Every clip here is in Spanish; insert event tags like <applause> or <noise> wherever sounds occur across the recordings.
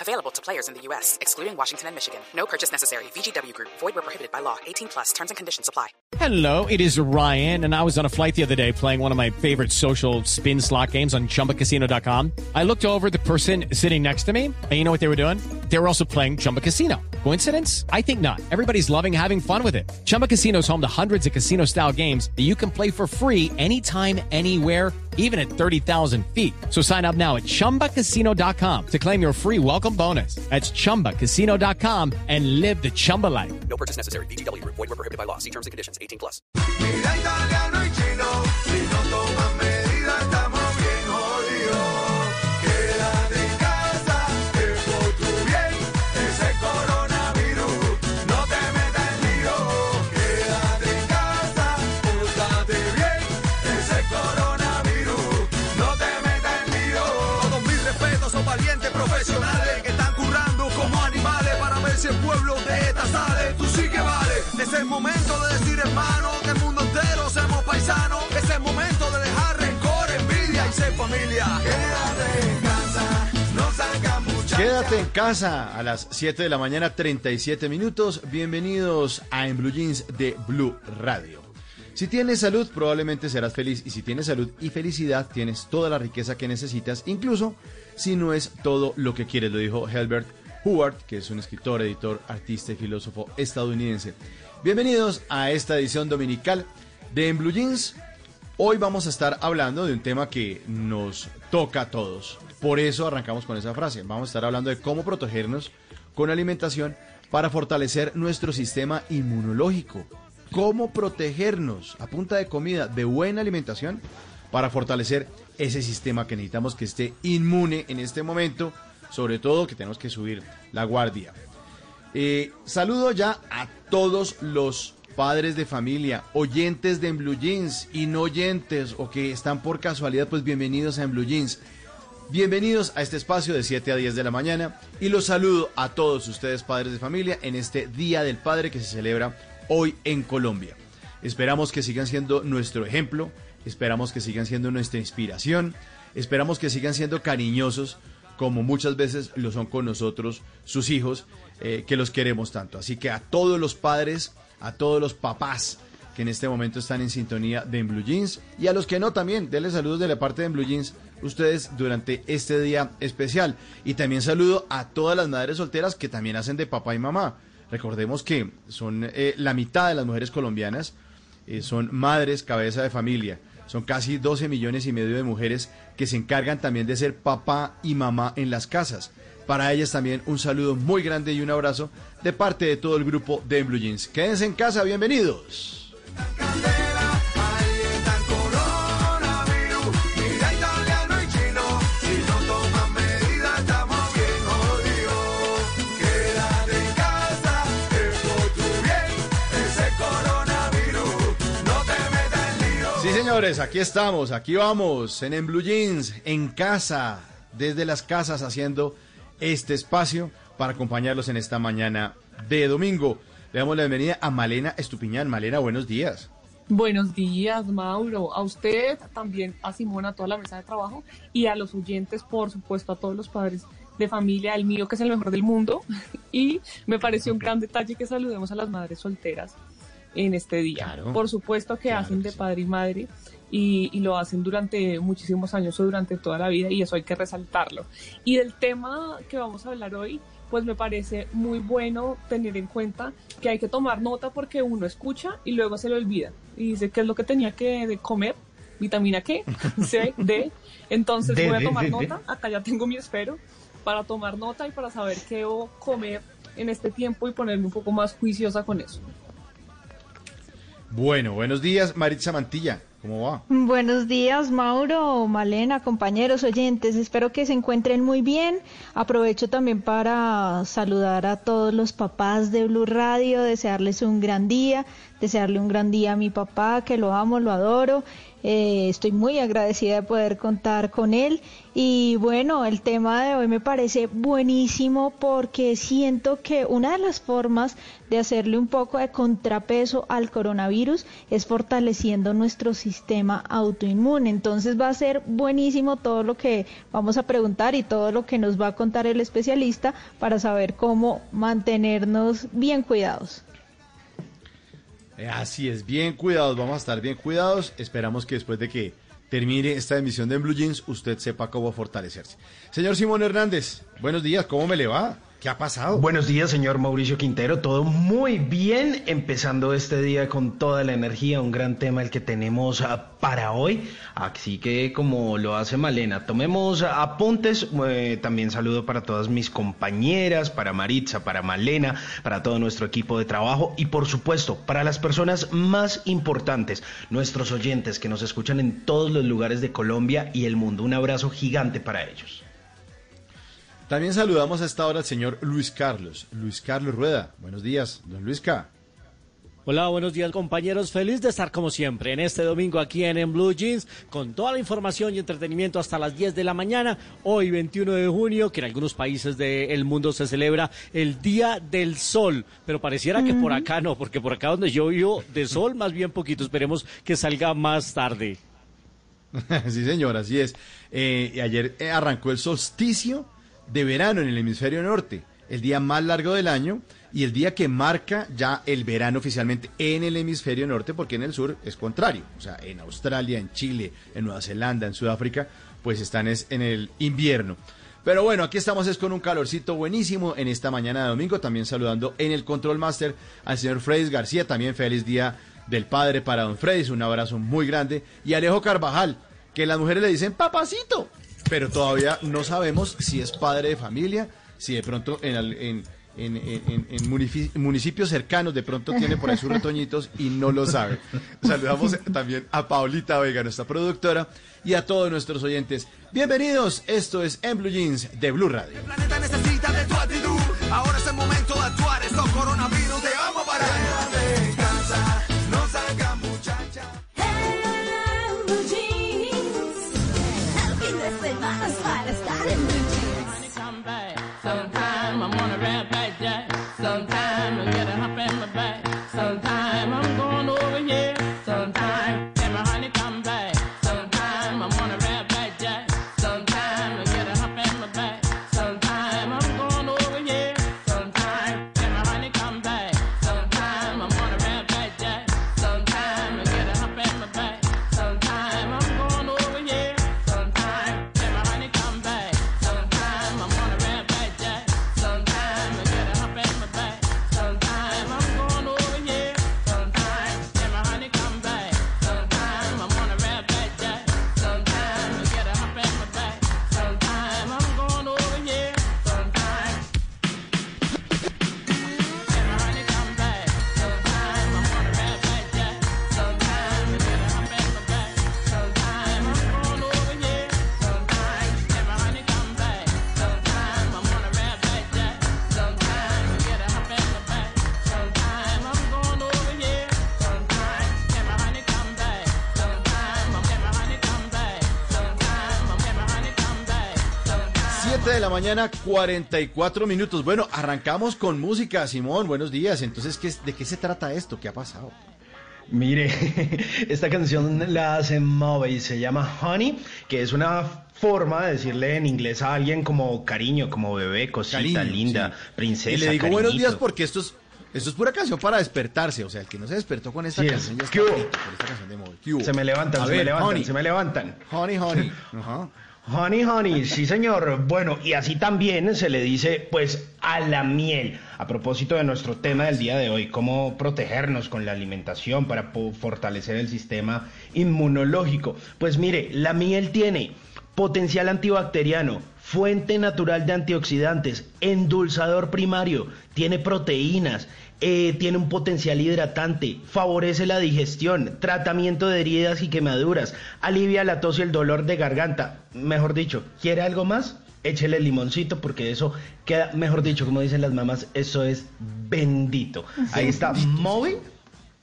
Available to players in the U.S., excluding Washington and Michigan. No purchase necessary. VGW Group. Void where prohibited by law. 18 plus. Terms and conditions apply. Hello, it is Ryan, and I was on a flight the other day playing one of my favorite social spin slot games on ChumbaCasino.com. I looked over the person sitting next to me, and you know what they were doing? They were also playing Chumba Casino. Coincidence? I think not. Everybody's loving having fun with it. Chumba Casino is home to hundreds of casino-style games that you can play for free anytime, anywhere even at 30,000 feet. So sign up now at ChumbaCasino.com to claim your free welcome bonus. That's ChumbaCasino.com and live the Chumba life. No purchase necessary. VGW Group. Void were prohibited by law. See terms and conditions. 18 plus. Quédate en casa. Quédate en casa a las 7 de la mañana, 37 minutos. Bienvenidos a En Blue Jeans de Blue Radio. Si tienes salud, probablemente serás feliz. Y si tienes salud y felicidad, tienes toda la riqueza que necesitas, incluso si no es todo lo que quieres, lo dijo Helbert Howard, que es un escritor, editor, artista y filósofo estadounidense. Bienvenidos a esta edición dominical de En Blue Jeans. Hoy vamos a estar hablando de un tema que nos toca a todos. Por eso arrancamos con esa frase. Vamos a estar hablando de cómo protegernos con alimentación para fortalecer nuestro sistema inmunológico. Cómo protegernos a punta de comida, de buena alimentación, para fortalecer ese sistema que necesitamos que esté inmune en este momento. Sobre todo que tenemos que subir la guardia. Eh, saludo ya a todos los padres de familia, oyentes de En Blue Jeans y no oyentes o que están por casualidad, pues bienvenidos a En Blue Jeans. Bienvenidos a este espacio de 7 a 10 de la mañana y los saludo a todos ustedes padres de familia en este Día del Padre que se celebra hoy en Colombia. Esperamos que sigan siendo nuestro ejemplo, esperamos que sigan siendo nuestra inspiración, esperamos que sigan siendo cariñosos como muchas veces lo son con nosotros sus hijos, eh, que los queremos tanto. Así que a todos los padres, a todos los papás que en este momento están en sintonía de En Blue Jeans y a los que no también, denles saludos de la parte de En Blue Jeans ustedes durante este día especial. Y también saludo a todas las madres solteras que también hacen de papá y mamá. Recordemos que son eh, la mitad de las mujeres colombianas, eh, son madres, cabeza de familia. Son casi 12 millones y medio de mujeres que se encargan también de ser papá y mamá en las casas. Para ellas también un saludo muy grande y un abrazo de parte de todo el grupo de Blue Jeans. Quédense en casa, bienvenidos. Sí, señores, aquí estamos, aquí vamos, en En Blue Jeans, en casa, desde las casas haciendo este espacio para acompañarlos en esta mañana de domingo. Le damos la bienvenida a Malena Estupiñán. Malena, buenos días. Buenos días, Mauro. A usted, también a Simona, a toda la mesa de trabajo y a los oyentes, por supuesto, a todos los padres de familia, el mío que es el mejor del mundo. <laughs> Y me pareció un gran detalle que saludemos a las madres solteras en este día. Claro. Por supuesto que Claro hacen de sí. padre y madre y, y lo hacen durante muchísimos años o durante toda la vida y eso hay que resaltarlo. Y del tema que vamos a hablar hoy, pues me parece muy bueno tener en cuenta que hay que tomar nota porque uno escucha y luego se le olvida y dice qué es lo que tenía que de comer, vitamina qué, <laughs> C, D. Entonces voy a tomar nota, acá ya tengo mi esfero para tomar nota y para saber qué debo comer en este tiempo y ponerme un poco más juiciosa con eso. Bueno, buenos días, Maritza Mantilla. ¿Cómo va? Buenos días, Mauro, Malena, compañeros oyentes. Espero que se encuentren muy bien. Aprovecho también para saludar a todos los papás de Blue Radio, desearles un gran día, desearle un gran día a mi papá, que lo amo, lo adoro. Eh, estoy muy agradecida de poder contar con él. Y bueno, el tema de hoy me parece buenísimo porque siento que una de las formas de hacerle un poco de contrapeso al coronavirus es fortaleciendo nuestro sistema autoinmune. Entonces va a ser buenísimo todo lo que vamos a preguntar y todo lo que nos va a contar el especialista para saber cómo mantenernos bien cuidados. Eh, Así es, bien cuidados, vamos a estar bien cuidados. Esperamos que después de que termine esta emisión de Blue Jeans, usted sepa cómo fortalecerse. Señor Simón Hernández, buenos días, ¿cómo me le va? ¿Qué ha pasado? Buenos días, señor Mauricio Quintero. Todo muy bien, empezando este día con toda la energía, un gran tema el que tenemos ah, para hoy. Así que, como lo hace Malena, tomemos apuntes. Eh, también saludo para todas mis compañeras, para Maritza, para Malena, para todo nuestro equipo de trabajo y, por supuesto, para las personas más importantes, nuestros oyentes que nos escuchan en todos los lugares de Colombia y el mundo. Un abrazo gigante para ellos. También saludamos a esta hora al señor Luis Carlos. Luis Carlos Rueda. Buenos días, don Luisca. Hola, buenos días compañeros. Feliz de estar como siempre en este domingo aquí en, en Blue Jeans con toda la información y entretenimiento hasta las 10 de la mañana. Hoy 21 de junio, que en algunos países del mundo se celebra el Día del Sol. Pero pareciera que por acá no, porque por acá donde yo vivo de sol más bien poquito. Esperemos que salga más tarde. <laughs> sí, señor, así es. Eh, y ayer eh, arrancó el solsticio de verano en el hemisferio norte, el día más largo del año y el día que marca ya el verano oficialmente en el hemisferio norte, porque en el sur es contrario. O sea, en Australia, en Chile, en Nueva Zelanda, en Sudáfrica, pues están es en el invierno. Pero bueno, aquí estamos es con un calorcito buenísimo en esta mañana de domingo, también saludando en el Control Master al señor Freddy García, también feliz día del padre para don Freddy, un abrazo muy grande, y Alejo Carvajal, que las mujeres le dicen papacito, pero todavía no sabemos si es padre de familia, si de pronto en, municipios cercanos de pronto tiene por ahí sus retoñitos y no lo sabe. Saludamos también a Paulita Vega, nuestra productora, y a todos nuestros oyentes. Bienvenidos, esto es En Blue Jeans de Blue Radio. El planeta necesita de tu actitud. Ahora es el momento mañana, 44 minutos. Bueno, arrancamos con música, Simón. Buenos días. Entonces, ¿qué, ¿de qué se trata esto? ¿Qué ha pasado? Mire, <laughs> esta canción la hace Mauvey y se llama Honey, que es una forma de decirle en inglés a alguien como cariño, como bebé, cosita Cariño, linda, sí. princesa. Y le digo buenos cariñito. días porque esto es, esto es pura canción para despertarse. O sea, el que no se despertó con esta Sí, canción ya ¿qué está hubo? frito por esta canción de. Se me levantan, A se ver, me levantan, honey. se me levantan. Honey, honey. <laughs> Ajá. Honey, honey, sí señor. Bueno, y así también se le dice pues a la miel. A propósito de nuestro tema del día de hoy, cómo protegernos con la alimentación para fortalecer el sistema inmunológico. Pues mire, la miel tiene potencial antibacteriano, fuente natural de antioxidantes, endulzador primario, tiene proteínas, eh, tiene un potencial hidratante, favorece la digestión, tratamiento de heridas y quemaduras, alivia la tos y el dolor de garganta. Mejor dicho, ¿quiere algo más? Échele limoncito porque eso queda, mejor dicho, como dicen las mamás, eso es bendito. Ahí está Moby.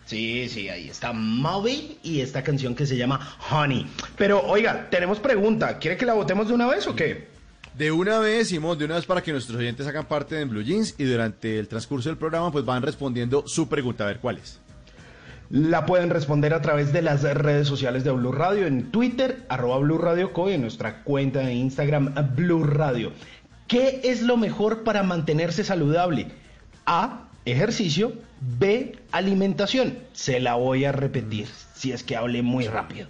Sí, sí, ahí está Moby y esta canción que se llama Honey. Pero oiga, tenemos pregunta. ¿Quiere que la votemos de una vez o qué? De una vez, Simón, de una vez para que nuestros oyentes hagan parte de Blue Jeans y durante el transcurso del programa pues van respondiendo su pregunta. A ver, ¿cuál es? La pueden responder a través de las redes sociales de Blue Radio, en Twitter, arroba Blue Radio y en nuestra cuenta de Instagram, Blue Radio. ¿Qué es lo mejor para mantenerse saludable? A, ejercicio, B, alimentación. Se la voy a repetir, si es que hablé muy rápido.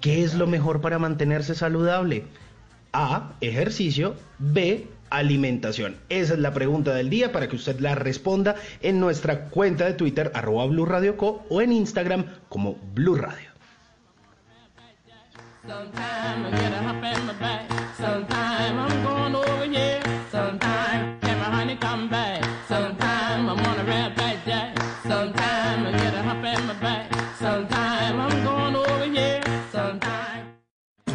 ¿Qué es lo mejor para mantenerse saludable? A, ejercicio, B, alimentación. Esa es la pregunta del día para que usted la responda en nuestra cuenta de Twitter, arroba Blue Radio Co, o en Instagram como Blue Radio.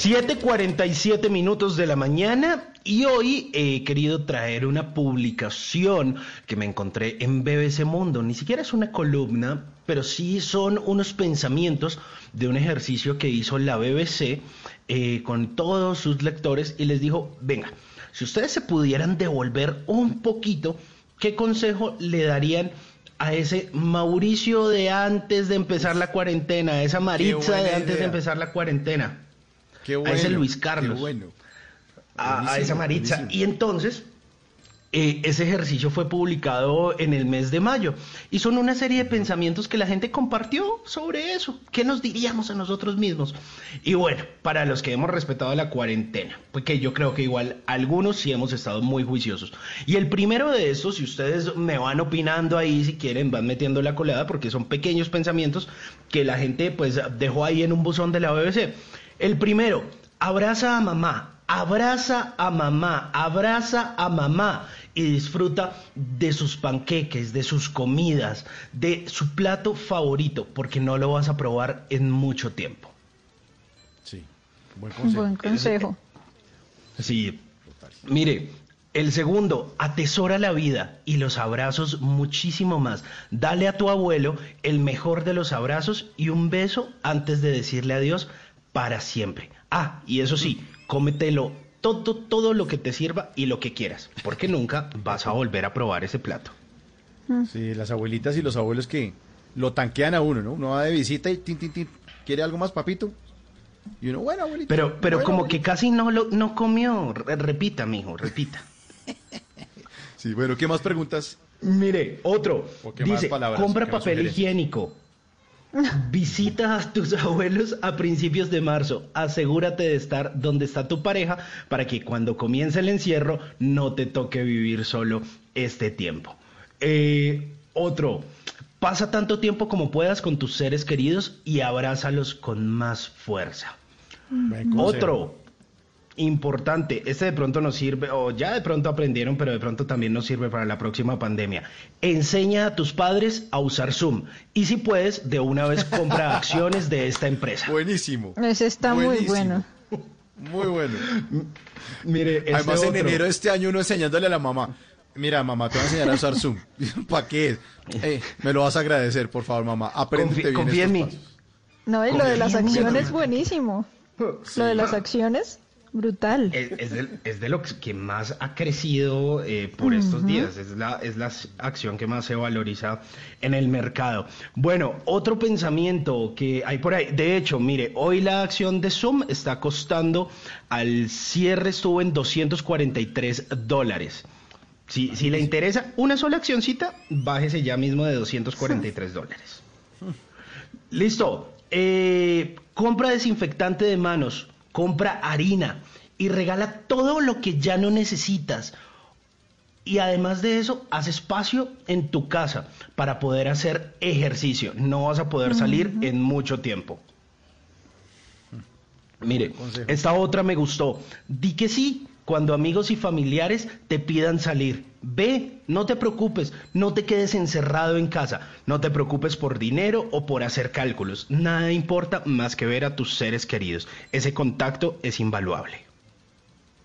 7:47 minutos de la mañana y hoy he querido traer una publicación que me encontré en BBC Mundo. Ni siquiera es una columna, pero sí son unos pensamientos de un ejercicio que hizo la BBC eh, con todos sus lectores y les dijo, venga, si ustedes se pudieran devolver un poquito, ¿qué consejo le darían? a ese Mauricio de antes de empezar la cuarentena, a esa Maritza de antes de empezar la cuarentena Qué a ese bueno, Luis qué Carlos, bueno. a, esa Maritza. buenísimo. Y entonces, eh, ese ejercicio fue publicado en el mes de mayo. Y son una serie de pensamientos que la gente compartió sobre eso. ¿Qué nos diríamos a nosotros mismos? Y bueno, para los que hemos respetado la cuarentena, porque yo creo que igual algunos sí hemos estado muy juiciosos. Y el primero de estos, si ustedes me van opinando ahí, si quieren, van metiendo la colada, porque son pequeños pensamientos que la gente pues dejó ahí en un buzón de la BBC. El primero, abraza a mamá. Abraza a mamá, abraza a mamá y disfruta de sus panqueques, de sus comidas, de su plato favorito, porque no lo vas a probar en mucho tiempo. Sí, buen consejo. buen consejo. <laughs> Sí. Mire, el segundo, atesora la vida y los abrazos muchísimo más. Dale a tu abuelo el mejor de los abrazos y un beso antes de decirle adiós para siempre. Ah, y eso sí, cómetelo todo, todo lo que te sirva y lo que quieras, porque nunca vas a volver a probar ese plato. Sí, las abuelitas y los abuelos que lo tanquean a uno, ¿no? Uno va de visita y tin, tin, tin, ¿quiere algo más, papito? Y uno, bueno, abuelito. Pero, pero bueno, como abuelito. que casi no lo no comió. Re- repita, mijo, repita. Sí, bueno, ¿qué más preguntas? Mire, otro. ¿O qué más Dice, palabras? compra ¿Qué más papel sugerencias? higiénico. Visita a tus abuelos a principios de marzo. Asegúrate de estar donde está tu pareja para que cuando comience el encierro no te toque vivir solo este tiempo. Eh, otro. Pasa tanto tiempo como puedas con tus seres queridos y abrázalos con más fuerza. Otro importante, este de pronto nos sirve, o ya de pronto aprendieron, pero de pronto también nos sirve para la próxima pandemia. Enseña a tus padres a usar Zoom y si puedes, de una vez compra <laughs> acciones de esta empresa. Buenísimo. Ese está muy bueno. <laughs> Muy bueno. Mire, este Además, en otro. enero de este año uno enseñándole a la mamá. Mira, mamá, te voy a enseñar a usar Zoom. <laughs> ¿Para qué? Eh, me lo vas a agradecer, por favor, mamá. Apréndete Confi- bien confía en mí. pasos. No, y lo de las en acciones, buenísimo. Lo de las acciones, brutal. Es, es de, es de lo que más ha crecido eh, por estos días, es la, es la acción que más se valoriza en el mercado. Bueno, otro pensamiento que hay por ahí, de hecho, mire, hoy la acción de Zoom está costando, al cierre estuvo en 243 dólares. Si, si le interesa una sola accioncita, bájese ya mismo de 243 dólares. Listo. Eh, compra desinfectante de manos, compra harina y regala todo lo que ya no necesitas. Y además de eso, haz espacio en tu casa para poder hacer ejercicio. No vas a poder salir en mucho tiempo. Mire, esta otra me gustó. Di que sí cuando amigos y familiares te pidan salir. Ve, no te preocupes, no te quedes encerrado en casa, no te preocupes por dinero o por hacer cálculos. Nada importa más que ver a tus seres queridos. Ese contacto es invaluable.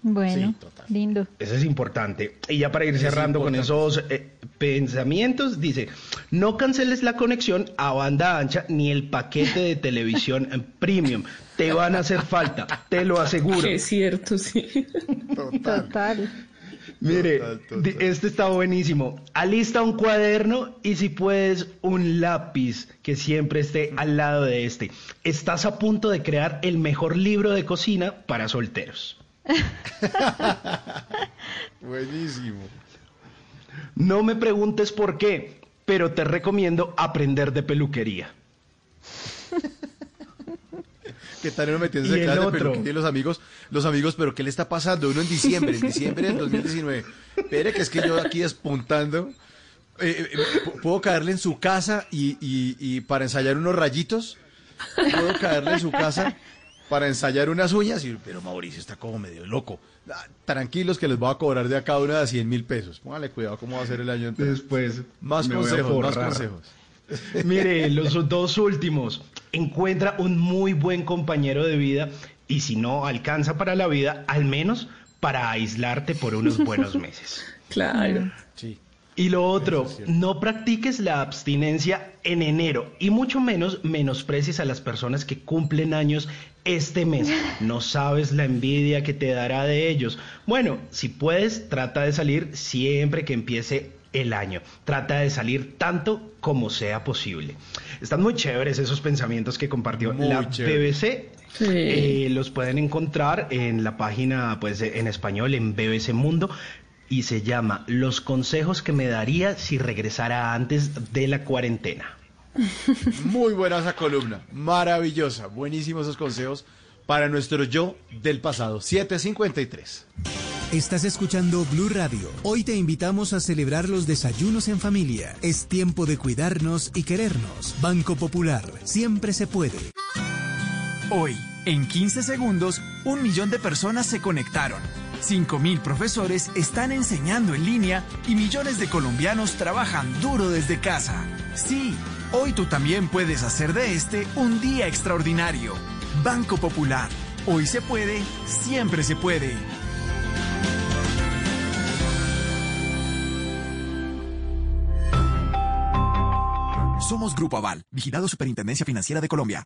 Bueno, lindo. Eso es importante. Y ya para ir cerrando con esos eh, pensamientos, dice, no canceles la conexión a banda ancha ni el paquete de televisión en <laughs> premium. Te van a hacer falta, te lo aseguro. Es cierto, sí. Total. Mire, este está buenísimo. Alista un cuaderno y si puedes un lápiz que siempre esté al lado de este. Estás a punto de crear el mejor libro de cocina para solteros. <laughs> Buenísimo. No me preguntes por qué, pero te recomiendo aprender de peluquería. <laughs> ¿Qué tal uno metiéndose en clase de peluquería y los amigos? Los amigos, pero ¿qué le está pasando? Uno en diciembre, en diciembre del 2019. Espere, que es que yo aquí despuntando. eh, eh, ¿pu- ¿Puedo caerle en su casa y, y- y para ensayar unos rayitos? ¿Puedo caerle en su casa para ensayar unas uñas? Y, pero Mauricio está como medio loco. Ah, Tranquilos que les voy a cobrar de acá una de 100 mil pesos. Póngale cuidado cómo va a ser el año entero. Después. Más a consejos, más consejos. <laughs> Mire, los dos últimos. Encuentra un muy buen compañero de vida y si no alcanza para la vida, al menos para aislarte por unos buenos meses. <laughs> Claro. Sí. Y lo otro, no practiques la abstinencia en enero y mucho menos menosprecies a las personas que cumplen años este mes. <laughs> No sabes la envidia que te dará de ellos. Bueno, si puedes, trata de salir siempre que empiece el año. Trata de salir tanto como sea posible. Están muy chéveres esos pensamientos que compartió Muy la. BBC. Sí. Eh, los pueden encontrar en la página, pues, en español, en BBC Mundo. Y se llama Los consejos que me daría si regresara antes de la cuarentena. Muy buena esa columna, maravillosa, buenísimos esos consejos para nuestro yo del pasado. 753. Estás escuchando Blue Radio. Hoy te invitamos a celebrar los desayunos en familia. Es tiempo de cuidarnos y querernos. Banco Popular, siempre se puede. Hoy, en 15 segundos, un millón de personas se conectaron. 5.000 profesores están enseñando en línea y millones de colombianos trabajan duro desde casa. Sí, hoy tú también puedes hacer de este un día extraordinario. Banco Popular. Hoy se puede, siempre se puede. Somos Grupo Aval, vigilado Superintendencia Financiera de Colombia.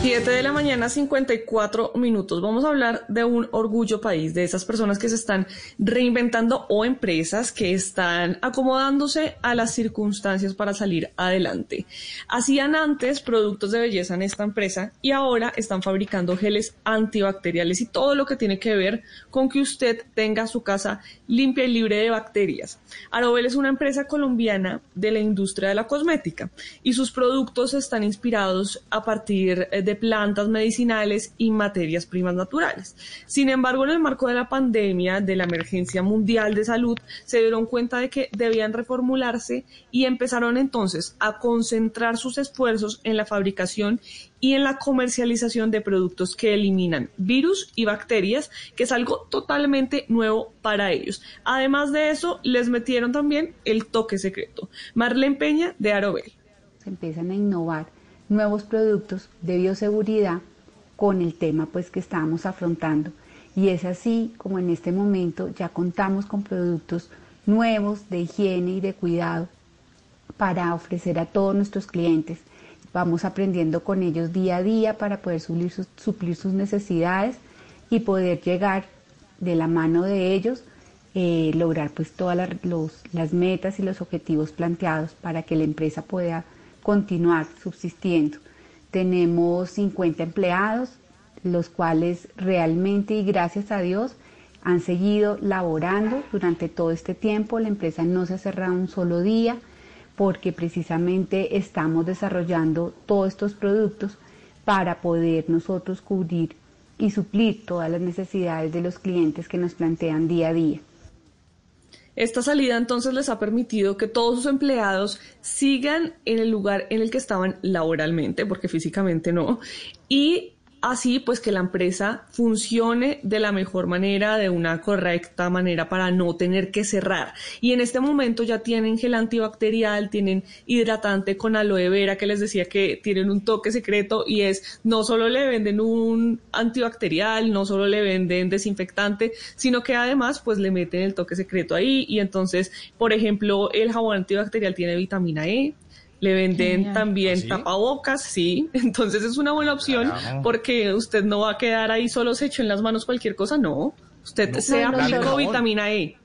7 de la mañana, 54 minutos. Vamos a hablar de un orgullo país, de esas personas que se están reinventando o empresas que están acomodándose a las circunstancias para salir adelante. Hacían antes productos de belleza en esta empresa y ahora están fabricando geles antibacteriales y todo lo que tiene que ver con que usted tenga su casa limpia y libre de bacterias. Arobel es una empresa colombiana de la industria de la cosmética y sus productos están inspirados a partir eh, de plantas medicinales y materias primas naturales. Sin embargo, en el marco de la pandemia, de la emergencia mundial de salud, se dieron cuenta de que debían reformularse y empezaron entonces a concentrar sus esfuerzos en la fabricación y en la comercialización de productos que eliminan virus y bacterias, que es algo totalmente nuevo para ellos. Además de eso, les metieron también el toque secreto. Marlene Peña de Arobel. se empiezan a innovar nuevos productos de bioseguridad con el tema pues que estábamos afrontando y es así como en este momento ya contamos con productos nuevos de higiene y de cuidado para ofrecer a todos nuestros clientes. Vamos aprendiendo con ellos día a día para poder suplir sus, necesidades y poder llegar de la mano de ellos, eh, lograr pues todas los- las metas y los objetivos planteados para que la empresa pueda continuar subsistiendo. Tenemos 50 empleados, los cuales realmente y gracias a Dios han seguido laborando durante todo este tiempo. La empresa no se ha cerrado un solo día porque precisamente estamos desarrollando todos estos productos para poder nosotros cubrir y suplir todas las necesidades de los clientes que nos plantean día a día. Esta salida entonces les ha permitido que todos sus empleados sigan en el lugar en el que estaban laboralmente, porque físicamente no, y así pues que la empresa funcione de la mejor manera, de una correcta manera para no tener que cerrar. Y en este momento ya tienen gel antibacterial, tienen hidratante con aloe vera que les decía que tienen un toque secreto y es no solo le venden un antibacterial, no solo le venden desinfectante, sino que además pues le meten el toque secreto ahí y entonces, por ejemplo, el jabón antibacterial tiene vitamina E, le venden Genial. también ¿Ah, sí? tapabocas, sí. <laughs> Entonces es una buena opción Carajo. porque usted no va a quedar ahí solo se echó en las manos cualquier cosa, no. Usted No, se no, aplicó no. vitamina E.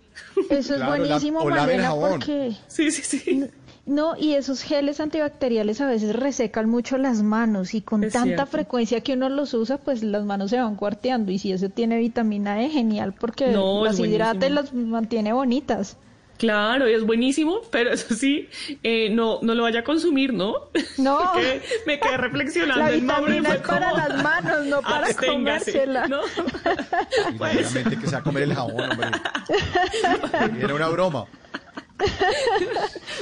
Eso es Claro, la- buenísimo, Malena, jabón. porque... Sí, sí, sí. No, y esos geles antibacteriales a veces resecan mucho las manos y con Es tanta cierto. frecuencia que uno los usa, pues las manos se van cuarteando y si eso tiene vitamina E, genial porque No, las hidrata y las mantiene bonitas. Claro, y es buenísimo, pero eso sí, eh, no, no lo vaya a consumir, ¿no? No. <laughs> Que me quedé reflexionando La el vitamina fue es para como, las manos, no <laughs> para absténgase, comérsela. ¿no? <laughs> Seguramente que se va a comer el jabón, hombre. Era una broma.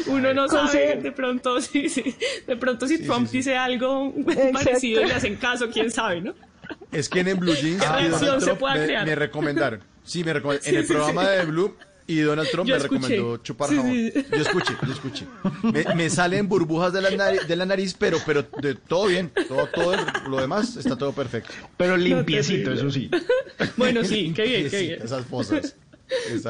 Uno no sabe, de pronto, sí, sí, de pronto si Sí, Trump sí, sí. dice algo Exacto. parecido y le hacen caso, quién sabe, ¿no? Es que en el Blue Jeans ¿Qué y reacción Donald se Trump pueda me, crear? me recomendaron. Sí, me recomendaron. Sí, en el programa sí. de Blue y Donald Trump Yo me escuché. recomendó chupar Sí, jabón. sí. Yo escuché, yo escuché. Me, me salen burbujas de la, nariz, de la nariz, pero, pero de, todo bien. Todo, todo lo demás está todo perfecto. Pero limpiecito, eso sí. Bueno, sí, qué bien, qué bien. Esas cosas.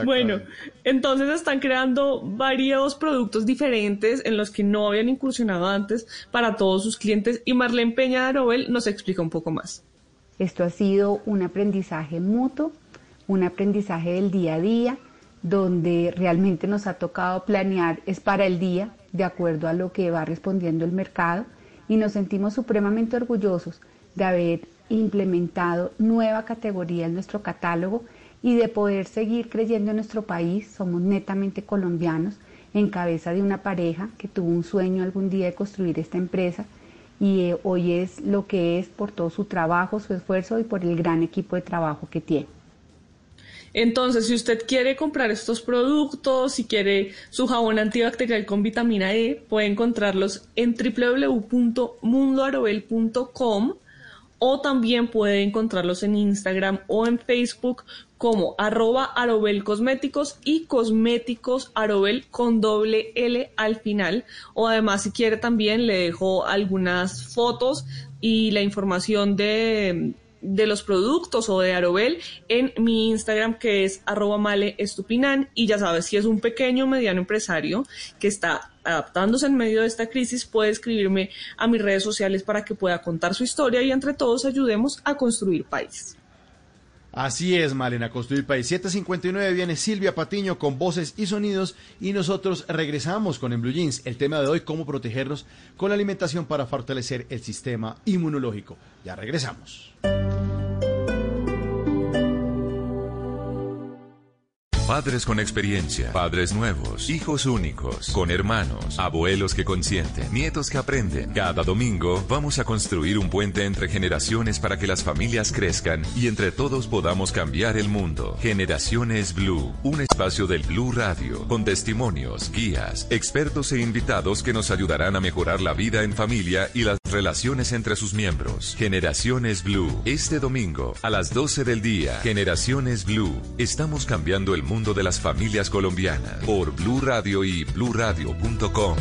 Bueno, entonces están creando varios productos diferentes en los que no habían incursionado antes para todos sus clientes y Marlene Peña de Arobel nos explica un poco más. Esto ha sido un aprendizaje mutuo, un aprendizaje del día a día, donde realmente nos ha tocado planear es para el día, de acuerdo a lo que va respondiendo el mercado, y nos sentimos supremamente orgullosos de haber implementado nueva categoría en nuestro catálogo y de poder seguir creyendo en nuestro país. Somos netamente colombianos, en cabeza de una pareja que tuvo un sueño algún día de construir esta empresa y eh, hoy es lo que es por todo su trabajo, su esfuerzo y por el gran equipo de trabajo que tiene. Entonces, si usted quiere comprar estos productos, si quiere su jabón antibacterial con vitamina E, puede encontrarlos en www.mundoarobel.com o también puede encontrarlos en Instagram o en Facebook como arroba arobel cosméticos y cosméticos arobel con doble L al final. O además, si quiere también le dejo algunas fotos y la información de, de los productos o de Arobel en mi Instagram que es arroba male estupinan y ya sabes, si es un pequeño o mediano empresario que está adaptándose en medio de esta crisis, puede escribirme a mis redes sociales para que pueda contar su historia y entre todos ayudemos a construir país. Así es, Malena, Construir País. 759 viene Silvia Patiño con voces y sonidos y nosotros regresamos con En. El tema de hoy, cómo protegernos con la alimentación para fortalecer el sistema inmunológico. Ya regresamos. Padres con experiencia, padres nuevos, hijos únicos, con hermanos, abuelos que consienten, nietos que aprenden. Cada domingo vamos a construir un puente entre generaciones para que las familias crezcan y entre todos podamos cambiar el mundo. Generaciones Blue, un espacio del Blue Radio, con testimonios, guías, expertos e invitados que nos ayudarán a mejorar la vida en familia y las relaciones entre sus miembros. Generaciones Blue, este domingo a las 12 del día. Generaciones Blue, estamos cambiando el mundo de las familias colombianas por Blue Radio y bluradio.com.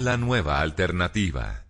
La nueva alternativa.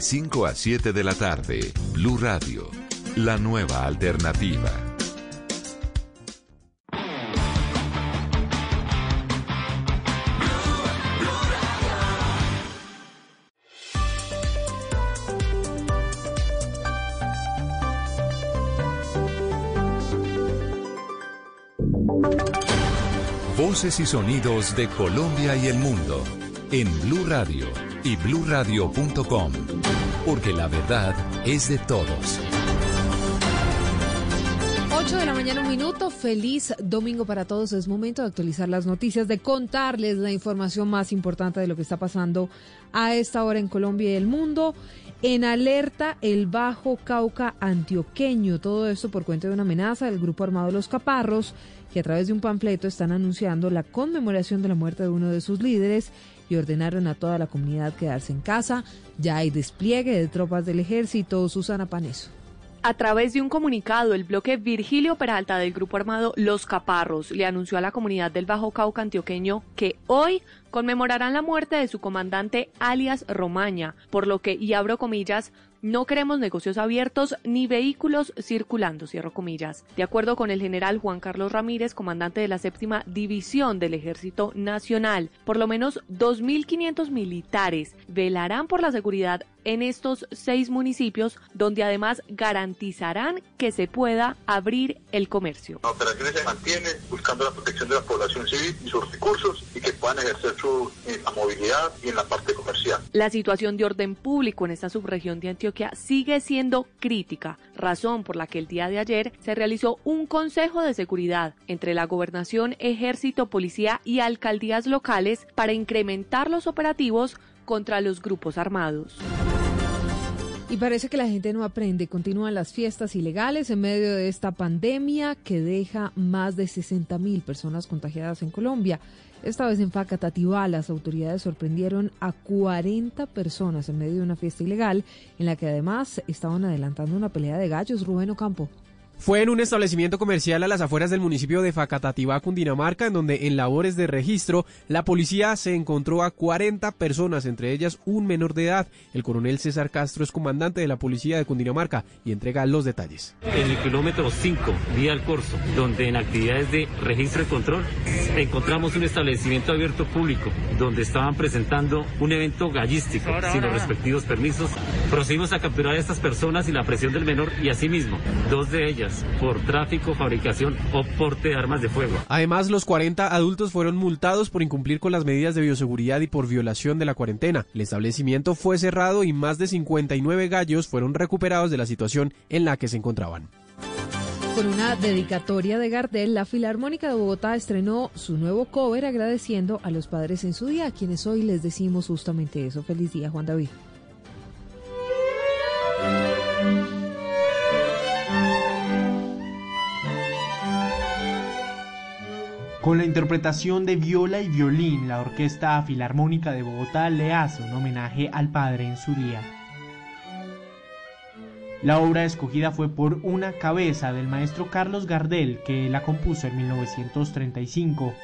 5 a 7 de la tarde, Blue Radio, la nueva alternativa. Voces y sonidos de Colombia y el mundo en Blue Radio y bluradio.com, porque la verdad es de todos. 8 de la mañana, un minuto. Feliz domingo para todos. Es momento de actualizar las noticias, de contarles la información más importante de lo que está pasando a esta hora en Colombia y el mundo. En alerta el Bajo Cauca antioqueño. Todo esto por cuenta de una amenaza del grupo armado Los Caparros, que a través de un panfleto están anunciando la conmemoración de la muerte de uno de sus líderes y ordenaron a toda la comunidad quedarse en casa. Ya hay despliegue de tropas del ejército. Susana Paneso. A través de un comunicado, el bloque Virgilio Peralta del grupo armado Los Caparros le anunció a la comunidad del Bajo Cauca antioqueño que hoy conmemorarán la muerte de su comandante alias Romaña, por lo que, y abro comillas, no queremos negocios abiertos ni vehículos circulando, cierro comillas. De acuerdo con el general Juan Carlos Ramírez, comandante de la séptima división del Ejército Nacional, por lo menos 2.500 militares velarán por la seguridad en estos seis municipios, donde además garantizarán que se pueda abrir el comercio. La operación se mantiene buscando la protección de la población civil y sus recursos y que puedan ejercer su en la movilidad y en la parte comercial. La situación de orden público en esta subregión de Antioquia sigue siendo crítica, razón por la que el día de ayer se realizó un consejo de seguridad entre la gobernación, ejército, policía y alcaldías locales para incrementar los operativos contra los grupos armados. Y parece que la gente no aprende. Continúan las fiestas ilegales en medio de esta pandemia que deja más de 60 mil personas contagiadas en Colombia. Esta vez en Facatativá las autoridades sorprendieron a 40 personas en medio de una fiesta ilegal en la que además estaban adelantando una pelea de gallos. Rubén Ocampo. Fue en un establecimiento comercial a las afueras del municipio de Facatativá, Cundinamarca, en donde en labores de registro la policía se encontró a 40 personas, entre ellas un menor de edad. El coronel César Castro es comandante de la policía de Cundinamarca y entrega los detalles. En el kilómetro 5, vía al Corso, donde en actividades de registro y control encontramos un establecimiento abierto público, donde estaban presentando un evento gallístico sin los respectivos permisos. Procedimos a capturar a estas personas y la presión del menor y asimismo, dos de ellas por tráfico, fabricación o porte de armas de fuego. Además, los 40 adultos fueron multados por incumplir con las medidas de bioseguridad y por violación de la cuarentena. El establecimiento fue cerrado y más de 59 gallos fueron recuperados de la situación en la que se encontraban. Con una dedicatoria de Gardel, la Filarmónica de Bogotá estrenó su nuevo cover agradeciendo a los padres en su día, a quienes hoy les decimos justamente eso. Feliz día, Juan David. Con la interpretación de viola y violín, la Orquesta Filarmónica de Bogotá le hace un homenaje al padre en su día. La obra escogida fue por una cabeza del maestro Carlos Gardel, que la compuso en 1935.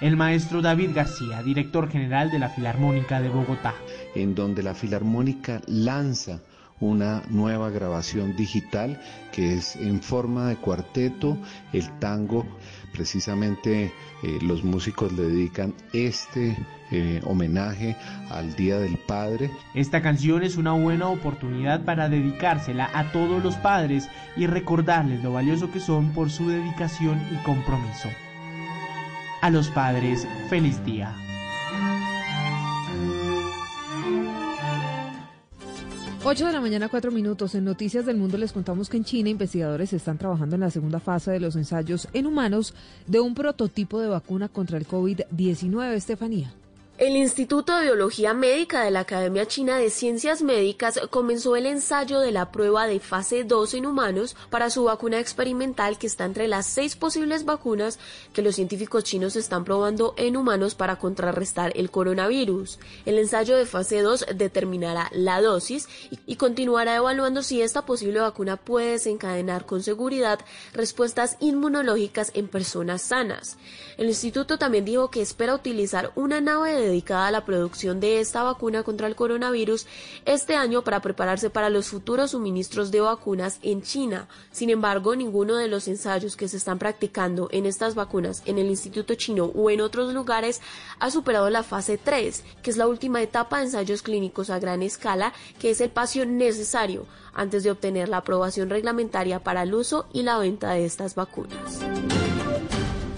El maestro David García, director general de la Filarmónica de Bogotá. En donde la Filarmónica lanza una nueva grabación digital que es en forma de cuarteto, el tango, precisamente eh, los músicos le dedican este eh, homenaje al Día del Padre. Esta canción es una buena oportunidad para dedicársela a todos los padres y recordarles lo valioso que son por su dedicación y compromiso. A los padres, feliz día. 8 de la mañana, 4 minutos. En Noticias del Mundo les contamos que en China investigadores están trabajando en la segunda fase de los ensayos en humanos de un prototipo de vacuna contra el COVID-19. Estefanía. El Instituto de Biología Médica de la Academia China de Ciencias Médicas comenzó el ensayo de la prueba de fase 2 en humanos para su vacuna experimental que está entre las seis posibles vacunas que los científicos chinos están probando en humanos para contrarrestar el coronavirus. El ensayo de fase 2 determinará la dosis y continuará evaluando si esta posible vacuna puede desencadenar con seguridad respuestas inmunológicas en personas sanas. El instituto también dijo que espera utilizar una nave de dedicada a la producción de esta vacuna contra el coronavirus este año para prepararse para los futuros suministros de vacunas en China. Sin embargo, ninguno de los ensayos que se están practicando en estas vacunas en el Instituto Chino o en otros lugares ha superado la fase 3, que es la última etapa de ensayos clínicos a gran escala, que es el paso necesario antes de obtener la aprobación reglamentaria para el uso y la venta de estas vacunas.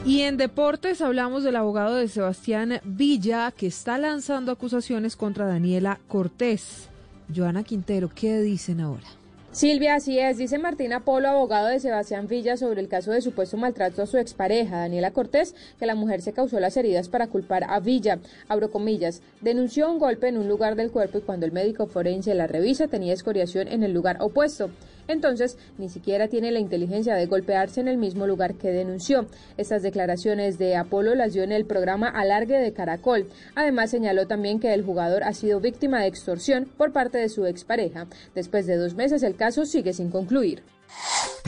Y en deportes hablamos del abogado de Sebastián Villa que está lanzando acusaciones contra Daniela Cortés. Joana Quintero, ¿qué dicen ahora? Silvia, así es, dice Martina Polo, abogado de Sebastián Villa, sobre el caso de supuesto maltrato a su expareja, Daniela Cortés, que la mujer se causó las heridas para culpar a Villa. Abro comillas, denunció un golpe en un lugar del cuerpo y cuando el médico forense la revisa tenía escoriación en el lugar opuesto. Entonces, ni siquiera tiene la inteligencia de golpearse en el mismo lugar que denunció. Estas declaraciones de Apolo las dio en el programa Alargue de Caracol. Además, señaló también que el jugador ha sido víctima de extorsión por parte de su expareja. Después de dos meses, el caso sigue sin concluir.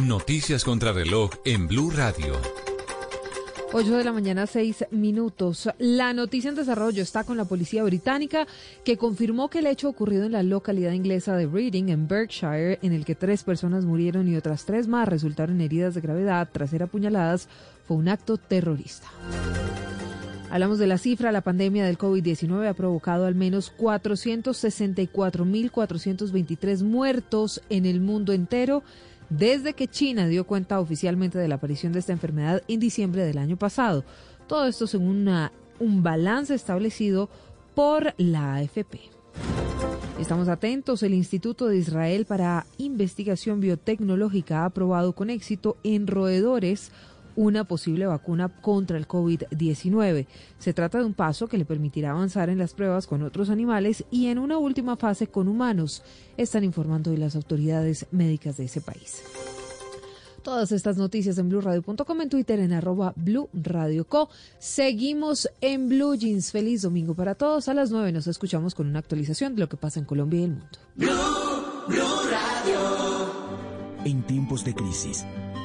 Noticias contra reloj en Blue Radio. 8 de la mañana, 6 minutos. La noticia en desarrollo está con la policía británica que confirmó que el hecho ocurrido en la localidad inglesa de Reading, en Berkshire, en el que tres personas murieron y otras tres más resultaron heridas de gravedad tras ser apuñaladas, fue un acto terrorista. Hablamos de la cifra, la pandemia del COVID-19 ha provocado al menos 464.423 muertos en el mundo entero desde que China dio cuenta oficialmente de la aparición de esta enfermedad en diciembre del año pasado. Todo esto según un balance establecido por la AFP. Estamos atentos. El Instituto de Israel para Investigación Biotecnológica ha aprobado con éxito en roedores una posible vacuna contra el COVID-19. Se trata de un paso que le permitirá avanzar en las pruebas con otros animales y en una última fase con humanos, están informando hoy las autoridades médicas de ese país. Todas estas noticias en blurradio.com, en Twitter en arroba Blue Radio Co. Seguimos en Blue Jeans. Feliz domingo para todos. A las 9 nos escuchamos con una actualización de lo que pasa en Colombia y el mundo. En tiempos de crisis,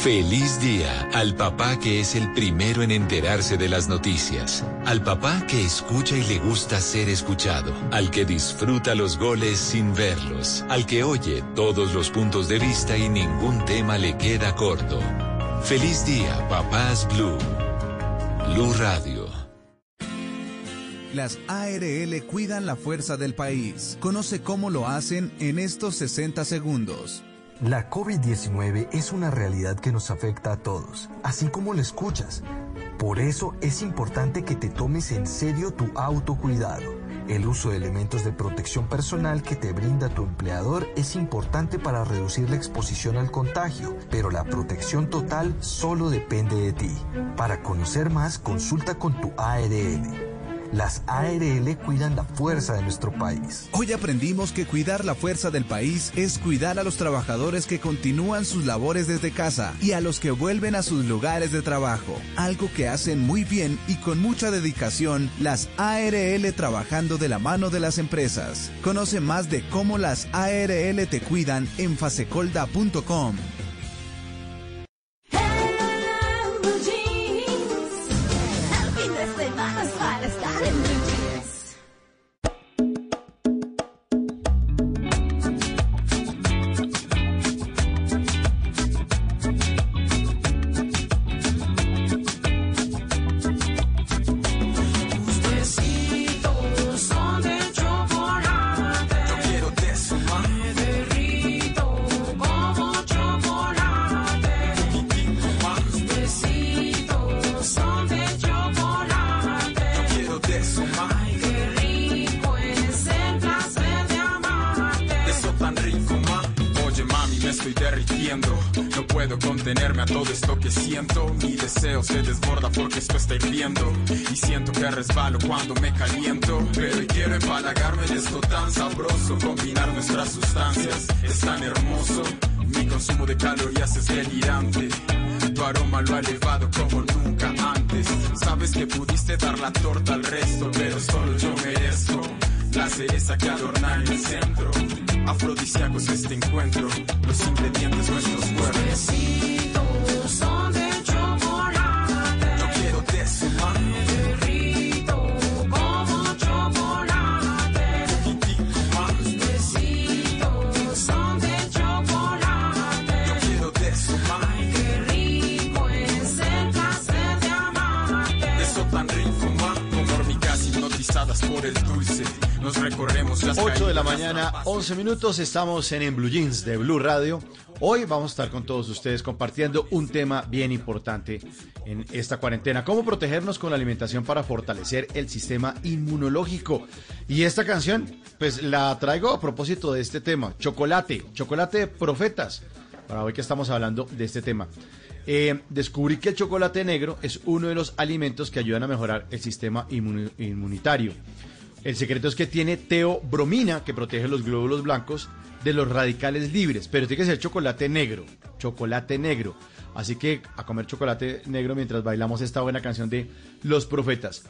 Feliz día al papá que es el primero en enterarse de las noticias, al papá que escucha y le gusta ser escuchado, al que disfruta los goles sin verlos, al que oye todos los puntos de vista y ningún tema le queda corto. Feliz día, papás Blue. Blue Radio. Las ARL cuidan la fuerza del país. Conoce cómo lo hacen en estos 60 segundos. La COVID-19 es una realidad que nos afecta a todos, así como lo escuchas. Por eso es importante que te tomes en serio tu autocuidado. El uso de elementos de protección personal que te brinda tu empleador es importante para reducir la exposición al contagio, pero la protección total solo depende de ti. Para conocer más, consulta con tu ARL. Las ARL cuidan la fuerza de nuestro país. Hoy aprendimos que cuidar la fuerza del país es cuidar a los trabajadores que continúan sus labores desde casa y a los que vuelven a sus lugares de trabajo, algo que hacen muy bien y con mucha dedicación las ARL trabajando de la mano de las empresas. Conoce más de cómo las ARL te cuidan en fasecolda.com. minutos, estamos en, en Blue Jeans de Blue Radio. Hoy vamos a estar con todos ustedes compartiendo un tema bien importante en esta cuarentena, cómo protegernos con la alimentación para fortalecer el sistema inmunológico. Y esta canción, pues la traigo a propósito de este tema, chocolate, chocolate de profetas, para hoy que estamos hablando de este tema. Eh, descubrí que el chocolate negro es uno de los alimentos que ayudan a mejorar el sistema inmuni- inmunitario. El secreto es que tiene teobromina que protege los glóbulos blancos de los radicales libres, pero tiene que ser chocolate negro, chocolate negro. Así que a comer chocolate negro mientras bailamos esta buena canción de Los Profetas.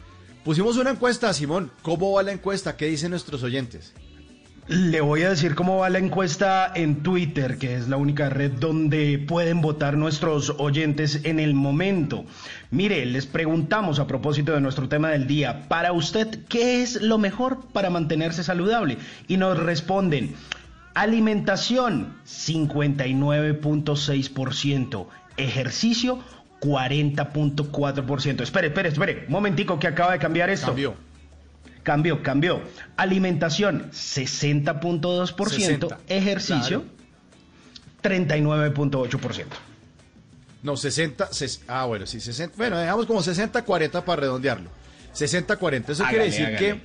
Pusimos una encuesta, Simón. ¿Cómo va la encuesta? ¿Qué dicen nuestros oyentes? Le voy a decir cómo va la encuesta en Twitter, que es la única red donde pueden votar nuestros oyentes en el momento. Mire, les preguntamos a propósito de nuestro tema del día, para usted, ¿qué es lo mejor para mantenerse saludable? Y nos responden, alimentación 59.6%, ejercicio 40.4%. Espere, espere, espere, un momentico que acaba de cambiar esto. Cambió, cambió. Alimentación 60.2%, 60, ejercicio 39.8%. No, 60, ses- ah, bueno, sí, 60, bueno, dejamos como 60-40 para redondearlo. 60-40, eso quiere decir que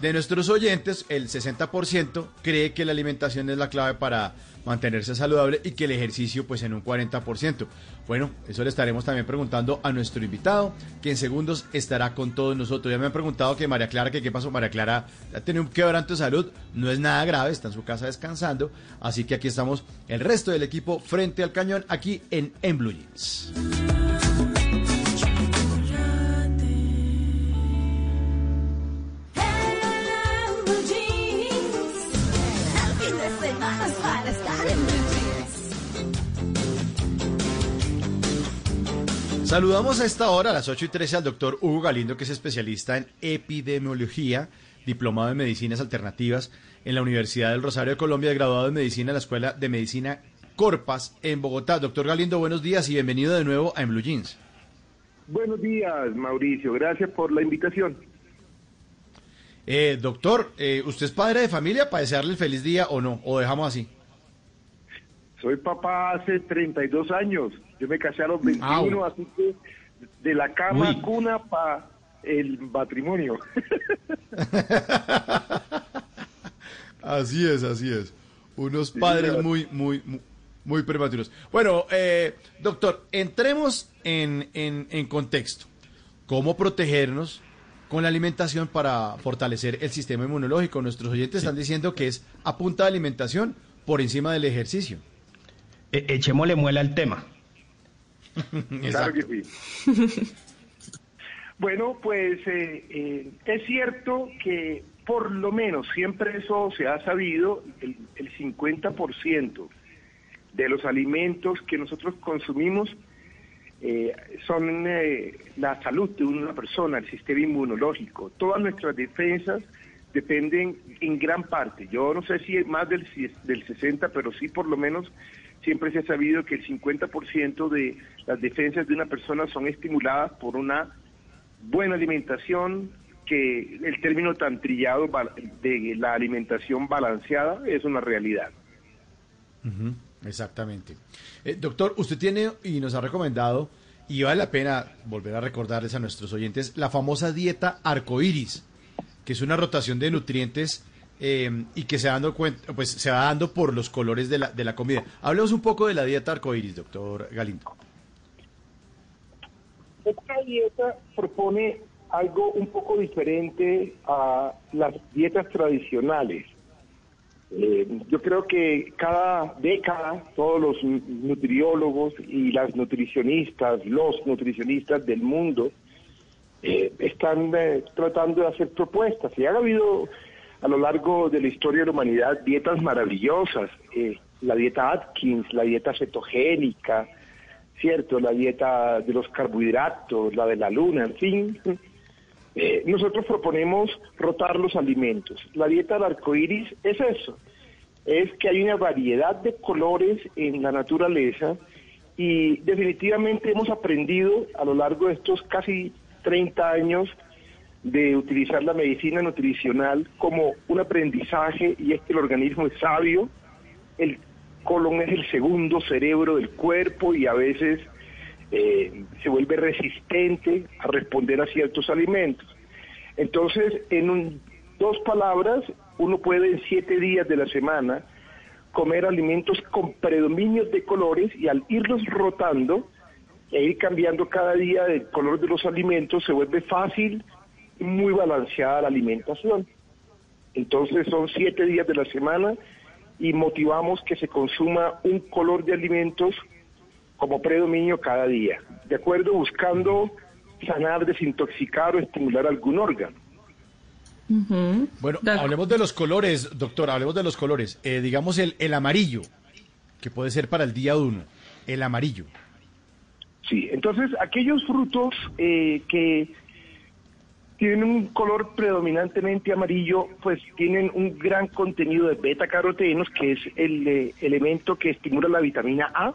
de nuestros oyentes, el 60% cree que la alimentación es la clave para mantenerse saludable y que el ejercicio pues en un 40%. Bueno, eso le estaremos también preguntando a nuestro invitado, que en segundos estará con todos nosotros. Ya me han preguntado que María Clara, qué pasó, María Clara ha tenido un quebranto de salud, no es nada grave, está en su casa descansando, así que aquí estamos el resto del equipo frente al cañón aquí en, en Blue Jeans. Saludamos a esta hora, a las 8 y 13, al doctor Hugo Galindo, que es especialista en epidemiología, diplomado en medicinas alternativas en la Universidad del Rosario de Colombia, graduado en medicina en la Escuela de Medicina Corpas en Bogotá. Doctor Galindo, buenos días y bienvenido de nuevo a En Blue Jeans. Buenos días, Mauricio. Gracias por la invitación. Eh, doctor, eh, ¿usted es padre de familia para desearle el feliz día o no? ¿O dejamos así? Soy papá hace 32 años. Yo me casé a los 21, Au. así que de la cama Uy. cuna para el matrimonio. <laughs> Así es, así es. Unos padres muy, muy, muy, muy prematuros. Bueno, eh, doctor, entremos en, en, en contexto. ¿Cómo protegernos con la alimentación para fortalecer el sistema inmunológico? Nuestros oyentes están diciendo que es a punta de alimentación por encima del ejercicio. E- echémosle muela al tema. <laughs> Claro que sí. Bueno, pues eh, eh, es cierto que por lo menos siempre eso se ha sabido, el, el 50% de los alimentos que nosotros consumimos eh, son eh, la salud de una persona, el sistema inmunológico. Todas nuestras defensas dependen en gran parte, yo no sé si más del, del 60, pero sí por lo menos siempre se ha sabido que el 50% de las defensas de una persona son estimuladas por una buena alimentación, que el término tan trillado de la alimentación balanceada es una realidad. Ujú, Exactamente. Eh, doctor, usted tiene y nos ha recomendado, y vale la pena volver a recordarles a nuestros oyentes, la famosa dieta arcoíris, que es una rotación de nutrientes eh, y que se, dando cuenta, pues, se va dando por los colores de la, de la comida. Hablemos un poco de la dieta arcoíris, doctor Galindo. Esta dieta propone algo un poco diferente a las dietas tradicionales. Eh, yo creo que cada década todos los nu- nutriólogos y las nutricionistas, los nutricionistas del mundo, eh, están eh, tratando de hacer propuestas. Y ha habido a lo largo de la historia de la humanidad dietas maravillosas. eh, la dieta Atkins, la dieta cetogénica, ¿cierto? La dieta de los carbohidratos, la de la luna, en fin. Eh, nosotros proponemos rotar los alimentos. La dieta del arco iris es eso: es que hay una variedad de colores en la naturaleza y definitivamente hemos aprendido a lo largo de estos casi 30 años de utilizar la medicina nutricional como un aprendizaje y es que el organismo es sabio, el colon es el segundo cerebro del cuerpo y a veces eh, se vuelve resistente a responder a ciertos alimentos. Entonces, en dos palabras, uno puede en siete días de la semana comer alimentos con predominios de colores y al irlos rotando e ir cambiando cada día el color de los alimentos, se vuelve fácil y muy balanceada la alimentación. Entonces son siete días de la semana y motivamos que se consuma un color de alimentos como predominio cada día, de acuerdo buscando sanar, desintoxicar o estimular algún órgano. Bueno, hablemos de los colores, doctor, hablemos de los colores. Eh, digamos el, el amarillo, que puede ser para el día uno, el amarillo. Sí, entonces aquellos frutos eh, que tienen un color predominantemente amarillo, pues tienen un gran contenido de beta carotenos, que es el eh, elemento que estimula la vitamina A.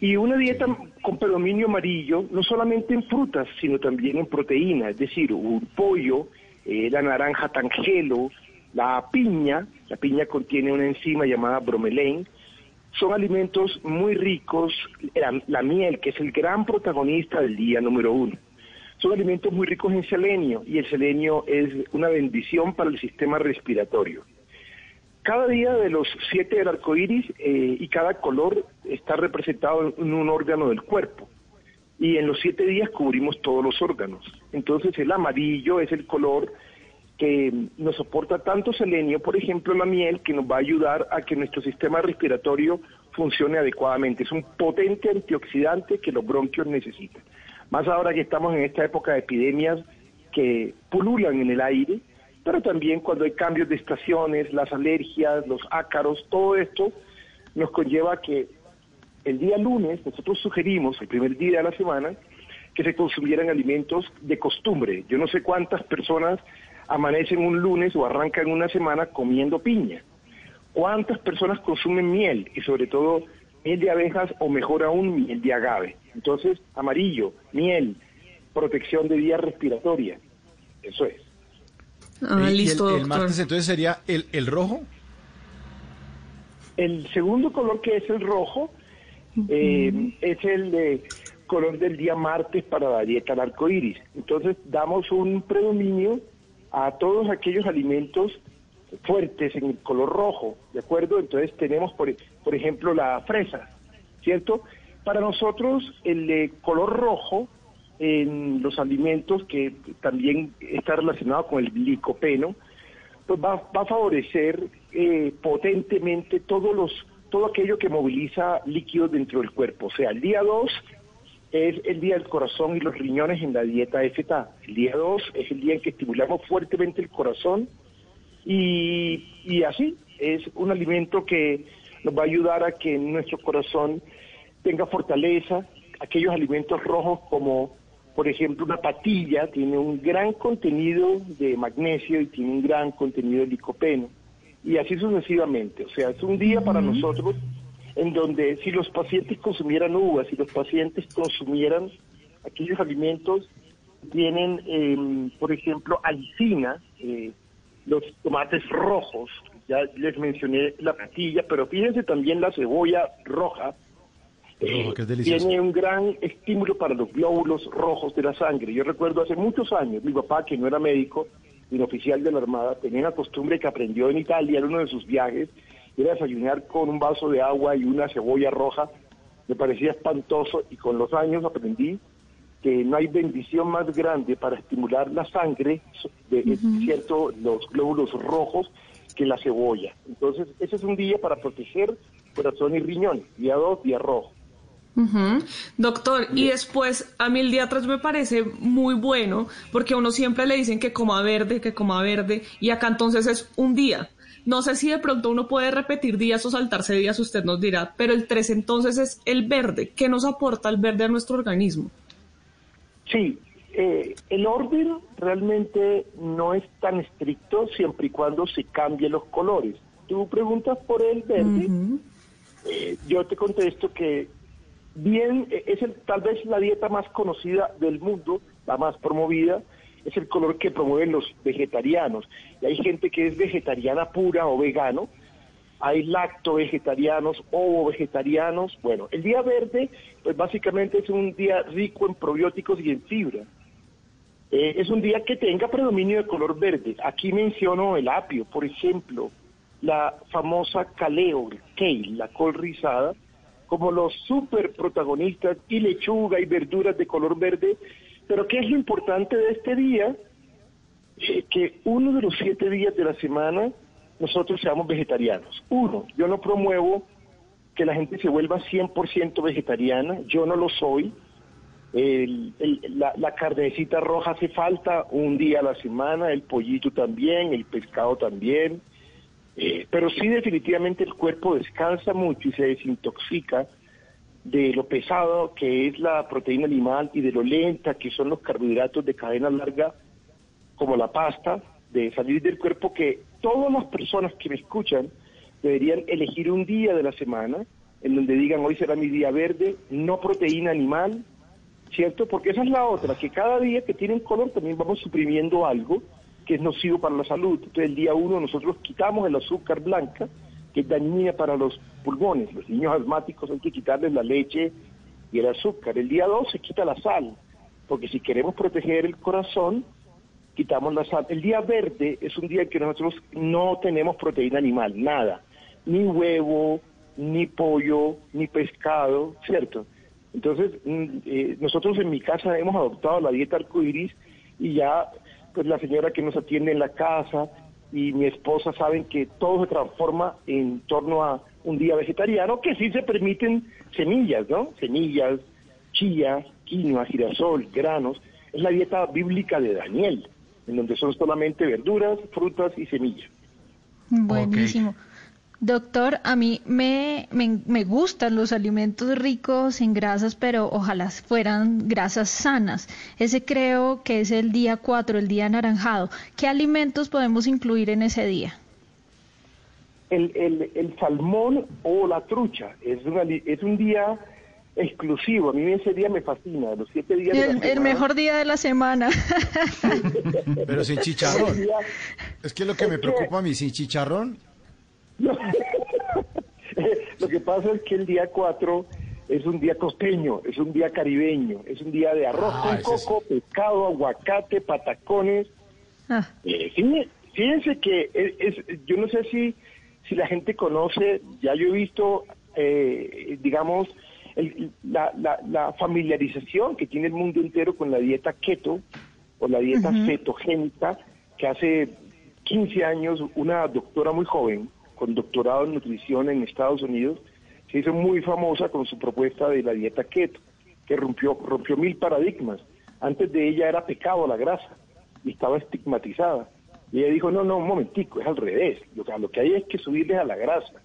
Y una dieta con predominio amarillo, no solamente en frutas, sino también en proteínas, es decir, un pollo, eh, la naranja tangelo, la piña, la piña contiene una enzima llamada bromelain, son alimentos muy ricos, la, la miel, que es el gran protagonista del día número uno. Son alimentos muy ricos en selenio y el selenio es una bendición para el sistema respiratorio. Cada día de los siete del arco iris eh, y cada color está representado en un órgano del cuerpo. Y en los siete días cubrimos todos los órganos. Entonces el amarillo es el color que nos soporta tanto selenio, por ejemplo la miel, que nos va a ayudar a que nuestro sistema respiratorio funcione adecuadamente. Es un potente antioxidante que los bronquios necesitan. Más ahora que estamos en esta época de epidemias que pululan en el aire, pero también cuando hay cambios de estaciones, las alergias, los ácaros, todo esto nos conlleva que el día lunes nosotros sugerimos, el primer día de la semana, que se consumieran alimentos de costumbre. Yo no sé cuántas personas amanecen un lunes o arrancan una semana comiendo piña. ¿Cuántas personas consumen miel? Y sobre todo miel de abejas o mejor aún miel de agave. Entonces, amarillo, miel, protección de vía respiratoria. Eso es. Eh, y el, el martes entonces sería el, el rojo. El segundo color que es el rojo eh, es el de color del día martes para la dieta al arco iris. Entonces damos un predominio a todos aquellos alimentos fuertes en el color rojo, ¿de acuerdo? Entonces tenemos, por, por ejemplo, la fresa, ¿cierto? Para nosotros el color rojo en los alimentos que también está relacionado con el licopeno, pues va, va a favorecer eh, potentemente todos los todo aquello que moviliza líquidos dentro del cuerpo. O sea, el día 2 es el día del corazón y los riñones en la dieta FTA. El día 2 es el día en que estimulamos fuertemente el corazón y, y así es un alimento que nos va a ayudar a que nuestro corazón tenga fortaleza. Aquellos alimentos rojos como por ejemplo, una patilla tiene un gran contenido de magnesio y tiene un gran contenido de licopeno. Y así sucesivamente. O sea, es un día para nosotros en donde si los pacientes consumieran uvas, si los pacientes consumieran aquellos alimentos que tienen, eh, por ejemplo, alicina, eh, los tomates rojos, ya les mencioné la patilla, pero fíjense también la cebolla roja, Rojo, que es tiene un gran estímulo para los glóbulos rojos de la sangre. Yo recuerdo hace muchos años, mi papá, que no era médico, un oficial de la Armada, tenía una costumbre que aprendió en Italia en uno de sus viajes, era desayunar con un vaso de agua y una cebolla roja. Me parecía espantoso y con los años aprendí que no hay bendición más grande para estimular la sangre, de, de cierto, los glóbulos rojos, que la cebolla. Entonces, ese es un día para proteger corazón y riñón. Día 2, día rojo. Doctor, y después a mí el día 3 me parece muy bueno porque a uno siempre le dicen que coma verde, que coma verde y acá entonces es un día. No sé si de pronto uno puede repetir días o saltarse días, usted nos dirá, pero el 3 entonces es el verde. ¿Qué nos aporta el verde a nuestro organismo? Sí, eh, el orden realmente no es tan estricto siempre y cuando se cambien los colores. Tú preguntas por el verde, eh, yo te contesto que bien, eh, es el, tal vez la dieta más conocida del mundo, la más promovida, es el color que promueven los vegetarianos. Y hay gente que es vegetariana pura o vegano, hay lacto vegetarianos, ovo vegetarianos. Bueno, el día verde, pues básicamente es un día rico en probióticos y en fibra. Eh, es un día que tenga predominio de color verde. Aquí menciono el apio, por ejemplo, la famosa caleo, el kale, la col rizada, como los super protagonistas y lechuga y verduras de color verde. Pero ¿qué es lo importante de este día? Eh, que uno de los siete días de la semana nosotros seamos vegetarianos. Uno, yo no promuevo que la gente se vuelva 100% vegetariana, yo no lo soy. El- el- la, la carnecita roja hace falta un día a la semana, el pollito también, el pescado también. Eh, pero sí definitivamente el cuerpo descansa mucho y se desintoxica de lo pesado que es la proteína animal y de lo lenta que son los carbohidratos de cadena larga como la pasta, de salir del cuerpo que todas las personas que me escuchan deberían elegir un día de la semana en donde digan hoy será mi día verde, no proteína animal, ¿cierto? Porque esa es la otra, que cada día que tienen color también vamos suprimiendo algo que es nocivo para la salud. Entonces el día uno nosotros quitamos el azúcar blanca, que es dañina para los pulmones. Los niños asmáticos hay que quitarles la leche y el azúcar. El día dos se quita la sal, porque si queremos proteger el corazón, quitamos la sal. El día verde es un día en que nosotros no tenemos proteína animal, nada, ni huevo, ni pollo, ni pescado, ¿cierto? Entonces, mm, eh, nosotros en mi casa hemos adoptado la dieta arcoíris y ya, pues la señora que nos atiende en la casa y mi esposa saben que todo se transforma en torno a un día vegetariano, que sí se permiten semillas, ¿no? Semillas, chía, quinoa, girasol, granos. Es la dieta bíblica de Daniel, en donde son solamente verduras, frutas y semillas. Buenísimo. Doctor, a mí me, me, me gustan los alimentos ricos en grasas, pero ojalá fueran grasas sanas. Ese creo que es el día 4, el día anaranjado. ¿Qué alimentos podemos incluir en ese día? El, el, el salmón o la trucha es, una es un día exclusivo. A mí ese día me fascina. Los siete días de la El, el mejor día de la semana. <laughs> Pero sin <laughs> chicharrón. Es que lo que me preocupa a mí, sin chicharrón, <laughs> Lo que pasa es que el día 4 es un día costeño, es un día caribeño, es un día de arroz Ah, con coco, pescado, aguacate, patacones. Ah. Eh, fíjense, fíjense que es, es- yo no sé si, si la gente conoce, ya yo he visto, eh, digamos, el- la, la- la familiarización que tiene el mundo entero con la dieta keto o la dieta Ujú. cetogénica, que hace 15 años una doctora muy joven, con doctorado en nutrición en Estados Unidos, se hizo muy famosa con su propuesta de la dieta keto, que rompió, rompió mil paradigmas. Antes de ella era pecado la grasa y estaba estigmatizada. Y ella dijo, no, no, un momentico, es al revés. Lo que, lo que hay es que subirles a la grasa.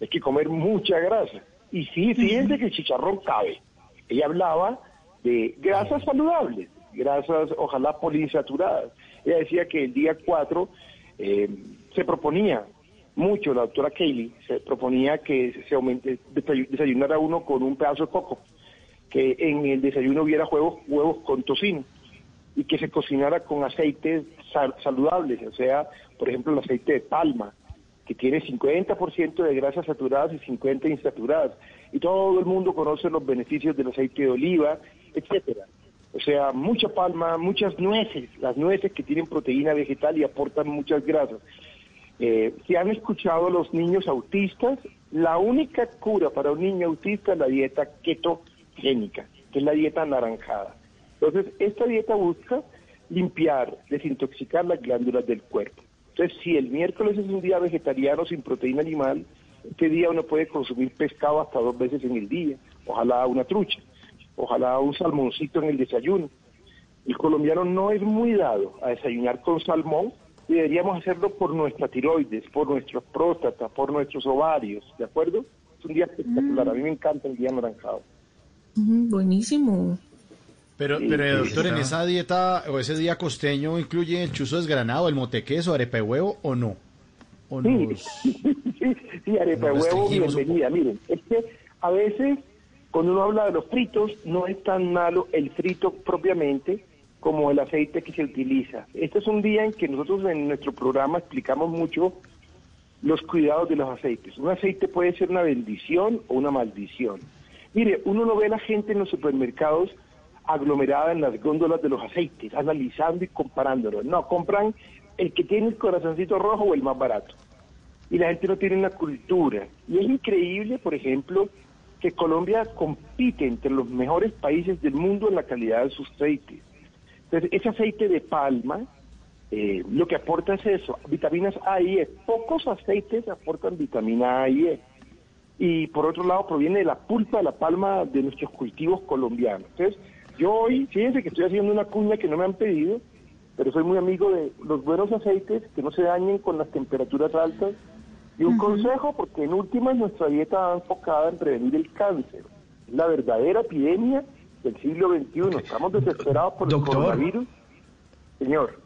Hay que comer mucha grasa. Y sí, fíjense que el chicharrón cabe. Ella hablaba de grasas saludables, grasas ojalá poliinsaturadas. Ella decía que el día 4 eh, se proponía mucho, la doctora Kaylee, se proponía que se aumente, desayu- desayunara uno con un pedazo de coco, que en el desayuno hubiera huevos, huevos con tocino y que se cocinara con aceites sal- saludables, o sea, por ejemplo, el aceite de palma, que tiene 50% de grasas saturadas y 50 insaturadas. Y todo el mundo conoce los beneficios del aceite de oliva, etcétera. O sea, mucha palma, muchas nueces, las nueces que tienen proteína vegetal y aportan muchas grasas. Eh, si han escuchado los niños autistas, la única cura para un niño autista es la dieta ketogénica, que es la dieta anaranjada. Entonces, esta dieta busca limpiar, desintoxicar las glándulas del cuerpo. Entonces, si el miércoles es un día vegetariano sin proteína animal, este día uno puede consumir pescado hasta dos veces en el día, ojalá una trucha, ojalá un salmoncito en el desayuno. El colombiano no es muy dado a desayunar con salmón, y deberíamos hacerlo por nuestra tiroides, por nuestras próstatas, por nuestros ovarios, ¿de acuerdo? Es un día espectacular, a mí me encanta el día anaranjado. buenísimo. Pero, pero doctor, ¿en esa dieta o ese día costeño incluye el chuzo desgranado, el motequeso, arepa de huevo o no? ¿O sí, nos- <laughs> sí, sí, arepa de huevo, bienvenida. Miren, es que a veces cuando uno habla de los fritos, no es tan malo el frito propiamente como el aceite que se utiliza. Este es un día en que nosotros en nuestro programa explicamos mucho los cuidados de los aceites. Un aceite puede ser una bendición o una maldición. Mire, uno no ve a la gente en los supermercados aglomerada en las góndolas de los aceites, analizando y comparándolos. No, compran el que tiene el corazoncito rojo o el más barato. Y la gente no tiene una cultura. Y es increíble, por ejemplo, que Colombia compite entre los mejores países del mundo en la calidad de sus aceites. Entonces, ese aceite de palma, eh, lo que aporta es eso, vitaminas A y E. Pocos aceites aportan vitamina A y E. Y por otro lado, proviene de la pulpa de la palma de nuestros cultivos colombianos. Entonces, yo hoy, fíjense que estoy haciendo una cuña que no me han pedido, pero soy muy amigo de los buenos aceites que no se dañen con las temperaturas altas. Y un consejo, porque en últimas nuestra dieta va enfocada en prevenir el cáncer. La verdadera epidemia del siglo XXI. Estamos desesperados por Doctor. el coronavirus. Señor.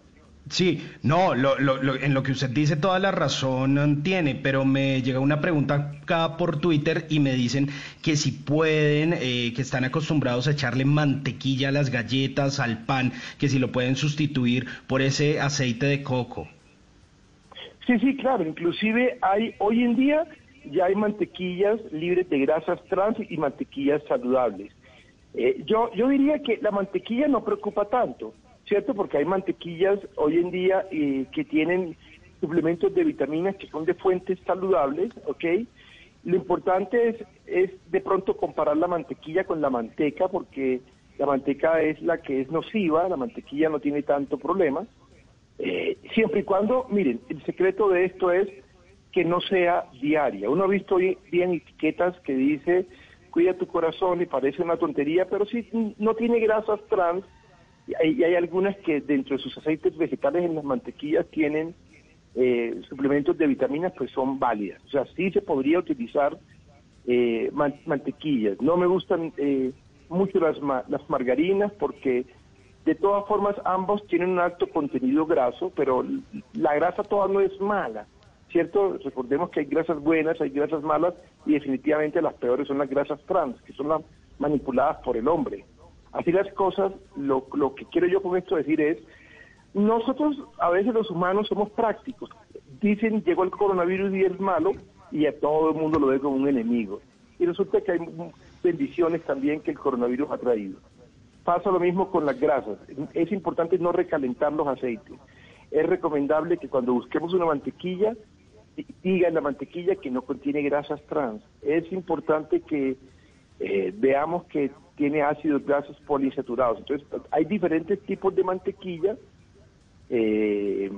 Sí, no, lo- lo- lo- en lo que usted dice toda la razón tiene, pero me llega una pregunta acá por Twitter y me dicen que si pueden, eh, que están acostumbrados a echarle mantequilla a las galletas, al pan, que si lo pueden sustituir por ese aceite de coco. Sí, sí, claro. Inclusive hay hoy en día ya hay mantequillas libres de grasas trans y mantequillas saludables. Eh, yo, yo diría que la mantequilla no preocupa tanto, ¿cierto? Porque hay mantequillas hoy en día eh, que tienen suplementos de vitaminas que son de fuentes saludables, ¿ok? Lo importante es, es de pronto comparar la mantequilla con la manteca, porque la manteca es la que es nociva, la mantequilla no tiene tanto problema. Eh, siempre y cuando, miren, el secreto de esto es que no sea diaria. Uno ha visto hoy día en etiquetas que dice, cuida tu corazón y parece una tontería, pero sí no tiene grasas trans y hay, algunas que dentro de sus aceites vegetales en las mantequillas tienen eh, suplementos de vitaminas, pues son válidas. O sea, sí se podría utilizar eh, man- mantequillas. No me gustan eh, mucho las, las margarinas porque de todas formas ambos tienen un alto contenido graso, pero la grasa toda no es mala, ¿cierto? Recordemos que hay grasas buenas, hay grasas malas y definitivamente las peores son las grasas trans, que son las manipuladas por el hombre. Así las cosas, lo, lo que quiero yo con esto decir es, nosotros a veces los humanos somos prácticos. Dicen, llegó el coronavirus y es malo y a todo el mundo lo ve como un enemigo. Y resulta que hay bendiciones también que el coronavirus ha traído. Pasa lo mismo con las grasas. Es importante no recalentar los aceites. Es recomendable que cuando busquemos una mantequilla, diga en la mantequilla que no contiene grasas trans. Es importante que eh, veamos que tiene ácidos grasos poliinsaturados. Entonces, hay diferentes tipos de mantequilla. eh,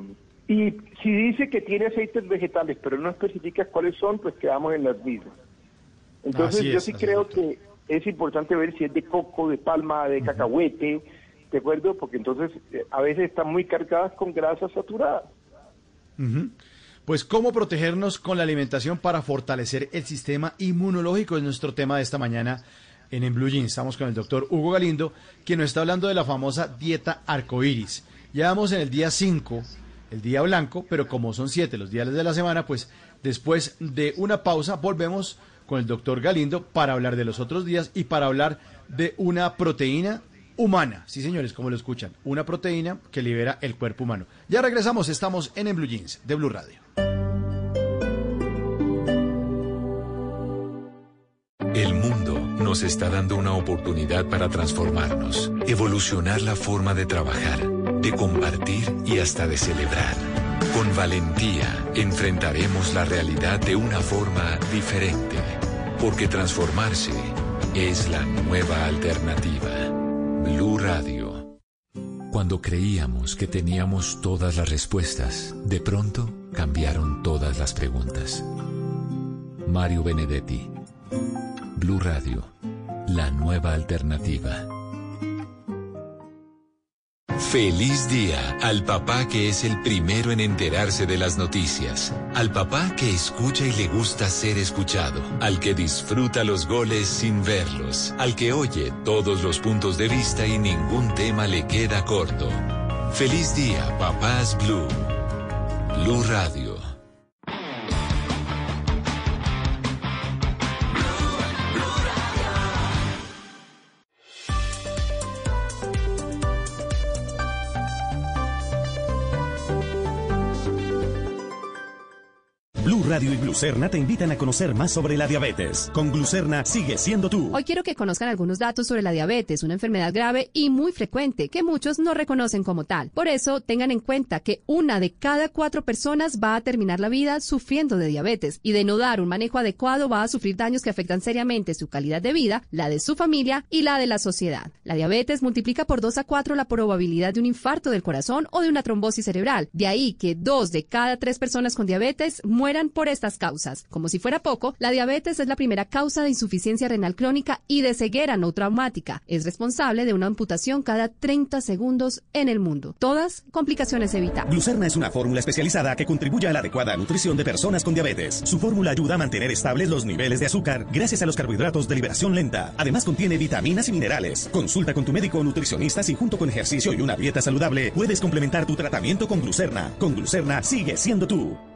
y si dice que tiene aceites vegetales, pero no especifica cuáles son, pues quedamos en las mismas. Entonces, yo sí creo que es importante ver si es de coco, de palma, de cacahuete, ¿de acuerdo? Porque entonces eh, a veces están muy cargadas con grasas saturadas. Ujú. Pues cómo protegernos con la alimentación para fortalecer el sistema inmunológico es nuestro tema de esta mañana en En Blue Jeans. Estamos con el doctor Hugo Galindo, quien nos está hablando de la famosa dieta arcoíris. Ya vamos en el día 5, el día blanco, pero como son 7 los días de la semana, pues después de una pausa volvemos con el doctor Galindo para hablar de los otros días y para hablar de una proteína humana. Sí, señores, como lo escuchan, una proteína que libera el cuerpo humano. Ya regresamos, estamos en En Blue Jeans de Blue Radio. El mundo nos está dando una oportunidad para transformarnos, evolucionar la forma de trabajar, de compartir y hasta de celebrar. Con valentía enfrentaremos la realidad de una forma diferente, porque transformarse es la nueva alternativa. Blue Radio. Cuando creíamos que teníamos todas las respuestas, de pronto cambiaron todas las preguntas. Mario Benedetti. Blue Radio. La nueva alternativa. Feliz día al papá que es el primero en enterarse de las noticias, al papá que escucha y le gusta ser escuchado, al que disfruta los goles sin verlos, al que oye todos los puntos de vista y ningún tema le queda corto. Feliz día, papás Blue. Blue Radio. Radio y Glucerna te invitan a conocer más sobre la diabetes. Con Glucerna sigue siendo tú. Hoy quiero que conozcan algunos datos sobre la diabetes, una enfermedad grave y muy frecuente que muchos no reconocen como tal. Por eso, tengan en cuenta que una de cada cuatro personas va a terminar la vida sufriendo de diabetes y de no dar un manejo adecuado va a sufrir daños que afectan seriamente su calidad de vida, la de su familia y la de la sociedad. La diabetes multiplica por 2 a 4 la probabilidad de un infarto del corazón o de una trombosis cerebral. De ahí que dos de cada tres personas con diabetes mueran por estas causas. Como si fuera poco, la diabetes es la primera causa de insuficiencia renal crónica y de ceguera no traumática. Es responsable de una amputación cada 30 segundos en el mundo. Todas complicaciones evitables. Glucerna es una fórmula especializada que contribuye a la adecuada nutrición de personas con diabetes. Su fórmula ayuda a mantener estables los niveles de azúcar gracias a los carbohidratos de liberación lenta. Además contiene vitaminas y minerales. Consulta con tu médico o nutricionista si junto con ejercicio y una dieta saludable puedes complementar tu tratamiento con Glucerna. Con Glucerna sigue siendo tú.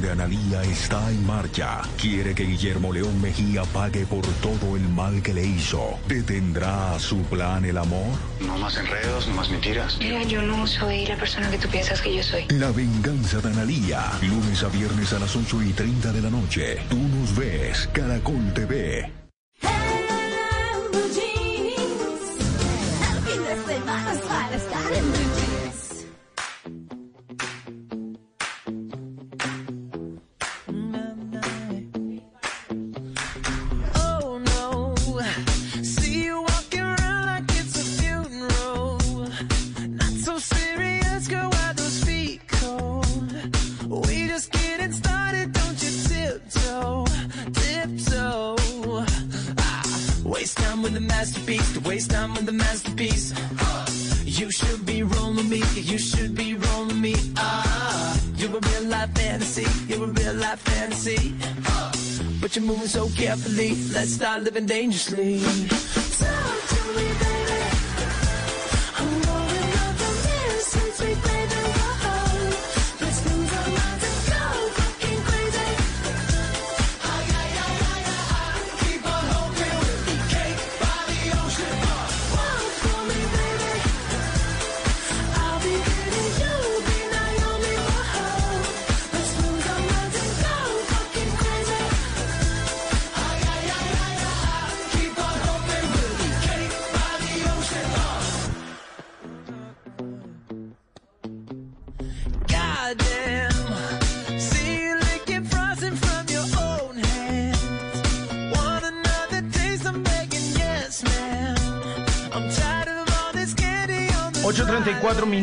De Analía está en marcha. Quiere que Guillermo León Mejía pague por todo el mal que le hizo. ¿Detendrá a su plan el amor? No más enredos, no más mentiras. Mira, yo no soy la persona que tú piensas que yo soy. La venganza de Analía. Lunes a viernes a las 8 y 30 de la noche. Tú nos ves. Caracol TV. Let's start living dangerously.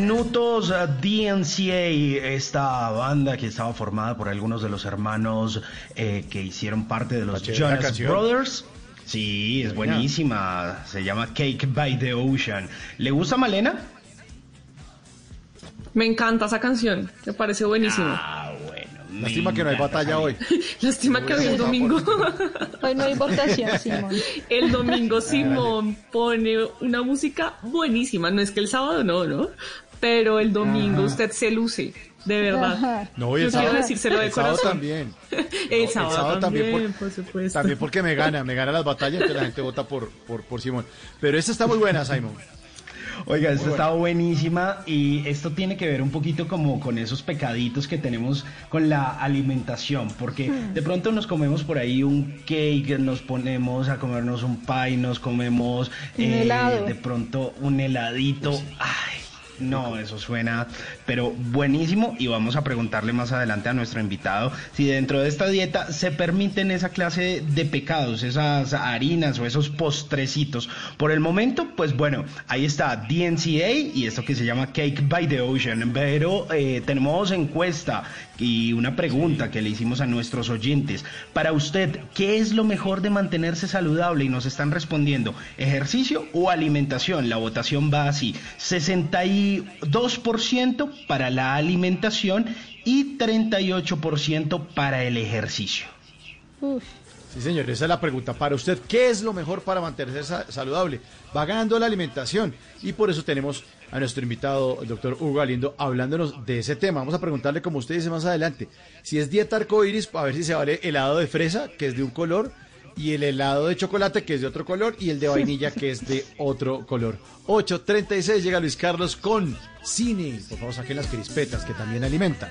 Minutos, uh, DNCA, esta banda que estaba formada por algunos de los hermanos eh, que hicieron parte de los Jonas. Brothers. Sí, es buenísima. Se llama Cake by the Ocean. ¿Le gusta Malena? Me encanta esa canción, me parece buenísima. Ah, bueno. Lástima que no hay batalla hoy. <laughs> Lástima que hoy el domingo. <laughs> Hoy no hay votación, Simón. El domingo Simón pone una música buenísima. No es que el sábado no, ¿no? Pero el domingo Ajá. usted se luce, de verdad. Ajá. No, y el Yo quiero sábado, decírselo de el sábado también. <laughs> El No, sábado, también, por, por supuesto. También porque me gana, me gana las batallas, entonces la gente vota por, por, por Simón. Pero esta está muy buena, Simon. Oiga, esta está buenísima y esto tiene que ver un poquito como con esos pecaditos que tenemos con la alimentación, porque Hmm. de pronto nos comemos por ahí un cake, nos ponemos a comernos un pie, nos comemos Un helado. de pronto un heladito. Ay, no, eso suena, pero buenísimo y vamos a preguntarle más adelante a nuestro invitado si dentro de esta dieta se permiten esa clase de pecados, esas harinas o esos postrecitos. Por el momento, pues bueno, ahí está DNCA y esto que se llama Cake by the Ocean, pero eh, tenemos encuesta y una pregunta que le hicimos a nuestros oyentes. Para usted, ¿qué es lo mejor de mantenerse saludable? Y nos están respondiendo, ejercicio o alimentación. La votación va así, 62% para la alimentación y 38% para el ejercicio. Sí, señor, esa es la pregunta para usted. ¿Qué es lo mejor para mantenerse sa- saludable? Va ganando la alimentación. Y por eso tenemos a nuestro invitado, el doctor Hugo Galindo, hablándonos de ese tema. Vamos a preguntarle, como usted dice más adelante, si es dieta arcoíris, a ver si se vale helado de fresa, que es de un color, y el helado de chocolate, que es de otro color, y el de vainilla, que es de otro color. 8.36 llega Luis Carlos con cine. Por favor, saquen las crispetas, que también alimentan.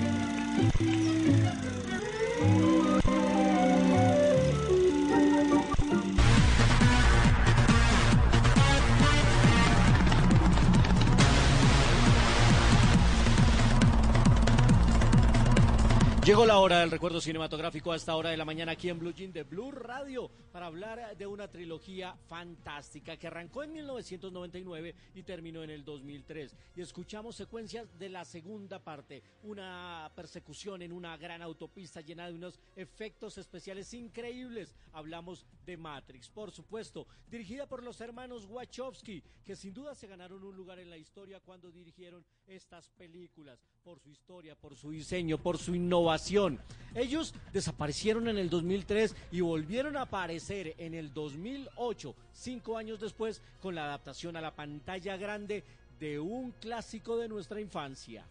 Hora del recuerdo cinematográfico a esta hora de la mañana aquí en Blue Jean de Blue Radio para hablar de una trilogía fantástica que arrancó en 1999 y terminó en el 2003. Y escuchamos secuencias de la segunda parte, una persecución en una gran autopista llena de unos efectos especiales increíbles. Hablamos de Matrix, por supuesto, dirigida por los hermanos Wachowski, que sin duda se ganaron un lugar en la historia cuando dirigieron estas películas, por su historia, por su diseño, por su innovación. Ellos desaparecieron en el 2003 y volvieron a aparecer en el 2008, cinco años después, con la adaptación a la pantalla grande de un clásico de nuestra infancia.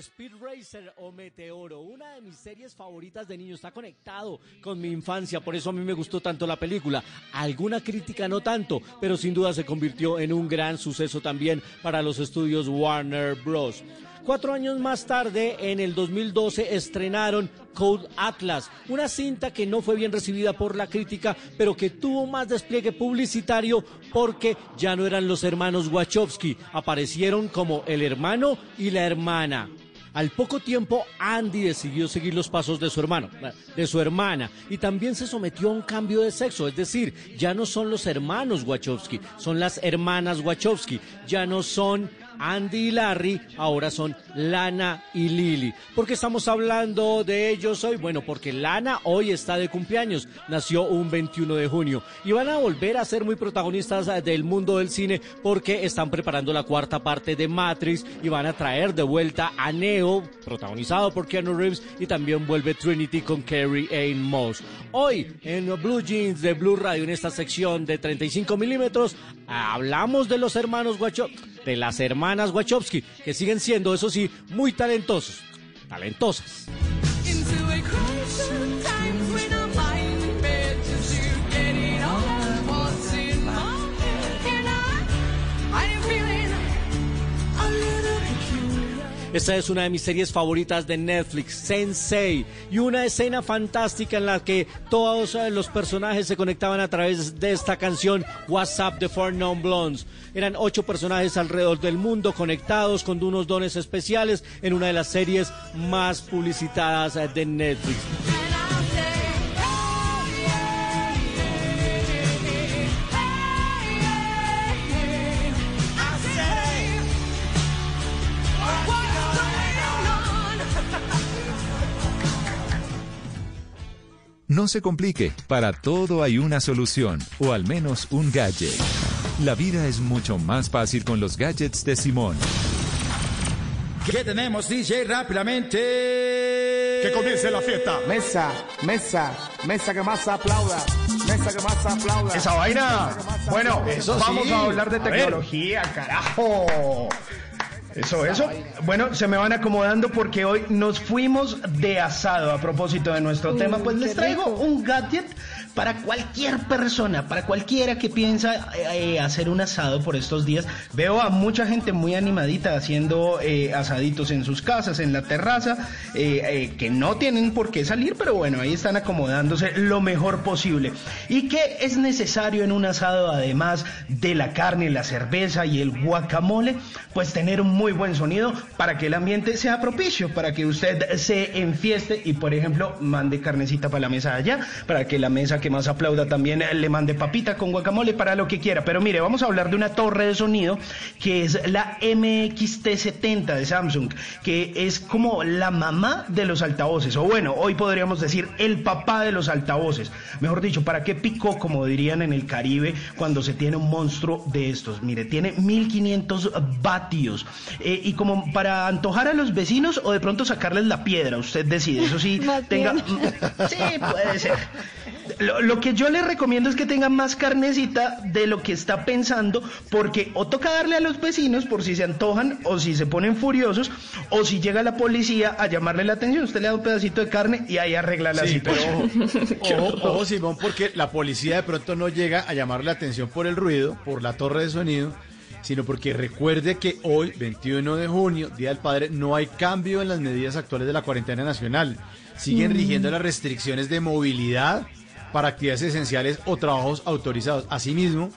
Speed Racer o Meteoro, una de mis series favoritas de niño, está conectado con mi infancia, por eso a mí me gustó tanto la película. Alguna crítica no tanto, pero sin duda se convirtió en un gran suceso también para los estudios Warner Bros. Cuatro años más tarde, en el 2012, estrenaron Code Atlas, una cinta que no fue bien recibida por la crítica, pero que tuvo más despliegue publicitario porque ya no eran los hermanos Wachowski, aparecieron como el hermano y la hermana. Al poco tiempo, Andy decidió seguir los pasos de su hermano, de su hermana, y también se sometió a un cambio de sexo, es decir, ya no son los hermanos Wachowski, son las hermanas Wachowski, ya no son Andy y Larry, ahora son Lana y Lily. ¿Por qué estamos hablando de ellos hoy? Bueno, porque Lana hoy está de cumpleaños, nació un 21 de junio, y van a volver a ser muy protagonistas eh, del mundo del cine porque están preparando la cuarta parte de Matrix y van a traer de vuelta a Neo, protagonizado por Keanu Reeves, y también vuelve Trinity con Carrie Ann Moss. Hoy en Blue Jeans de Blue Radio, en esta sección de 35 milímetros, hablamos de los hermanos Wachowski, de las hermanas Wachowski, que siguen siendo, eso sí, muy talentosos, talentosas. Esta es una de mis series favoritas de Netflix, Sensei, y una escena fantástica en la que todos eh, los personajes se conectaban a través de esta canción WhatsApp de Four Non Blondes. Eran ocho personajes alrededor del mundo conectados con unos dones especiales en una de las series más publicitadas eh, de Netflix. No se complique, para todo hay una solución, o al menos un gadget. La vida es mucho más fácil con los gadgets de Simón. ¿Qué tenemos, DJ? Rápidamente. Que comience la fiesta. Mesa, mesa, mesa que más aplauda. Mesa que más aplauda. Esa vaina. Bueno, Eso vamos sí. a hablar de tecnología, carajo. Eso, eso. Bueno, se me van acomodando porque hoy nos fuimos de asado a propósito de nuestro tema. Pues les traigo rico. un gadget para cualquier persona, para cualquiera que piensa eh, eh, hacer un asado por estos días. Veo a mucha gente muy animadita haciendo eh, asaditos en sus casas, en la terraza, que no tienen por qué salir, pero bueno, ahí están acomodándose lo mejor posible. ¿Y qué es necesario en un asado, además de la carne, la cerveza y el guacamole? Pues tener un muy buen sonido para que el ambiente sea propicio, para que usted se enfieste y, por ejemplo, mande carnecita para la mesa allá, para que la mesa que más aplauda también le mande papita con guacamole para lo que quiera. Pero mire, vamos a hablar de una torre de sonido que es la MXT70 de Samsung, que es como la mamá de los altavoces, o bueno, hoy podríamos decir el papá de los altavoces. Mejor dicho, ¿para qué picó, como dirían en el Caribe, cuando se tiene un monstruo de estos? Mire, tiene 1500 vatios. Eh, y como para antojar a los vecinos o de pronto sacarles la piedra, usted decide. Eso sí, <laughs> tenga. <laughs> Sí, puede ser. Lo, lo que yo le recomiendo es que tenga más carnecita de lo que está pensando, porque o toca darle a los vecinos por si se antojan o si se ponen furiosos, o si llega la policía a llamarle la atención, usted le da un pedacito de carne y ahí arregla la Sí, pero situación. ojo, <laughs> ojo, ojo, Simón, porque la policía de pronto no llega a llamarle la atención por el ruido, por la torre de sonido, sino porque recuerde que hoy, 21 de junio, Día del Padre, no hay cambio en las medidas actuales de la cuarentena nacional. Siguen Mm. rigiendo las restricciones de movilidad para actividades esenciales o trabajos autorizados. Asimismo,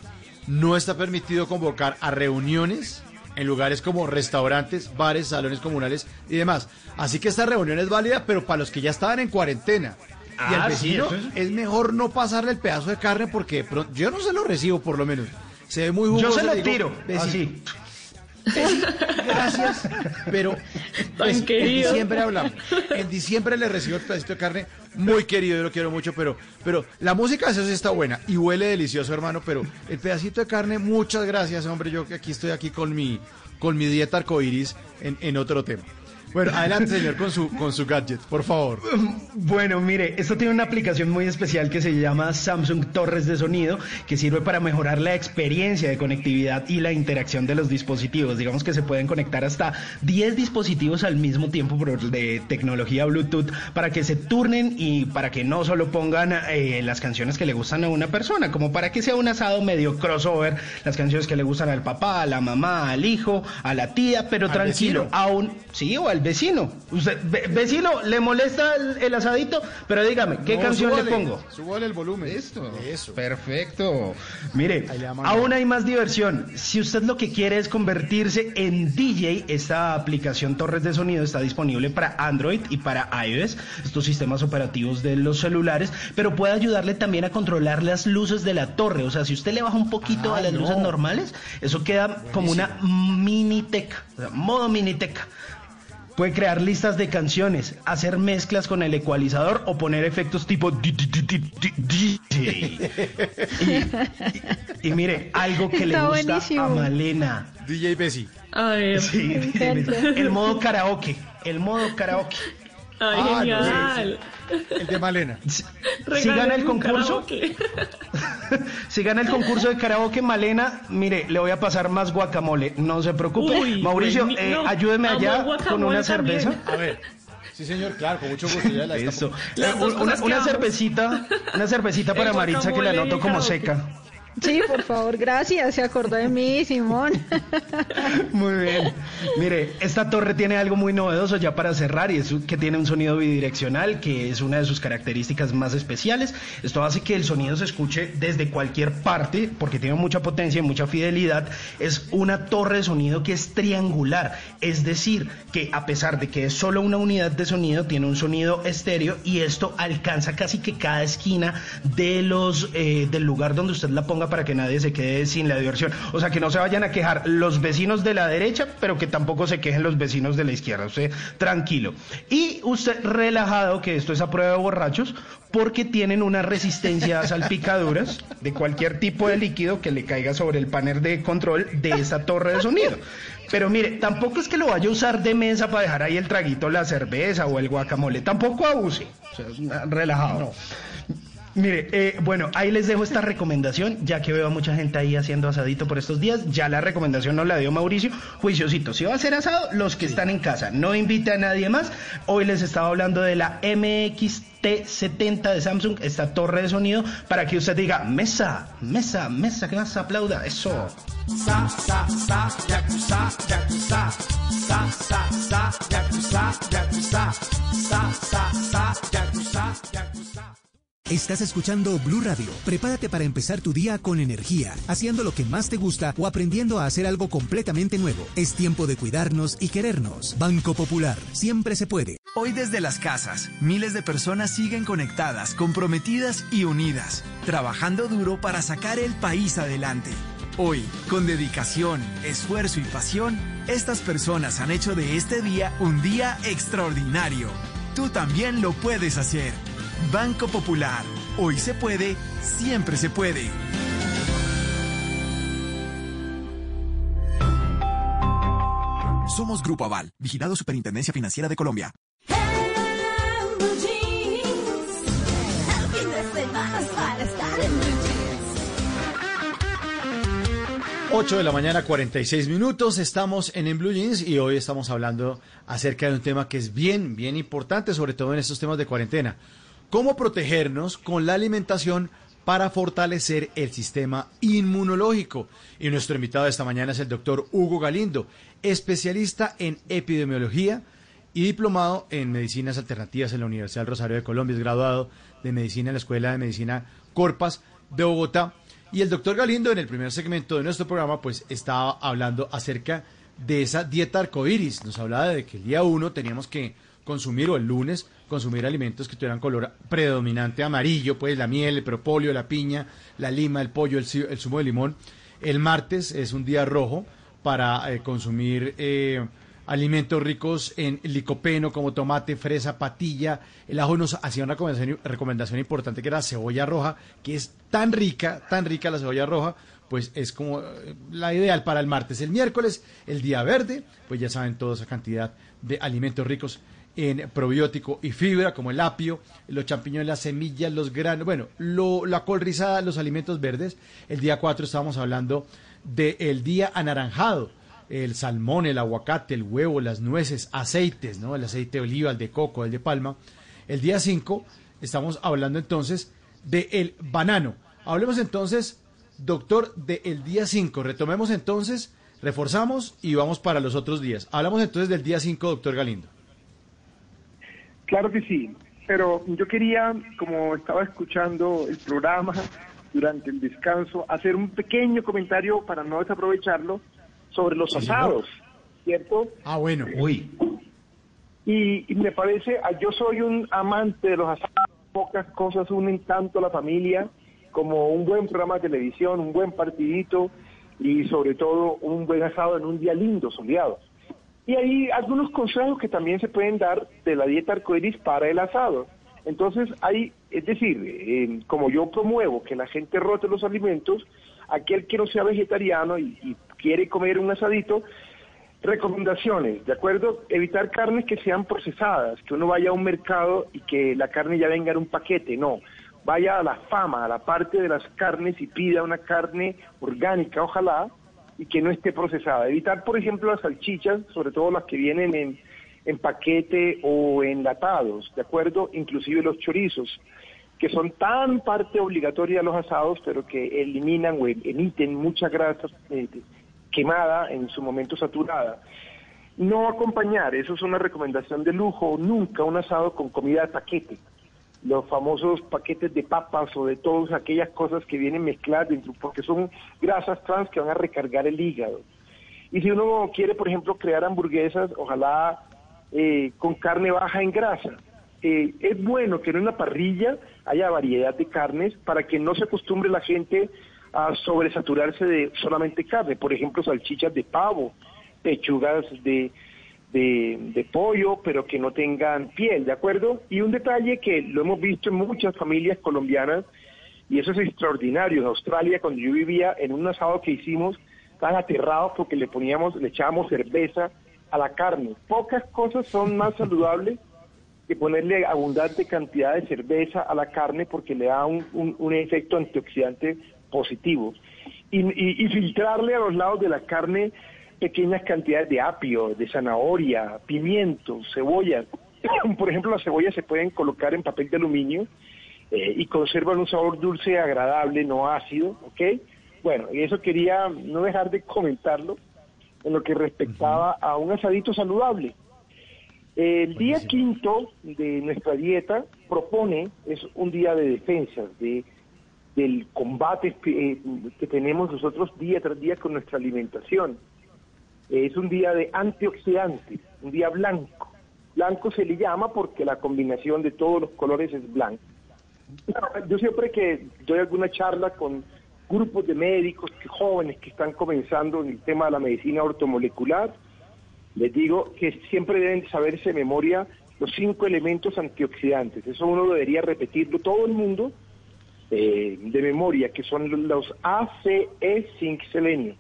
no está permitido convocar a reuniones en lugares como restaurantes, bares, salones comunales y demás. Así que esta reunión es válida, pero para los que ya estaban en cuarentena. y Ah, al sí, vecino es- es mejor no pasarle el pedazo de carne porque de pronto- yo no se lo recibo por lo menos. Se ve muy jugoso. Yo se lo digo, tiro, "Vecino, así. Gracias, pero pues, en querido. diciembre hablamos. En diciembre le recibo el pedacito de carne muy querido, yo lo quiero mucho, pero, pero la música eso sí está buena y huele delicioso, hermano, pero el pedacito de carne, muchas gracias, hombre, yo aquí estoy aquí con mi, con mi dieta arcoiris en, en otro tema. Bueno, adelante, señor, con su, con su gadget, por favor. Bueno, mire, esto tiene una aplicación muy especial que se llama Samsung Torres de Sonido, que sirve para mejorar la experiencia de conectividad y la interacción de los dispositivos. Digamos que se pueden conectar hasta 10 dispositivos al mismo tiempo por de tecnología Bluetooth para que se turnen y para que no solo pongan eh, las canciones que le gustan a una persona, como para que sea un asado medio crossover, las canciones que le gustan al papá, a la mamá, al hijo, a la tía, pero Al tranquilo, aún, sí, o al vecino. Usted, ve- vecino, ¿le molesta el, el asadito? Pero dígame, ¿qué No, canción súbale, le pongo? Súbale el volumen. Esto. Eso. Perfecto. Mire, aún hay más diversión. Si usted lo que quiere es convertirse en DJ, esta aplicación Torres de Sonido está disponible para Android y para iOS, estos sistemas operativos de los celulares, pero puede ayudarle también a controlar las luces de la torre. O sea, si usted le baja un poquito Ah, a las no. luces normales, eso queda como una mini tech, o sea, modo mini tech. Puede crear listas de canciones, hacer mezclas con el ecualizador o poner efectos tipo DJ. Y, y mire, algo que le gusta buenísimo. a Malena. DJ Bessie. Sí, <laughs> el modo karaoke. El modo karaoke. Ay, Ah, no, genial. El de Malena. Si <laughs> gana el concurso, karaoke. <laughs> si gana el concurso de karaoke, Malena, mire, le voy a pasar más guacamole. No se preocupe. Uy, Mauricio, buení- eh, no, ayúdeme allá con una también. cerveza. A ver. Sí, señor, claro, con mucho gusto. Ya la Eso. Las Eh, una, una cervecita, una cervecita <laughs> para Maritza que la noto como seca. Sí, por favor, gracias. Se acordó de mí, Simón. Muy bien. Mire, esta torre tiene algo muy novedoso ya para cerrar y es que tiene un sonido bidireccional que es una de sus características más especiales. Esto hace que el sonido se escuche desde cualquier parte porque tiene mucha potencia y mucha fidelidad. Es una torre de sonido que es triangular, es decir, que a pesar de que es solo una unidad de sonido, tiene un sonido estéreo y esto alcanza casi que cada esquina de los eh, del lugar donde usted la ponga para que nadie se quede sin la diversión. O sea, que no se vayan a quejar los vecinos de la derecha, pero que tampoco se quejen los vecinos de la izquierda. Usted tranquilo. Y usted relajado, que esto es a prueba de borrachos, porque tienen una resistencia a salpicaduras de cualquier tipo de líquido que le caiga sobre el panel de control de esa torre de sonido. Pero mire, tampoco es que lo vaya a usar de mesa para dejar ahí el traguito, la cerveza o el guacamole. Tampoco abuse. O sea, relajado. Mire, eh, bueno, ahí les dejo esta recomendación, ya que veo a mucha gente ahí haciendo asadito por estos días. Ya la recomendación nos la dio Mauricio. Juiciosito, si va a ser asado, los que están en casa, no invite a nadie más. Hoy les estaba hablando de la MXT70 de Samsung, esta torre de sonido, para que usted diga, mesa, mesa, mesa, que más aplauda. Eso. Sa, sa, sa, yakuza, yakuza. Sa, sa, sa, yakuza, yakuza. Sa, sa, sa, yakuza, yakuza. Estás escuchando Blue Radio. Prepárate para empezar tu día con energía, haciendo lo que más te gusta o aprendiendo a hacer algo completamente nuevo. Es tiempo de cuidarnos y querernos. Banco Popular. Siempre se puede. Hoy desde las casas, miles de personas siguen conectadas, comprometidas y unidas, trabajando duro para sacar el país adelante. Hoy, con dedicación, esfuerzo y pasión, estas personas han hecho de este día un día extraordinario. Tú también lo puedes hacer. Banco Popular. Hoy se puede, siempre se puede. Somos Grupo Aval, vigilado Superintendencia Financiera de Colombia. 8 de la mañana, 46 minutos. Estamos en, en Blue Jeans y hoy estamos hablando acerca de un tema que es bien, bien importante, sobre todo en estos temas de cuarentena. ¿Cómo protegernos con la alimentación para fortalecer el sistema inmunológico? Y nuestro invitado esta mañana es el doctor Hugo Galindo, especialista en epidemiología y diplomado en medicinas alternativas en la Universidad del Rosario de Colombia. Es graduado de medicina en la Escuela de Medicina Corpas de Bogotá. Y el doctor Galindo en el primer segmento de nuestro programa pues estaba hablando acerca de esa dieta arcoíris. Nos hablaba de que el día uno teníamos que consumir o el lunes consumir alimentos que tuvieran color predominante amarillo, pues la miel, el propóleo, la piña, la lima, el pollo, el, zumo de limón. El martes es un día rojo para eh, consumir eh, alimentos ricos en licopeno como tomate, fresa, patilla. El ajo nos hacía una recomendación, recomendación importante que era cebolla roja, que es tan rica, tan rica la cebolla roja, pues es como eh, la ideal para el martes. El miércoles, el día verde, pues ya saben toda esa cantidad de alimentos ricos en probiótico y fibra, como el apio, los champiñones, las semillas, los granos, bueno, lo- la col rizada, los alimentos verdes. El día 4 estábamos hablando del día anaranjado, el salmón, el aguacate, el huevo, las nueces, aceites, ¿no? El aceite de oliva, el de coco, el de palma. El día 5 estamos hablando entonces del banano. Hablemos entonces, doctor, del día 5. Retomemos entonces, reforzamos y vamos para los otros días. Hablamos entonces del día 5, doctor Galindo. Claro que sí, pero yo quería, como estaba escuchando el programa durante el descanso, hacer un pequeño comentario para no desaprovecharlo sobre los Sí, señor. asados, ¿cierto? Ah, bueno. Uy. Y, y me parece, ah, yo soy un amante de los asados, pocas cosas unen tanto a la familia como un buen programa de televisión, un buen partidito y sobre todo un buen asado en un día lindo, soleado. Y hay algunos consejos que también se pueden dar de la dieta arcoíris para el asado. Entonces, hay, es decir, eh, como yo promuevo que la gente rote los alimentos, aquel que no sea vegetariano y, y quiere comer un asadito, recomendaciones, ¿de acuerdo? Evitar carnes que sean procesadas, que uno vaya a un mercado y que la carne ya venga en un paquete, no. Vaya a la fama, a la parte de las carnes y pida una carne orgánica, ojalá, y que no esté procesada. Evitar, por ejemplo, las salchichas, sobre todo las que vienen en, en paquete o enlatados, ¿de acuerdo? Inclusive los chorizos, que son tan parte obligatoria de los asados, pero que eliminan o emiten mucha grasa eh, quemada, en su momento saturada. No acompañar, eso es una recomendación de lujo, nunca un asado con comida de paquete los famosos paquetes de papas o de todas aquellas cosas que vienen mezcladas dentro, porque son grasas trans que van a recargar el hígado. Y si uno quiere, por ejemplo, crear hamburguesas, ojalá eh, con carne baja en grasa. Eh, es bueno que en una parrilla haya variedad de carnes para que no se acostumbre la gente a sobresaturarse de solamente carne, por ejemplo, salchichas de pavo, pechugas de, de, pollo, pero que no tengan piel, ¿de acuerdo? Y un detalle que lo hemos visto en muchas familias colombianas, y eso es extraordinario. En Australia, cuando yo vivía, en un asado que hicimos, estaban aterrados porque le poníamos, le echábamos cerveza a la carne. Pocas cosas son más saludables que ponerle abundante cantidad de cerveza a la carne porque le da un, un- un efecto antioxidante positivo. Y, y- y filtrarle a los lados de la carne pequeñas cantidades de apio, de zanahoria, pimientos, cebollas. <clears throat> Por ejemplo, las cebollas se pueden colocar en papel de aluminio eh, y conservan un sabor dulce, agradable, no ácido, ¿ok? Bueno, y eso quería no dejar de comentarlo en lo que respectaba a un asadito saludable. El día quinto de nuestra dieta propone, es un día de defensas, de, del combate eh, que tenemos nosotros día tras día con nuestra alimentación. Eh, es un día de antioxidantes, un día blanco. Blanco se le llama porque la combinación de todos los colores es blanco. <laughs> Yo siempre que doy alguna charla con grupos de médicos jóvenes que están comenzando en el tema de la medicina ortomolecular, les digo que siempre deben saberse de memoria los cinco elementos antioxidantes. Eso uno debería repetirlo todo el mundo eh, de memoria, que son los A, C, E, zinc, selenio.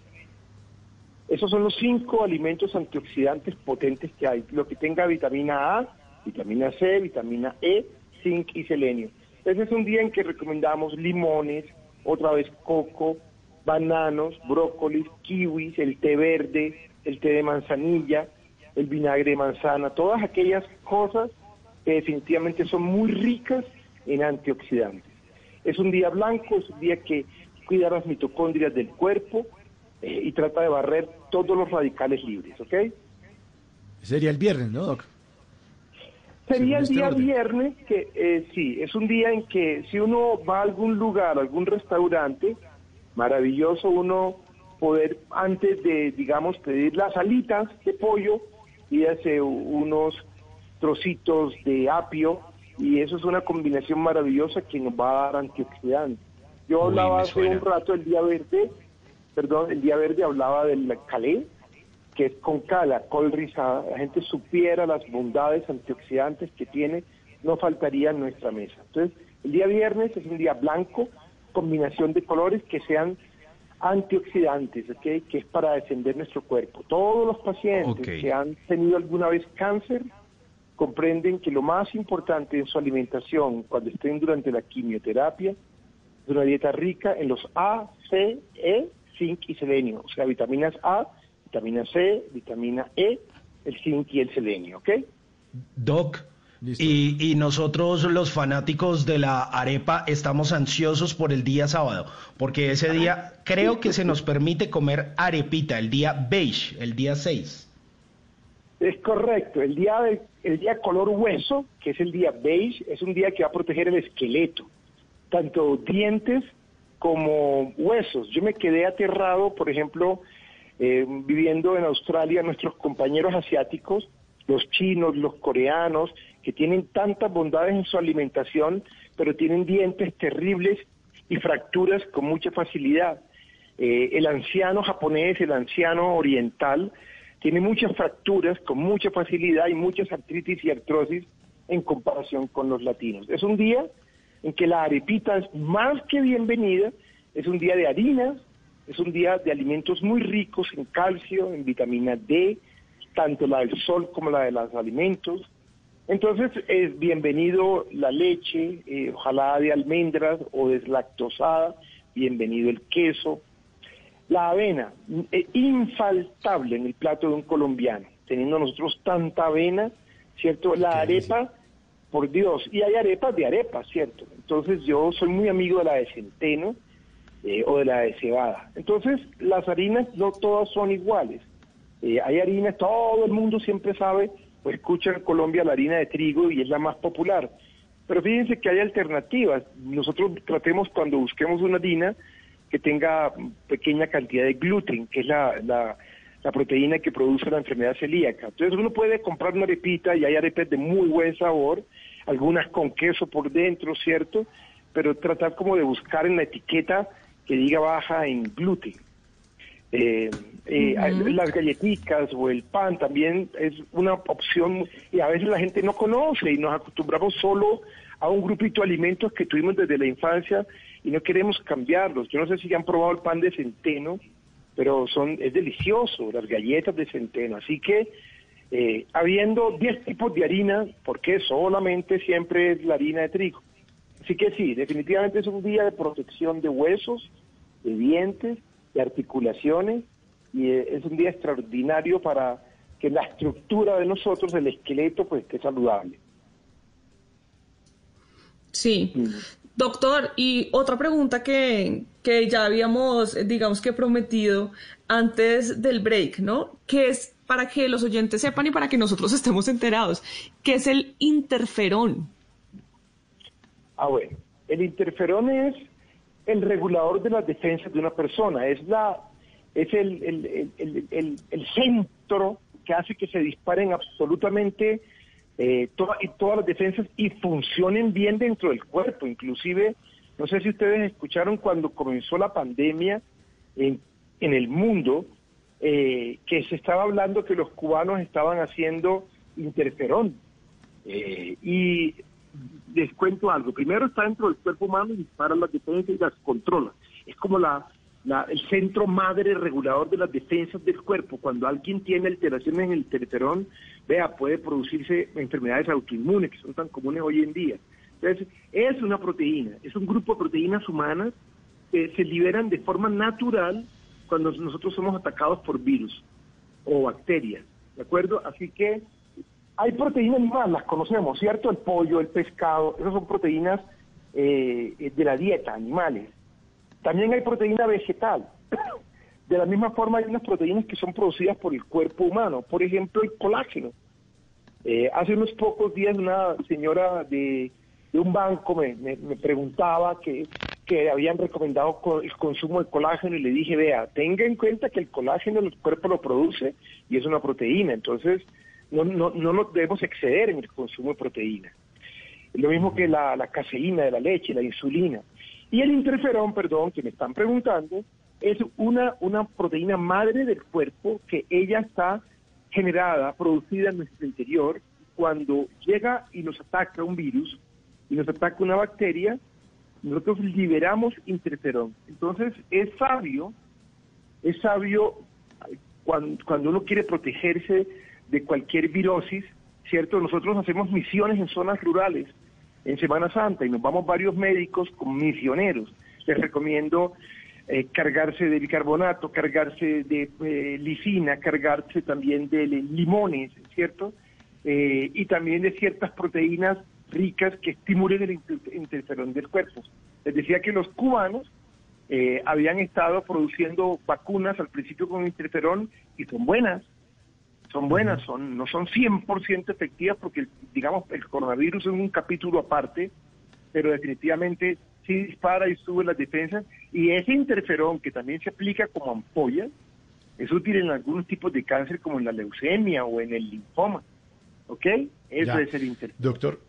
Esos son los cinco alimentos antioxidantes potentes que hay. Lo que tenga vitamina A, vitamina C, vitamina E, zinc y selenio. Ese es un día en que recomendamos limones, otra vez coco, bananos, brócolis, kiwis, el té verde, el té de manzanilla, el vinagre de manzana, todas aquellas cosas que definitivamente son muy ricas en antioxidantes. Es un día blanco, es un día que cuida las mitocondrias del cuerpo eh, y trata de barrer todos los radicales libres, ¿ok? Sería el viernes, ¿no, Doc? Sería el este día orden. viernes, que eh, sí, es un día en que si uno va a algún lugar, a algún restaurante, maravilloso uno poder, antes de, digamos, pedir las alitas de pollo, y hace unos trocitos de apio, y eso es una combinación maravillosa que nos va a dar antioxidantes. Yo Uy, hablaba me hace un rato del día verde, perdón, el día verde hablaba del calé, que es con cala, col rizada, la gente supiera las bondades antioxidantes que tiene, no faltaría en nuestra mesa. Entonces, el día viernes es un día blanco, combinación de colores que sean antioxidantes, ¿ok? que es para defender nuestro cuerpo. Todos los pacientes que han tenido alguna vez cáncer comprenden que lo más importante en su alimentación cuando estén durante la quimioterapia es una dieta rica en los A, C, E, zinc y selenio, o sea, vitaminas A, vitamina C, vitamina E, el zinc y el selenio, ¿ok? Doc, y, y nosotros los fanáticos de la arepa estamos ansiosos por el día sábado, porque ese día creo que se nos permite comer arepita, el día beige, el día 6. Es correcto, el día, de- el día color hueso, que es el día beige, es un día que va a proteger el esqueleto, tanto dientes como huesos. Yo me quedé aterrado, por ejemplo, eh, viviendo en Australia, nuestros compañeros asiáticos, los chinos, los coreanos, que tienen tantas bondades en su alimentación, pero tienen dientes terribles y fracturas con mucha facilidad. Eh, el anciano japonés, el anciano oriental, tiene muchas fracturas con mucha facilidad y muchas artritis y artrosis en comparación con los latinos. Es un día en que la arepita es más que bienvenida, es un día de harinas, es un día de alimentos muy ricos en calcio, en vitamina D, tanto la del sol como la de los alimentos. Entonces es bienvenido la leche, eh, ojalá de almendras o deslactosada, bienvenido el queso, la avena, eh, infaltable en el plato de un colombiano, teniendo nosotros tanta avena, ¿cierto? La arepa, por Dios, y hay arepas de arepas, ¿cierto? Entonces yo soy muy amigo de la de centeno eh, o de la de cebada. Entonces las harinas no todas son iguales. Eh, hay harinas, todo el mundo siempre sabe o escucha en Colombia la harina de trigo y es la más popular. Pero fíjense que hay alternativas. Nosotros tratemos cuando busquemos una harina que tenga pequeña cantidad de gluten, que es la, la, la proteína que produce la enfermedad celíaca. Entonces uno puede comprar una arepita y hay arepas de muy buen sabor, algunas con queso por dentro, ¿cierto? Pero tratar como de buscar en la etiqueta que diga baja en gluten. Eh, eh. Las galletitas o el pan también es una opción y a veces la gente no conoce y nos acostumbramos solo a un grupito de alimentos que tuvimos desde la infancia y no queremos cambiarlos. Yo no sé si han probado el pan de centeno, pero son es delicioso, las galletas de centeno. Así que eh, habiendo 10 tipos de harina, porque solamente siempre es la harina de trigo. Así que sí, definitivamente es un día de protección de huesos, de dientes, de articulaciones, y eh, es un día extraordinario para que la estructura de nosotros, el esqueleto, pues esté saludable. Sí. Doctor, y otra pregunta que, que ya habíamos, eh, digamos que prometido antes del break, ¿no? Que es para que los oyentes sepan y para que nosotros <laughs> estemos enterados, ¿qué es el interferón? Ah, bueno, el interferón es el regulador de las defensas de una persona, es la es el, el, el- el- el- el centro que hace que se disparen absolutamente eh, toda- y todas las defensas y funcionen bien dentro del cuerpo. Inclusive, no sé si ustedes escucharon cuando comenzó la pandemia en, en el mundo, eh, que se estaba hablando que los cubanos estaban haciendo interferón. Eh, y les cuento algo. Primero está dentro del cuerpo humano y dispara las defensas y las controla. Es como la, la- el centro madre regulador de las defensas del cuerpo. Cuando alguien tiene alteraciones en el interferón, vea, puede producirse enfermedades autoinmunes que son tan comunes hoy en día. Entonces, es una proteína, es un grupo de proteínas humanas que se liberan de forma natural cuando nosotros somos atacados por virus o bacterias, ¿de acuerdo? Así que hay proteínas animales, las conocemos, ¿cierto? El pollo, el pescado, esas son proteínas eh, de la dieta, animales. También hay proteína vegetal. <coughs> De la misma forma hay unas proteínas que son producidas por el cuerpo humano, por ejemplo el colágeno. Eh, hace unos pocos días una señora de, un banco me, me- preguntaba que, que habían recomendado co- el consumo de colágeno y le dije, vea, tenga en cuenta que el colágeno el cuerpo lo produce y es una proteína, entonces no, no, no nos debemos exceder en el consumo de proteína. Lo mismo que la, la caseína de la leche, la insulina. Y el interferón, perdón, que me están preguntando, es una, una proteína madre del cuerpo que ella está generada, producida en nuestro interior. Cuando llega y nos ataca un virus y nos ataca una bacteria, nosotros liberamos interferón. Entonces es sabio, es sabio cuando, cuando uno quiere protegerse de cualquier virosis, ¿cierto? Nosotros hacemos misiones en zonas rurales en Semana Santa y nos vamos varios médicos como misioneros. Les recomiendo eh, cargarse de bicarbonato, cargarse de eh, lisina, cargarse también de li- limones, ¿cierto? Eh, y también de ciertas proteínas ricas que estimulen el inter- interferón del cuerpo. Les decía que los cubanos eh, habían estado produciendo vacunas al principio con interferón y son buenas, son buenas, son no son 100% efectivas porque, digamos, el coronavirus es un capítulo aparte, pero definitivamente sí dispara y sube las defensas y ese interferón que también se aplica como ampolla es útil en algunos tipos de cáncer como en la leucemia o en el linfoma, ¿ok? Eso Ya. es el interferón. Doctor,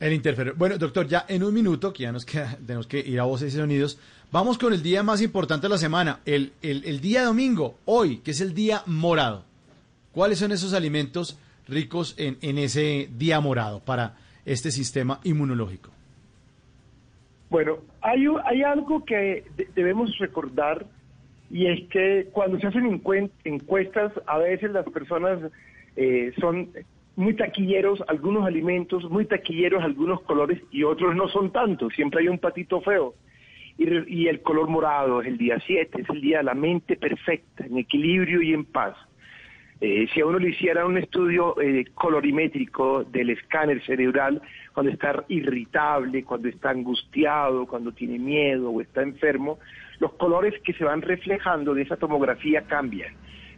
el interferón. Bueno, doctor, ya en un minuto, que ya nos queda, tenemos que ir a voces y sonidos, vamos con el día más importante de la semana, el, el, el día domingo, hoy, que es el día morado. ¿Cuáles son esos alimentos ricos en, en ese día morado para este sistema inmunológico? Bueno, hay, hay algo que de- debemos recordar y es que cuando se hacen encuestas, a veces las personas eh, son muy taquilleros algunos alimentos, muy taquilleros algunos colores y otros no son tanto. Siempre hay un patito feo. Y, y el color morado es el día 7, es el día de la mente perfecta, en equilibrio y en paz. Eh, si a uno le hiciera un estudio eh, colorimétrico del escáner cerebral, cuando está irritable, cuando está angustiado, cuando tiene miedo o está enfermo, los colores que se van reflejando de esa tomografía cambian.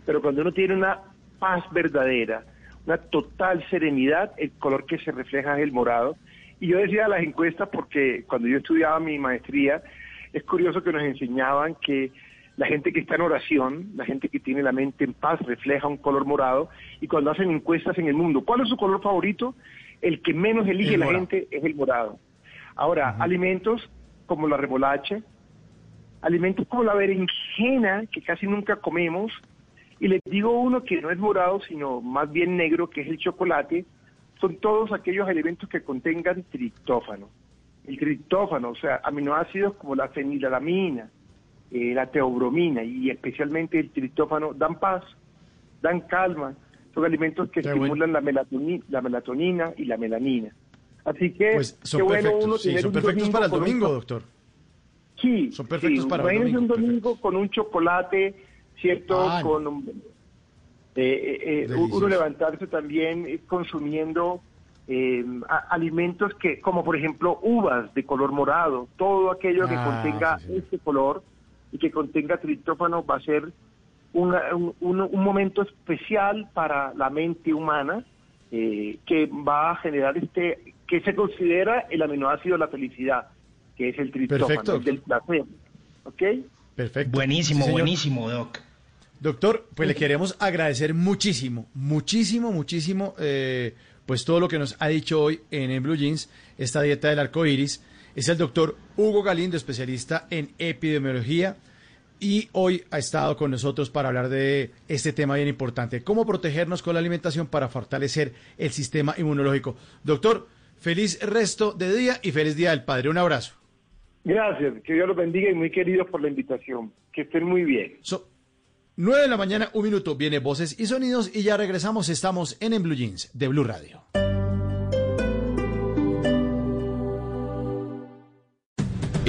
Pero cuando uno tiene una paz verdadera, una total serenidad, el color que se refleja es el morado. Y yo decía las encuestas porque cuando yo estudiaba mi maestría, es curioso que nos enseñaban que la gente que está en oración, la gente que tiene la mente en paz, refleja un color morado. Y cuando hacen encuestas en el mundo, ¿cuál es su color favorito? El que menos elige El la gente es el morado. Ahora, alimentos como la remolacha, alimentos como la berenjena, que casi nunca comemos, y les digo uno que no es morado, sino más bien negro, que es el chocolate, son todos aquellos alimentos que contengan triptófano. El triptófano, o sea, aminoácidos como la fenilalamina, eh, la teobromina y especialmente el triptófano dan paz, dan calma, son alimentos que estimulan la, melatonina, la melatonina y la melanina. Así que Pues son qué bueno perfectos, uno sí, tener son un perfectos para el un domingo, doctor. Sí, Son perfectos sí, para el domingo, un domingo con un chocolate, ¿cierto? Ah, con eh, eh, eh, uno levantarse también eh, consumiendo eh, a- alimentos que, como por ejemplo uvas de color morado, todo aquello que Ah, contenga este color y que contenga triptófano va a ser una- un, un- un momento especial para la mente humana eh, que va a generar este, que se considera el aminoácido de la felicidad, que es el triptófano, Perfecto, el del placer. ¿Ok? Perfecto. Buenísimo, Sí, buenísimo, Doc. Doctor, pues le queremos agradecer muchísimo, muchísimo, muchísimo, eh, pues todo lo que nos ha dicho hoy en, En Blue Jeans, esta dieta del arco iris. Es el doctor Hugo Galindo, especialista en epidemiología, y hoy ha estado con nosotros para hablar de este tema bien importante, cómo protegernos con la alimentación para fortalecer el sistema inmunológico. Doctor, feliz resto de día y feliz Día del Padre. Un abrazo. Gracias, que Dios los bendiga y muy queridos por la invitación. Que estén muy bien. 9 de la mañana, un minuto, viene Voces y Sonidos y ya regresamos, estamos en En Blue Jeans de Blue Radio.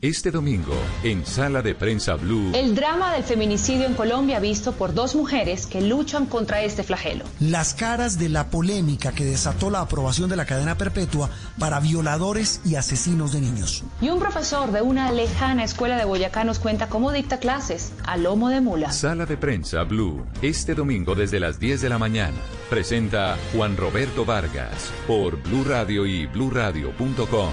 Este domingo, en Sala de Prensa Blue. El drama del feminicidio en Colombia visto por dos mujeres que luchan contra este flagelo. Las caras de la polémica que desató la aprobación de la cadena perpetua para violadores y asesinos de niños. Y un profesor de una lejana escuela de Boyacá nos cuenta cómo dicta clases a lomo de mula. Sala de Prensa Blue, este domingo desde las 10 de la mañana. Presenta Juan Roberto Vargas por Blue Radio y bluradio.com.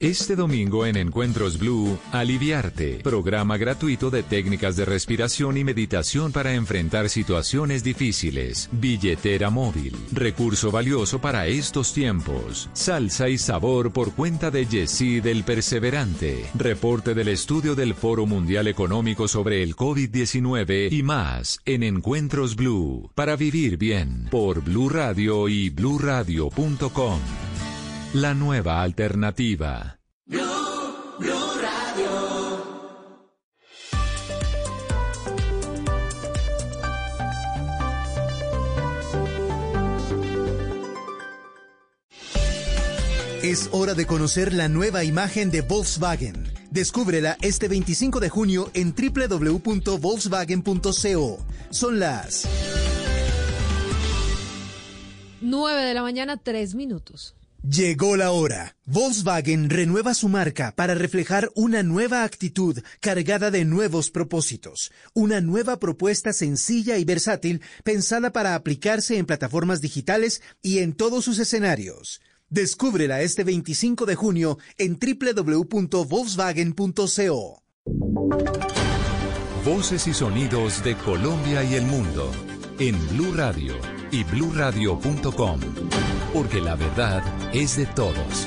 Este domingo en Encuentros Blue, Aliviarte, programa gratuito de técnicas de respiración y meditación para enfrentar situaciones difíciles. Billetera móvil, recurso valioso para estos tiempos. Salsa y sabor por cuenta de Yesid el Perseverante. Reporte del estudio del Foro Mundial Económico sobre el COVID-19 y más en Encuentros Blue. Para vivir bien, por Blue Radio y bluradio.com. La nueva alternativa. Es hora de conocer la nueva imagen de Volkswagen. Descúbrela este 25 de junio en www.volkswagen.co. Son las 9 de la mañana, 3 minutos. Llegó la hora. Volkswagen renueva su marca para reflejar una nueva actitud cargada de nuevos propósitos. Una nueva propuesta sencilla y versátil pensada para aplicarse en plataformas digitales y en todos sus escenarios. Descúbrela este 25 de junio en www.volkswagen.co. Voces y sonidos de Colombia y el mundo en Blue Radio y bluradio.com, porque la verdad es de todos.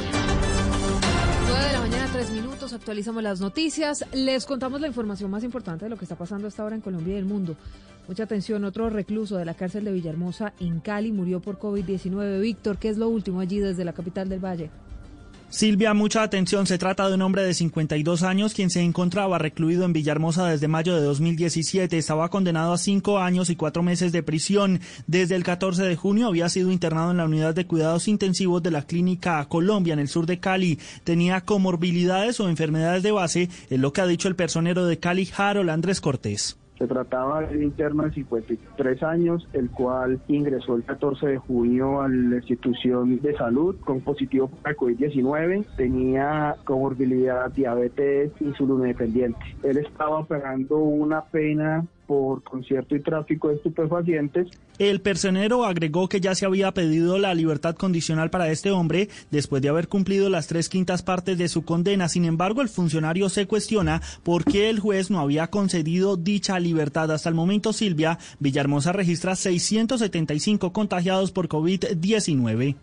9 de la mañana, 3 minutos, actualizamos las noticias, les contamos la información más importante de lo que está pasando hasta ahora en Colombia y el mundo. Mucha atención, otro recluso de la cárcel de Villahermosa en Cali murió por COVID-19. Víctor, ¿qué es lo último allí desde la capital del Valle? Silvia, mucha atención. Se trata de un hombre de 52 años quien se encontraba recluido en Villahermosa desde mayo de 2017. Estaba condenado a cinco años y cuatro meses de prisión. Desde el 14 de junio había sido internado en la unidad de cuidados intensivos de la clínica Colombia en el sur de Cali. Tenía comorbilidades o enfermedades de base, es lo que ha dicho el personero de Cali, Harold Andrés Cortés. Se trataba de un interno de 53 años, el cual ingresó el 14 de junio a la institución de salud con positivo para COVID-19. Tenía comorbilidad, diabetes, insulinodependiente. Él estaba pagando una pena por concierto y tráfico de estupefacientes. El personero agregó que ya se había pedido la libertad condicional para este hombre después de haber cumplido las tres quintas partes de su condena. Sin embargo, el funcionario se cuestiona por qué el juez no había concedido dicha libertad. Hasta el momento, Silvia, Villahermosa registra 675 contagiados por COVID-19.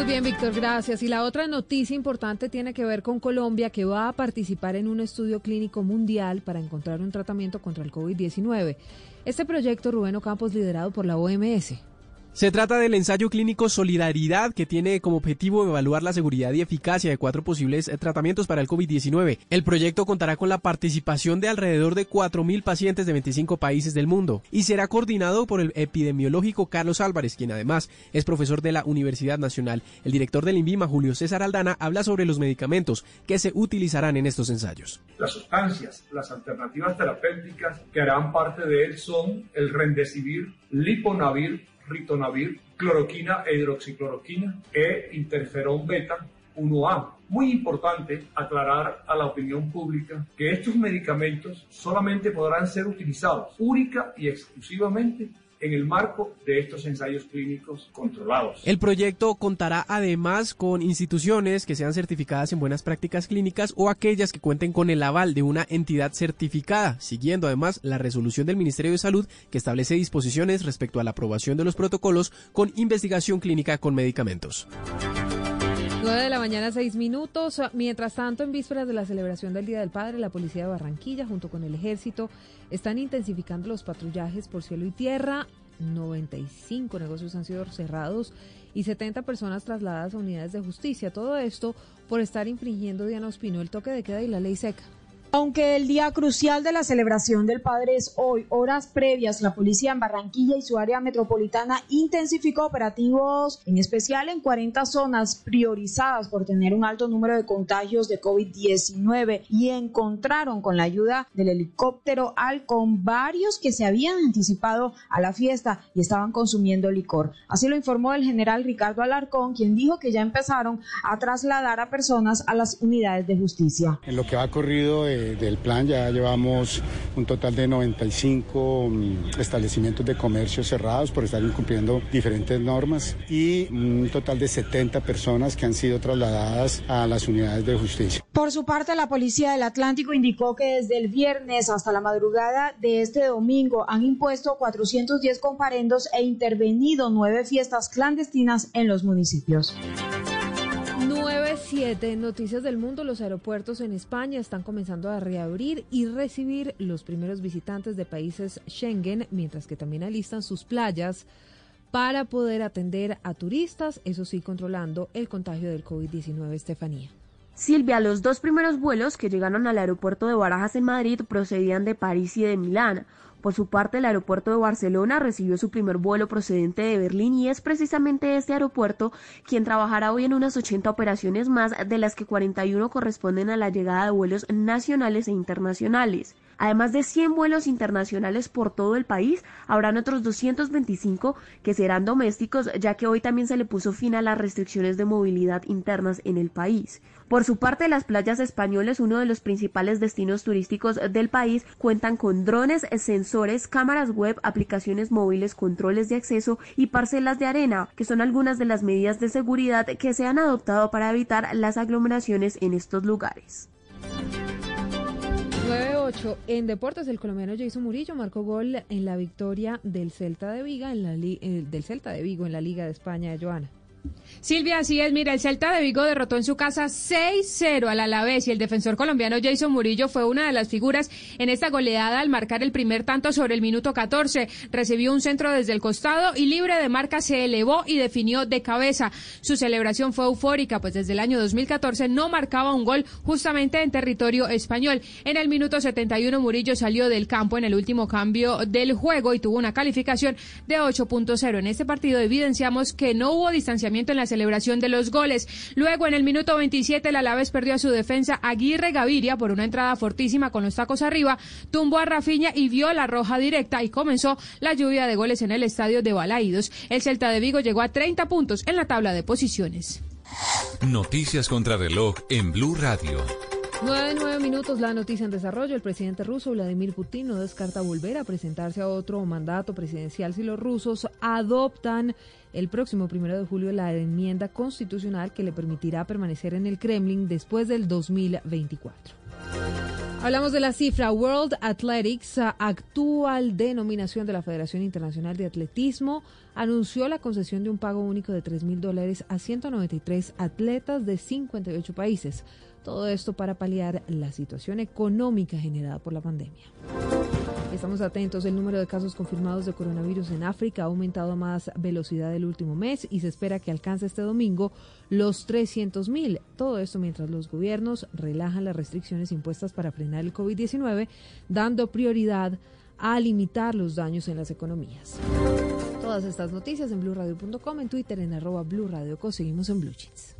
Muy bien, Víctor, gracias. Y la otra noticia importante tiene que ver con Colombia, que va a participar en un estudio clínico mundial para encontrar un tratamiento contra el COVID-19. Este proyecto, Rubén Campos, liderado por la OMS. Se trata del ensayo clínico Solidaridad que tiene como objetivo evaluar la seguridad y eficacia de cuatro posibles eh, tratamientos para el COVID-19. El proyecto contará con la participación de alrededor de 4.000 pacientes de 25 países del mundo y será coordinado por el epidemiológico Carlos Álvarez, quien además es profesor de la Universidad Nacional. El director del INVIMA, Julio César Aldana, habla sobre los medicamentos que se utilizarán en estos ensayos. Las sustancias, las alternativas terapéuticas que harán parte de él son el Liponavir, ritonavir, cloroquina e hidroxicloroquina e interferón beta 1A. Muy importante aclarar a la opinión pública que estos medicamentos solamente podrán ser utilizados única y exclusivamente en el marco de estos ensayos clínicos controlados. El proyecto contará además con instituciones que sean certificadas en buenas prácticas clínicas o aquellas que cuenten con el aval de una entidad certificada, siguiendo además la resolución del Ministerio de Salud que establece disposiciones respecto a la aprobación de los protocolos con investigación clínica con medicamentos. 9 de la mañana, 6 minutos. Mientras tanto, en vísperas de la celebración del Día del Padre, la Policía de Barranquilla, junto con el Ejército, están intensificando los patrullajes por cielo y tierra. 95 negocios han sido cerrados y 70 personas trasladadas a unidades de justicia. Todo esto por estar infringiendo, Diana Ospino, el toque de queda y la ley seca. Aunque el día crucial de la celebración del Padre es hoy, horas previas, la policía en Barranquilla y su área metropolitana intensificó operativos, en especial en 40 zonas priorizadas por tener un alto número de contagios de COVID-19 y encontraron con la ayuda del helicóptero Alcon varios que se habían anticipado a la fiesta y estaban consumiendo licor. Así lo informó el general Ricardo Alarcón, quien dijo que ya empezaron a trasladar a personas a las unidades de justicia. En lo que ha corrido de del plan ya llevamos un total de 95 mm, establecimientos de comercio cerrados por estar incumpliendo diferentes normas y un total de 70 personas que han sido trasladadas a las unidades de justicia. Por su parte, la Policía del Atlántico indicó que desde el viernes hasta la madrugada de este domingo han impuesto 410 comparendos e intervenido nueve fiestas clandestinas en los municipios. 9-7 Noticias del Mundo. Los aeropuertos en España están comenzando a reabrir y recibir los primeros visitantes de países Schengen, mientras que también alistan sus playas para poder atender a turistas, eso sí, controlando el contagio del COVID-19, Estefanía. Silvia, los dos primeros vuelos que llegaron al aeropuerto de Barajas en Madrid procedían de París y de Milán. Por su parte, el aeropuerto de Barcelona recibió su primer vuelo procedente de Berlín y es precisamente este aeropuerto quien trabajará hoy en unas 80 operaciones más, de las que 41 corresponden a la llegada de vuelos nacionales e internacionales. Además de 100 vuelos internacionales por todo el país, habrán otros 225 que serán domésticos, ya que hoy también se le puso fin a las restricciones de movilidad internas en el país. Por su parte, las playas españoles, uno de los principales destinos turísticos del país, cuentan con drones, sensores, cámaras web, aplicaciones móviles, controles de acceso y parcelas de arena, que son algunas de las medidas de seguridad que se han adoptado para evitar las aglomeraciones en estos lugares. 9-8. En deportes, el colombiano Jason Murillo marcó gol en la victoria del Celta de Vigo en la eh, del Celta de Vigo en la Liga de España de Joana. Silvia, así es. Mira, el Celta de Vigo derrotó en su casa 6-0 al Alavés y el defensor colombiano Jason Murillo fue una de las figuras en esta goleada al marcar el primer tanto sobre el minuto 14. Recibió un centro desde el costado y libre de marca se elevó y definió de cabeza. Su celebración fue eufórica, pues desde el año 2014 no marcaba un gol justamente en territorio español. En el minuto 71 Murillo salió del campo en el último cambio del juego y tuvo una calificación de 8.0. En este partido evidenciamos que no hubo distanciamiento en la celebración de los goles. Luego, en el minuto 27, el Alavés perdió a su defensa Aguirre Gaviria por una entrada fortísima con los tacos arriba, tumbó a Rafiña y vio la roja directa y comenzó la lluvia de goles en el estadio de Balaídos. El Celta de Vigo llegó a 30 puntos en la tabla de posiciones. Noticias contra reloj en Blue Radio. Nueve, nueve minutos, la noticia en desarrollo. El presidente ruso Vladimir Putin no descarta volver a presentarse a otro mandato presidencial si los rusos adoptan el próximo primero de julio la enmienda constitucional que le permitirá permanecer en el Kremlin después del 2024. Hablamos de la cifra World Athletics, actual denominación de la Federación Internacional de Atletismo, anunció la concesión de un pago único de 3 mil dólares a 193 atletas de 58 países. Todo esto para paliar la situación económica generada por la pandemia. Estamos atentos. El número de casos confirmados de coronavirus en África ha aumentado a más velocidad el último mes y se espera que alcance este domingo los 300.000. Todo esto mientras los gobiernos relajan las restricciones impuestas para frenar el COVID-19, dando prioridad a limitar los daños en las economías. Todas estas noticias en blurradio.com, en Twitter en arroba. Seguimos en Blue Jeans.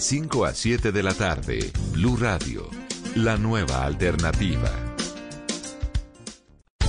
5 a 7 de la tarde, Blue Radio, la nueva alternativa.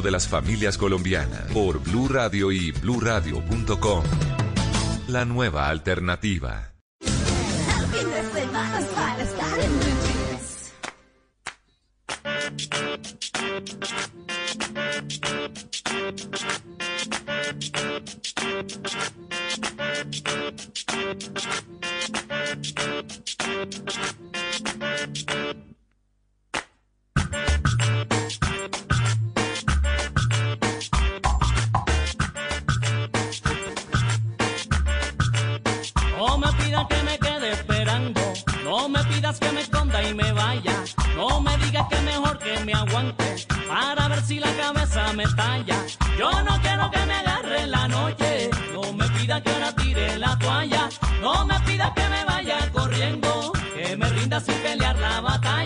de las familias colombianas por Blue Radio y bluradio.com. La nueva alternativa. Que me quede esperando, no me pidas que me esconda y me vaya, no me digas que mejor que me aguante para ver si la cabeza me talla. Yo no quiero que me agarre la noche, no me pidas que ahora tire la toalla, no me pidas que me vaya corriendo, que me rinda sin pelear la batalla.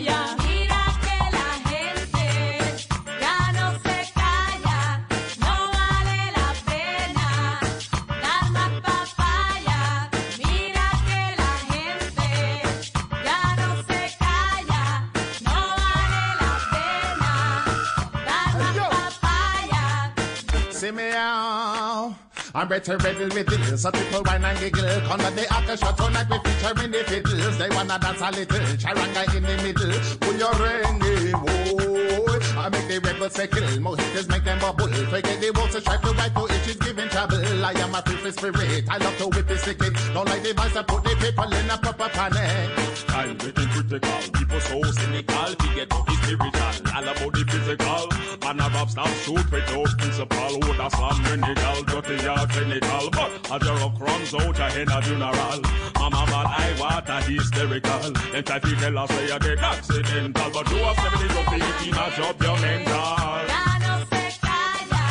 I'm better ready with it. So people whine and giggle. Come at the after shot tonight we featuring the fiddles. They wanna dance a little. Charanga in the middle. Pull your ring, eh, boy. I make the rebels kill. Mojitos make them bubble. Forget the wolves to strive to right to it. Giving trouble. I am a free spirit. I love to whip the stick. Don't like the vice. I put the people in a proper panic. Time getting critical. People so cynical. Forget about the spiritual. All about the physical. Man a rap stop shoot without principle. Would a slam minigal. Dirty or clinical. But a rock runs out a hen a funeral. Mama bad I water hysterical. Them try to tell us say you get accidental. But you have 70 to 50 match up your mental. Ya no se calla,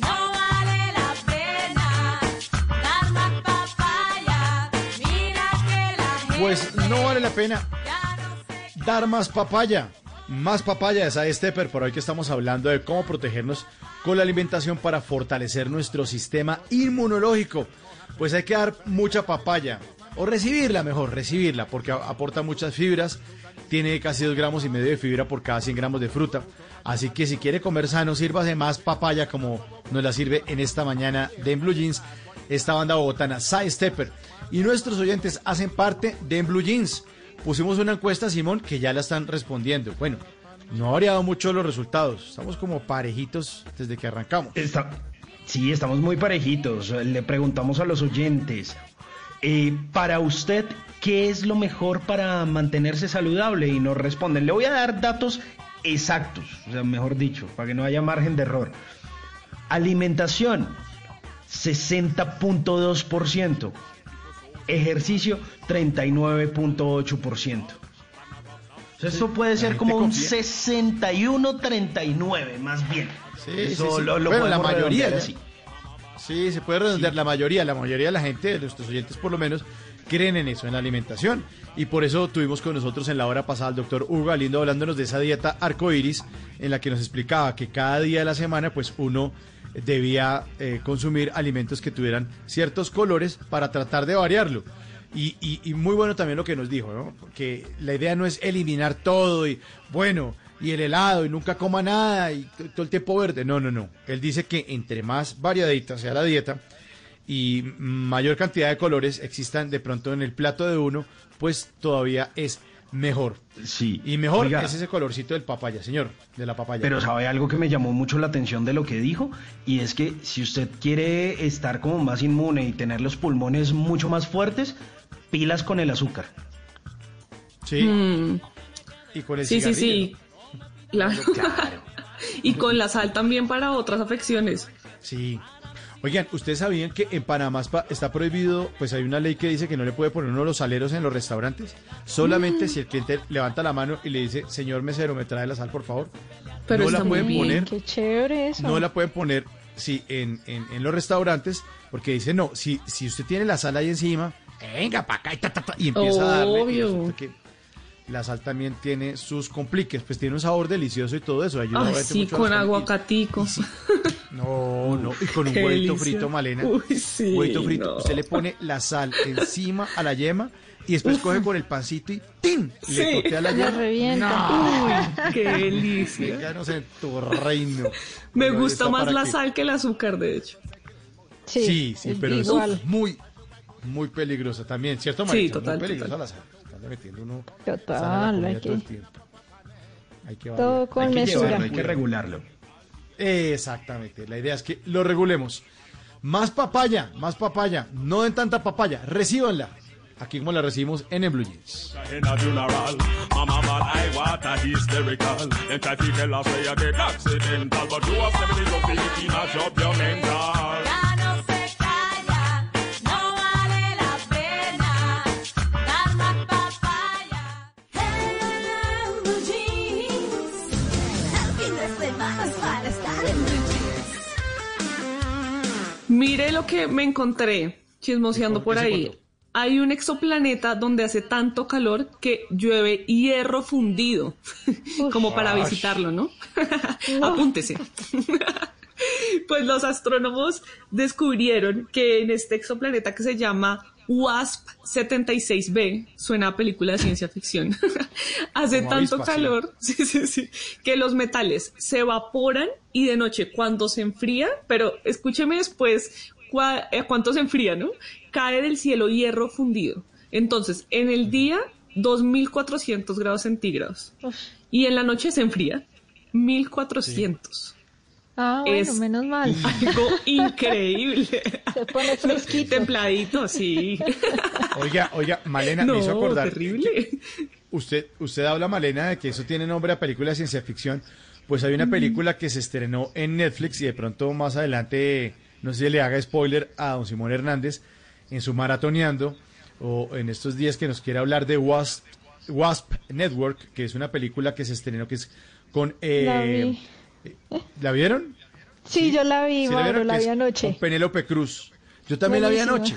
no vale la pena dar más papaya. Mira que la gente Pues no vale la pena dar más papaya. Más papaya de Side Stepper, por hoy que estamos hablando de cómo protegernos con la alimentación para fortalecer nuestro sistema inmunológico. Pues hay que dar mucha papaya, o recibirla mejor, recibirla, porque a- aporta muchas fibras, tiene casi 2 gramos y medio de fibra por cada 100 gramos de fruta. Así que si quiere comer sano, sírvase más papaya como nos la sirve en esta mañana de En Blue Jeans, esta banda bogotana, Side Stepper. Y nuestros oyentes hacen parte de En Blue Jeans. Pusimos una encuesta, Simón, que ya la están respondiendo. Bueno, no ha variado mucho los resultados. Estamos como parejitos desde que arrancamos. Está- sí, estamos muy parejitos. Le preguntamos a los oyentes, eh, para usted, ¿qué es lo mejor para mantenerse saludable? Y nos responden. Le voy a dar datos exactos, o sea, mejor dicho, para que no haya margen de error. Alimentación, 60.2%. Ejercicio, 39.8%. O sea, Eso puede ser como un confía. 61-39, más bien. Sí, Eso sí, sí. lo, lo Bueno, la mayoría, ¿no? así. Sí, se puede redondear. La mayoría, la mayoría de la gente, de nuestros oyentes por lo menos, creen en eso, en la alimentación. Y por eso tuvimos con nosotros en la hora pasada al doctor Hugo Galindo hablándonos de esa dieta arcoiris, en la que nos explicaba que cada día de la semana, pues uno debía eh, consumir alimentos que tuvieran ciertos colores para tratar de variarlo. Y, y- muy bueno también lo que nos dijo, ¿no? Que la idea no es eliminar todo y, bueno, y el helado y nunca coma nada y todo el tiempo verde. No, no, no. Él dice que entre más variadita sea la dieta y mayor cantidad de colores existan de pronto en el plato de uno, pues todavía es mejor. Sí. Y mejor Oiga. es ese colorcito del papaya, señor, de la papaya. Pero sabe algo que me llamó mucho la atención de lo que dijo y es que si usted quiere estar como más inmune y tener los pulmones mucho más fuertes, pilas con el azúcar. Sí. Mm, Y con el sí, sí, cigarrillo. sí. Claro. <laughs> y con la sal también para otras afecciones. Sí. Oigan, ¿ustedes sabían que en Panamá está prohibido, pues hay una ley que dice que no le puede poner uno los saleros en los restaurantes? Solamente Mm. si el cliente levanta la mano y le dice, señor mesero, ¿me trae la sal, por favor? Pero no la está muy pueden bien. poner, Qué chévere eso. no la pueden poner, sí, en, en, en los restaurantes, porque dice, no, si, si usted tiene la sal ahí encima, venga para acá y, ta, ta, ta", y empieza a darle. y la sal también tiene sus compliques, pues tiene un sabor delicioso y todo eso. Ayuda Ay, sí, mucho con aguacatico. <laughs> no, no, y con un huevito frito, Malena. Uy, sí, huevito frito. no. Usted le pone la sal encima a la yema y después coge con el pancito y ¡tin! Le Sí. toquea la yema. revienta. No. Uy, qué delicia. En tu reino. Me Bueno, gusta más la que- sal que el azúcar, de hecho. Sí, sí, es pero es igual. muy, muy peligrosa también, ¿cierto, Sí, María? total, Muy peligrosa total. la sal. Estarle metiendo uno Total, hay todo el que- tiempo. Hay que Todo con hay que mesura. llevarlo, hay que regularlo. Exactamente, la idea es que lo regulemos. Más papaya, más papaya, no den tanta papaya, recíbanla. Aquí como la recibimos en el Blue Jeans. Mire lo que me encontré chismoseando por ¿Qué se ahí. Hay un exoplaneta donde hace tanto calor que llueve hierro fundido, <laughs> como para visitarlo, ¿no? <laughs> Apúntese. <laughs> pues los astrónomos descubrieron que en este exoplaneta que se llama WASP 76b, suena a película de ciencia ficción, <laughs> hace Como tanto avispa, calor <laughs> sí, sí, sí, que los metales se evaporan y de noche cuando se enfría, pero escúcheme después cua- eh, cuánto se enfría, ¿no? Cae del cielo hierro fundido. Entonces, en el día, 2400 grados centígrados. Y en la noche se enfría, 1400. Ah, bueno, Es menos mal. <laughs> Algo increíble. Se pone <laughs> fresquito. Templadito, sí. <laughs> Oiga, oiga, Malena, me hizo No, acordar. terrible. Usted, usted habla, Malena, de que eso tiene nombre a película de ciencia ficción. Pues hay una película que se estrenó en Netflix y de pronto más adelante, no sé si le haga spoiler a don Simón Hernández en su maratoneando o en estos días que nos quiere hablar de Wasp, Wasp Network, que es una película que se estrenó que es con... eh, La vi. ¿La vieron? Sí, yo la vi, ¿Sí vieron? la Que vi anoche. Con Penélope Cruz. Yo también la vi anoche.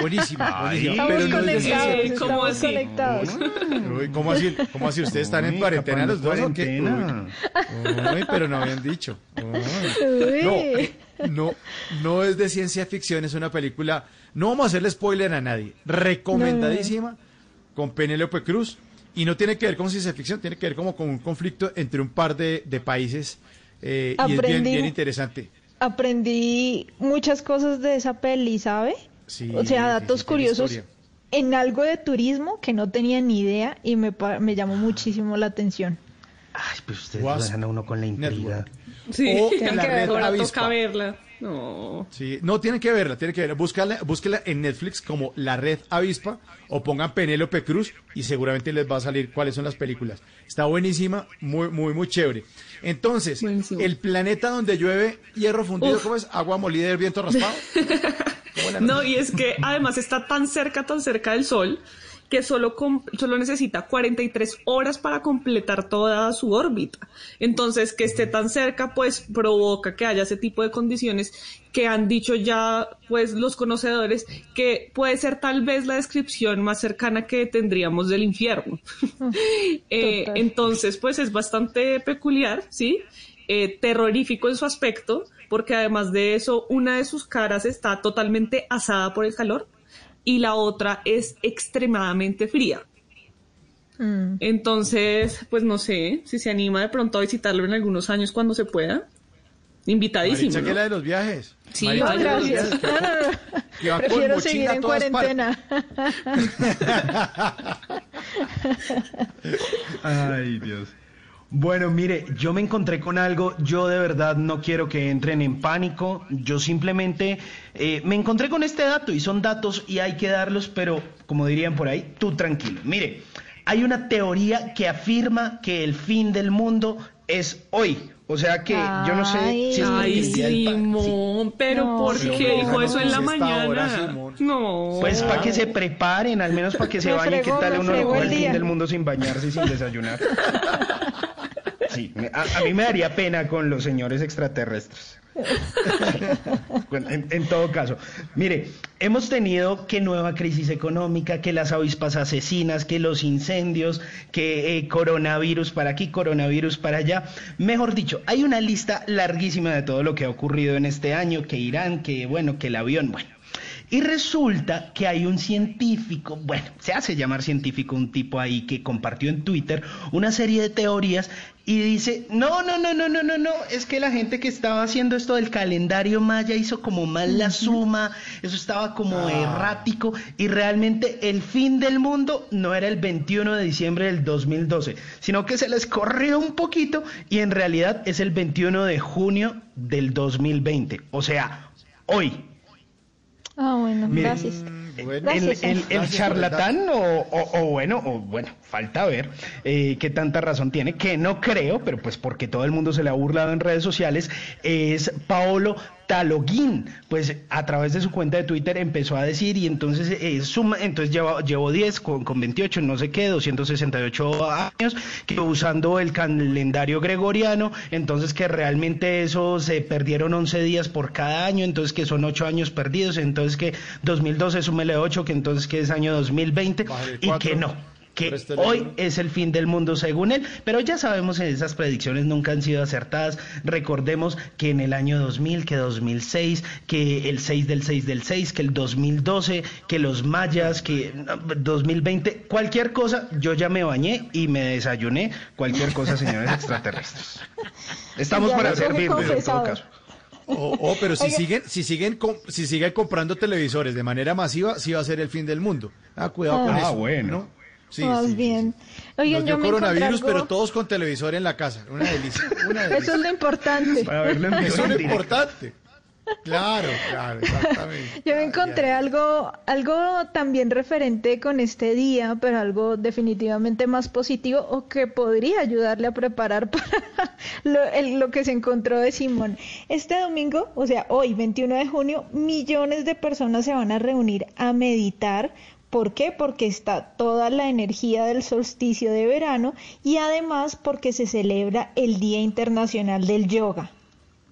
Buenísima, buenísima. Estamos pero no conectados. ¿cómo así? conectados. Uy, ¿cómo así? ¿Cómo así? ¿Ustedes están en cuarentena los dos o qué? Uy, uy, pero no habían dicho. Uy. No, no, no es de ciencia ficción, es una película. No vamos a hacerle spoiler a nadie. Recomendadísima con Penélope Cruz. Y no tiene que ver con ciencia ficción, tiene que ver como con un conflicto entre un par de, de países. eh, y es bien, Aprendí- bien interesante. Aprendí muchas cosas de esa peli, ¿sabe? Sí, o sea, sí, datos curiosos en algo de turismo que no tenía ni idea y me, me llamó muchísimo la atención. Ay, pues ustedes Wasp lo dejan a uno con la intriga. Sí, O <laughs> tienen la que red verla, ahora avispa. toca verla. No. Sí, no, tienen que verla, tienen que verla. Búscala, búsquela en Netflix como La Red Avispa o pongan Penélope Cruz y seguramente les va a salir cuáles son las películas. Está buenísima, muy, muy, muy chévere. Entonces, el planeta donde llueve hierro fundido, Uf. ¿cómo es? Agua molida del viento raspado. <laughs> No, y es que además está tan cerca, tan cerca del Sol, que solo, solo necesita 43 horas para completar toda su órbita. Entonces, que esté tan cerca, pues provoca que haya ese tipo de condiciones que han dicho ya, pues, los conocedores, que puede ser tal vez la descripción más cercana que tendríamos del infierno. <laughs> Eh, Total. entonces, pues es bastante peculiar, ¿sí? Eh, terrorífico en su aspecto, porque además de eso, una de sus caras está totalmente asada por el calor y la otra es extremadamente fría. Mm. Entonces, pues no sé si se anima de pronto a visitarlo en algunos años cuando se pueda. Invitadísimo. Maritza, ¿no? que la de los viajes. Sí, No, gracias. viajes, <laughs> que Prefiero seguir en cuarentena. <laughs> <laughs> Ay, Dios. Bueno, mire, yo me encontré con algo, yo de verdad no quiero que entren en pánico, yo simplemente eh, me encontré con este dato y son datos y hay que darlos, pero como dirían por ahí, tú tranquilo. Mire, hay una teoría que afirma que el fin del mundo es hoy. O sea que yo no sé si es Ay, Simón, pero No, ¿por qué dijo eso en la mañana? no. Pues para que se preparen, al menos para que se bañen, ¿qué tal uno lo el el fin del mundo sin bañarse y sin desayunar? <laughs> Sí, a, a mí me daría pena con los señores extraterrestres. <laughs> En todo caso, mire, hemos tenido que nueva crisis económica, que las avispas asesinas, que los incendios, que eh, coronavirus para aquí, coronavirus para allá. Mejor dicho, hay una lista larguísima de todo lo que ha ocurrido en este año, que Irán, que bueno, que el avión, bueno. Y resulta que hay un científico, bueno, se hace llamar científico, un tipo ahí que compartió en Twitter una serie de teorías y dice, no, no, no, no, no, no, no, es que la gente que estaba haciendo esto del calendario maya hizo como mal la suma, eso estaba como errático y realmente el fin del mundo no era el 21 de diciembre del 2012, sino que se les corrió un poquito y en realidad es el 21 de junio del 2020, o sea, hoy. Ah, bueno, gracias. El, Gracias, el- charlatán o, o- o bueno, o bueno, falta ver eh, qué tanta razón tiene, que no creo, pero pues porque todo el mundo se le ha burlado en redes sociales, es Paolo Taloguín, pues a través de su cuenta de Twitter empezó a decir y entonces eh, suma, entonces llevo, llevo 10 con, con 28, no sé qué, 268 años, que usando el calendario gregoriano, entonces que realmente eso se perdieron 11 días por cada año, entonces que son 8 años perdidos, entonces que 2012 súmele 8, que entonces que es año 2020 Bájale y que no, que Préstele hoy es el fin del mundo según él, pero ya sabemos que esas predicciones nunca han sido acertadas. Recordemos que en el año 2000, que 2006, que el 6 del 6 del 6, que el 2012, que los mayas, que no, 2020, cualquier cosa, yo ya me bañé y me desayuné, cualquier cosa, señores <laughs> extraterrestres. Estamos Ya para servirles en todo caso. Oh, oh, pero si siguen, si siguen, com- si siguen comprando televisores de manera masiva, sí va a ser el fin del mundo. Ah, cuidado con Ah, eso. bueno. ¿no? Sí, Más sí, sí, bien. sí. Oigan, Nos dio yo me encontré coronavirus, algo- pero todos con televisor en la casa. Una delicia. Una <laughs> Eso delicia. es lo importante. Para verlo en vivo Eso es lo directo. importante. Claro, claro, exactamente. Yo me encontré algo, algo también referente con este día, pero algo definitivamente más positivo o que podría ayudarle a preparar <laughs> para lo, el- lo que se encontró de Simón. Este domingo, o sea, hoy, 21 de junio, millones de personas se van a reunir a meditar. ¿Por qué? Porque está toda la energía del solsticio de verano y además porque se celebra el Día Internacional del Yoga.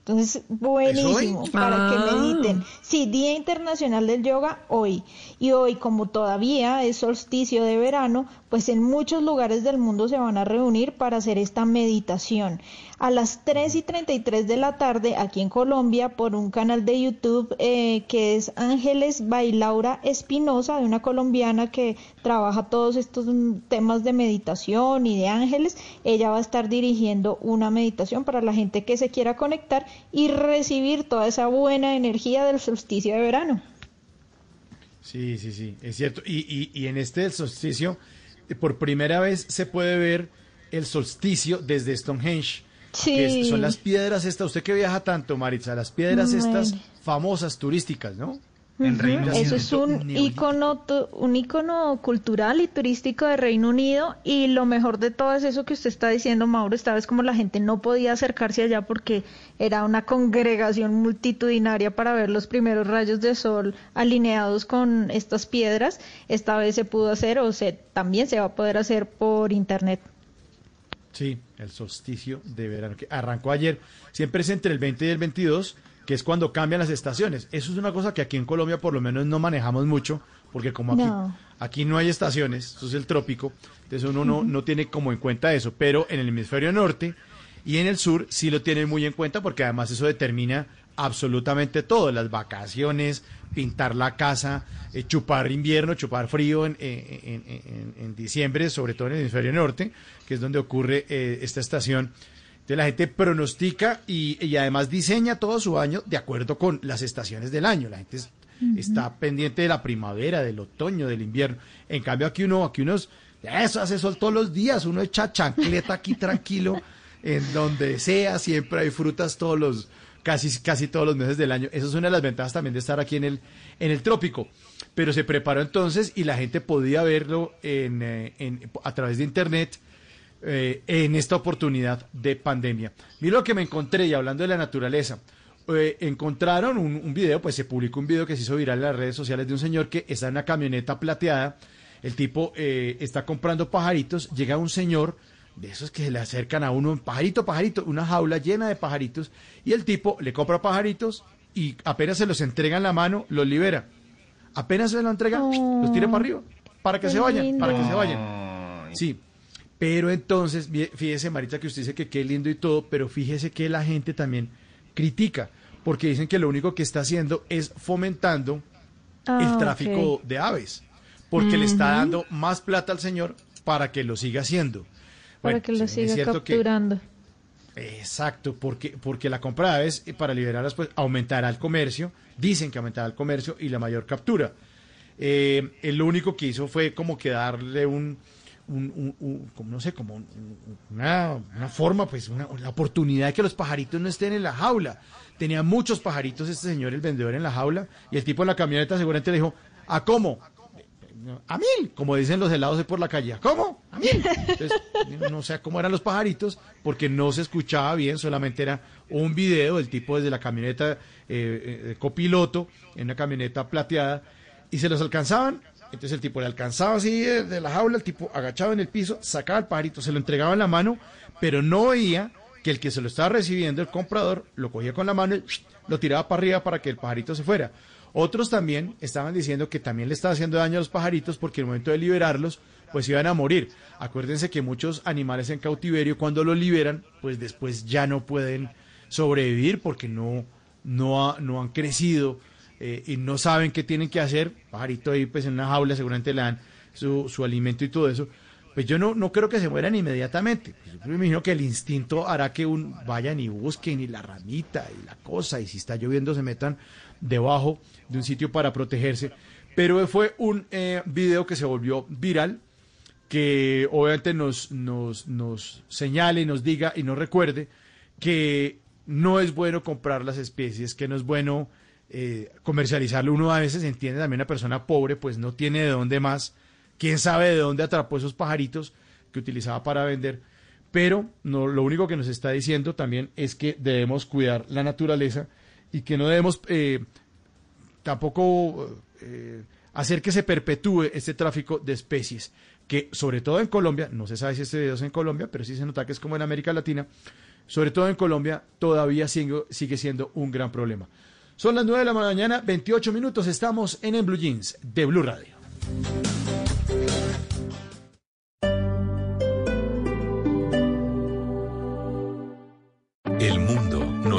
Entonces, buenísimo para que Ah. mediten. Sí, Día Internacional del Yoga hoy. Y hoy, como todavía es solsticio de verano, pues en muchos lugares del mundo se van a reunir para hacer esta meditación. A las 3 y 33 de la tarde, aquí en Colombia, por un canal de YouTube eh, que es Ángeles Bailaura Espinosa, de una colombiana que trabaja todos estos mm, temas de meditación y de ángeles. Ella va a estar dirigiendo una meditación para la gente que se quiera conectar y recibir toda esa buena energía del solsticio de verano. Sí, sí, sí, es cierto. Y, y, y en este solsticio, eh, por primera vez se puede ver el solsticio desde Stonehenge. Sí. que son las piedras estas, usted que viaja tanto, Maritza, las piedras Bueno. estas famosas turísticas, ¿no? Ujú, Eso es un icono, tu- un icono cultural y turístico de Reino Unido y lo mejor de todo es eso que usted está diciendo, Mauro, esta vez como la gente no podía acercarse allá porque era una congregación multitudinaria para ver los primeros rayos de sol alineados con estas piedras, esta vez se pudo hacer o se también se va a poder hacer por internet. Sí, el solsticio de verano, que arrancó ayer. Siempre es entre el 20 y el 22, que es cuando cambian las estaciones. Eso es una cosa que aquí en Colombia por lo menos no manejamos mucho, porque como aquí No. aquí no hay estaciones, eso es el trópico, entonces uno no, no tiene como en cuenta eso, pero en el hemisferio norte y en el sur sí lo tienen muy en cuenta porque además eso determina absolutamente todo, las vacaciones, pintar la casa, eh, chupar invierno, chupar frío en, eh, en- en- en diciembre, sobre todo en el hemisferio norte, que es donde ocurre eh, esta estación. Entonces la gente pronostica y, y además diseña todo su año de acuerdo con las estaciones del año. La gente es- está pendiente de la primavera, del otoño, del invierno. En cambio aquí uno, aquí unos, eso hace sol todos los días, uno echa chancleta aquí tranquilo, en donde sea, siempre hay frutas todos los, casi, casi todos los meses del año. Eso es una de las ventajas también de estar aquí en el, en el trópico. Pero se preparó entonces y la gente podía verlo en, eh, a través de internet eh, en esta oportunidad de pandemia. Mira lo que me encontré y hablando de la naturaleza. eh, encontraron un, un video, pues se publicó un video que se hizo viral en las redes sociales de un señor que está en una camioneta plateada. El tipo eh, está comprando pajaritos. Llega un señor de esos que se le acercan a uno, pajarito, pajarito, una jaula llena de pajaritos. Y el tipo le compra pajaritos y apenas se los entrega en la mano, los libera. Apenas se los entrega, los tira para arriba, para que se vayan, lindo. para que se vayan. Sí, pero entonces, fíjese, Marita, que usted dice que qué lindo y todo, pero fíjese que la gente también critica, porque dicen que lo único que está haciendo es fomentando Ah, el tráfico de aves, porque le está dando más plata al señor para que lo siga haciendo. Para que lo sí, siga que- capturando. Exacto, porque, porque la compra de aves para liberarlas pues aumentará el comercio, dicen que aumentará el comercio y la mayor captura. Eh, él lo único que hizo fue como que darle un, un- un- un- como no sé, como un- un- una, una forma, pues una, la oportunidad de que los pajaritos no estén en la jaula. Tenía muchos pajaritos este señor, el vendedor en la jaula, y el tipo en la camioneta seguramente le dijo, ¿a cómo? A mil, como dicen los helados de por la calle. ¿Cómo? A mil. Entonces, <laughs> no sé cómo eran los pajaritos, porque no se escuchaba bien, solamente era un video del tipo desde la camioneta eh, eh, de copiloto, en una camioneta plateada, y se los alcanzaban. Entonces el tipo le alcanzaba así de la jaula, el tipo agachado en el piso, sacaba el pajarito, se lo entregaba en la mano, pero no veía que el que se lo estaba recibiendo, el comprador, lo cogía con la mano y lo tiraba para arriba para que el pajarito se fuera. Otros también estaban diciendo que también le estaba haciendo daño a los pajaritos porque en el momento de liberarlos, pues iban a morir. Acuérdense que muchos animales en cautiverio, cuando los liberan, pues después ya no pueden sobrevivir porque no, no, no han crecido eh, y no saben qué tienen que hacer. Pajarito ahí, pues en una jaula, seguramente le dan su, su alimento y todo eso. Pues yo no, no creo que se mueran inmediatamente. Yo me imagino que el instinto hará que un, vayan y busquen y la ramita y la cosa, y si está lloviendo se metan debajo de un sitio para protegerse. Pero fue un eh, video que se volvió viral, que obviamente nos, nos, nos señale nos diga y nos recuerde que no es bueno comprar las especies, que no es bueno eh, comercializarlo. Uno a veces entiende también una persona pobre, pues no tiene de dónde más. Quién sabe de dónde atrapó esos pajaritos que utilizaba para vender. Pero no, lo único que nos está diciendo también es que debemos cuidar la naturaleza y que no debemos eh, tampoco eh, hacer que se perpetúe este tráfico de especies, que sobre todo en Colombia, no se sabe si este video es en Colombia, pero sí se nota que es como en América Latina, sobre todo en Colombia, todavía sigue, siendo un gran problema. Son las 9 de la mañana, 28 minutos, estamos en En Blue Jeans de Blue Radio.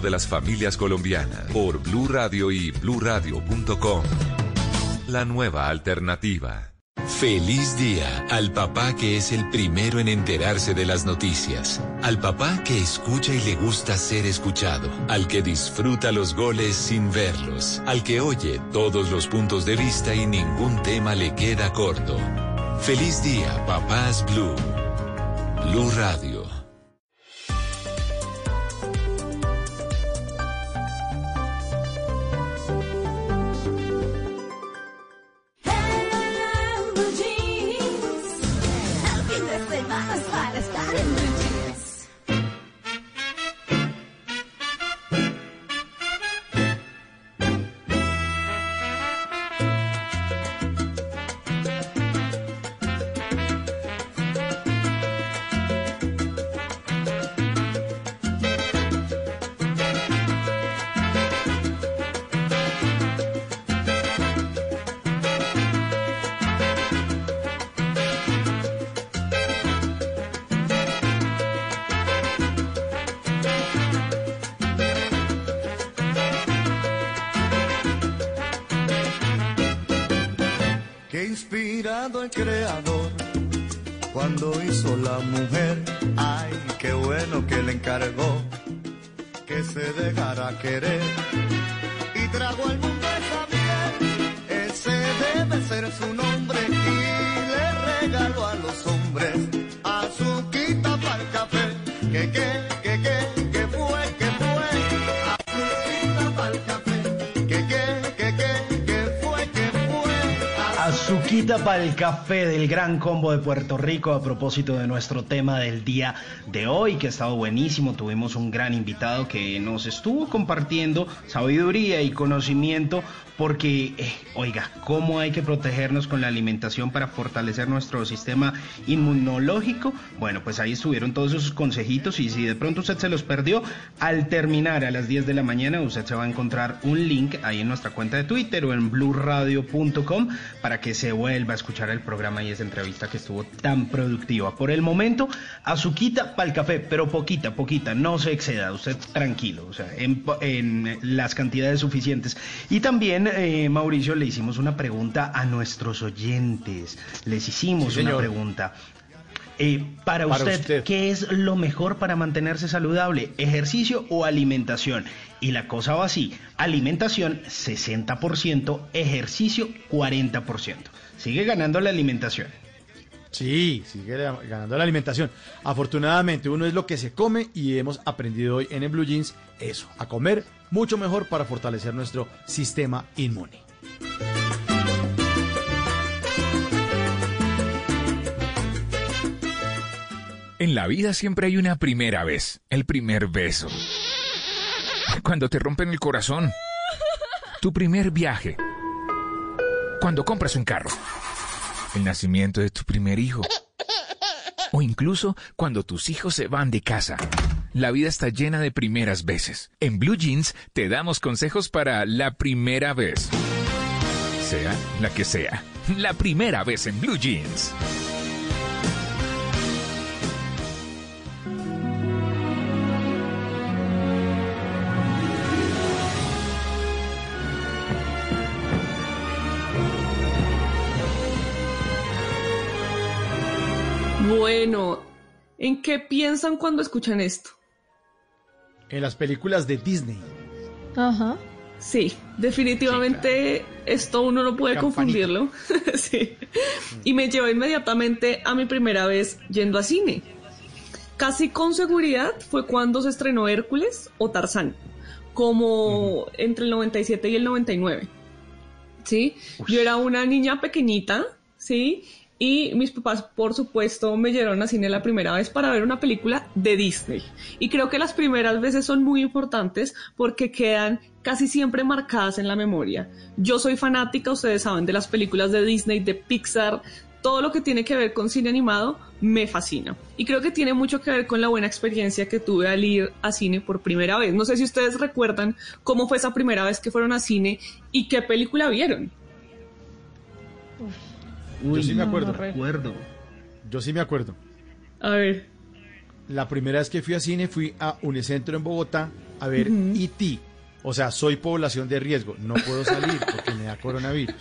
de las familias colombianas por Blue Radio y bluradio.com. La nueva alternativa. Feliz día al papá que es el primero en enterarse de las noticias, al papá que escucha y le gusta ser escuchado, al que disfruta los goles sin verlos, al que oye todos los puntos de vista y ningún tema le queda corto. Feliz día, papás Blue. Blue Radio. Café del gran combo de Puerto Rico a propósito de nuestro tema del día de hoy que ha estado buenísimo. Tuvimos un gran invitado que nos estuvo compartiendo sabiduría y conocimiento porque, eh, oiga, ¿cómo hay que protegernos con la alimentación para fortalecer nuestro sistema inmunológico? Bueno, pues ahí estuvieron todos esos consejitos y si de pronto usted se los perdió, al terminar a las 10 de la mañana usted se va a encontrar un link ahí en nuestra cuenta de Twitter o en blurradio.com para que se vuelva a escuchar el programa y esa entrevista que estuvo tan productiva. Por el momento, azuquita para el café, pero poquita, poquita, no se exceda, usted tranquilo, o sea, en, en las cantidades suficientes. Y también, eh, Mauricio, le hicimos una pregunta a nuestros oyentes, les hicimos Sí, una pregunta. Eh, para, Para usted, usted. ¿qué es lo mejor para mantenerse saludable? ¿Ejercicio o alimentación? Y la cosa va así, alimentación 60%, ejercicio 40%. Sigue ganando la alimentación. Sí, sigue ganando la alimentación. Afortunadamente, uno es lo que se come y hemos aprendido hoy en el Blue Jeans eso, a comer mucho mejor para fortalecer nuestro sistema inmune. En la vida siempre hay una primera vez, el primer beso. Cuando te rompen el corazón. Tu primer viaje. Cuando compras un carro. El nacimiento de tu primer hijo. O incluso cuando tus hijos se van de casa. La vida está llena de primeras veces. En Blue Jeans te damos consejos para la primera vez. Sea la que sea. La primera vez en Blue Jeans. Bueno, ¿en qué piensan cuando escuchan esto? En las películas de Disney. Ajá. Sí, definitivamente esto uno no puede Campanita. confundirlo. <laughs> sí. Y me llevó inmediatamente a mi primera vez yendo a cine. Casi con seguridad fue cuando se estrenó Hércules o Tarzán, como entre el 97 y el 99. ¿Sí? Yo era una niña pequeñita, ¿sí? Y mis papás, por supuesto, me llevaron a cine la primera vez para ver una película de Disney. Y creo que las primeras veces son muy importantes porque quedan casi siempre marcadas en la memoria. Yo soy fanática, ustedes saben, de las películas de Disney, de Pixar, todo lo que tiene que ver con cine animado me fascina. Y creo que tiene mucho que ver con la buena experiencia que tuve al ir a cine por primera vez. No sé si ustedes recuerdan cómo fue esa primera vez que fueron a cine y qué película vieron. Yo sí me acuerdo. recuerdo. Yo sí me acuerdo. A ver. La primera vez que fui a cine fui a Unicentro en Bogotá a ver. E.T. O sea, soy población de riesgo. No puedo salir porque me da coronavirus.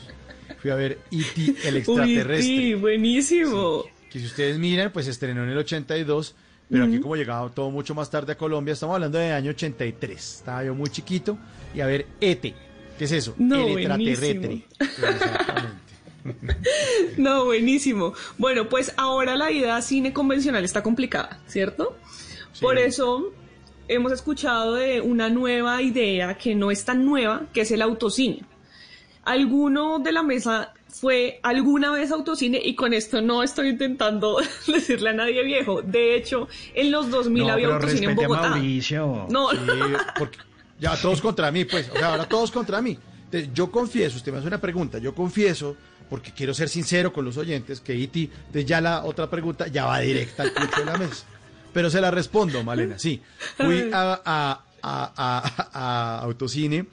Fui a ver E.T. el extraterrestre. Uy, sí, buenísimo. que si ustedes miran, pues estrenó en el 82, pero aquí Ujú. como llegaba todo mucho más tarde a Colombia, estamos hablando del año 83. Estaba yo muy chiquito y a ver ET. ¿Qué es eso? No, el extraterrestre. buenísimo. <laughs> Exactamente. <laughs> No, buenísimo. Bueno, pues ahora la idea cine convencional está complicada, ¿cierto? Por eso hemos escuchado de una nueva idea que no es tan nueva, que es el autocine. ¿Alguno de la mesa fue alguna vez autocine? Y con esto no estoy intentando <laughs> decirle a nadie viejo. De hecho, en los 2000 No, había pero autocine en respete a Bogotá. Mauricio. No, Sí, porque ya todos contra mí, pues. O sea, ahora todos contra mí. Entonces, yo confieso, usted me hace una pregunta, yo confieso, porque quiero ser sincero con los oyentes, que E.T., entonces ya la otra pregunta ya va directa al pucho de la mesa. Pero se la respondo, Malena, sí. Fui a, a- a- a- Autocine,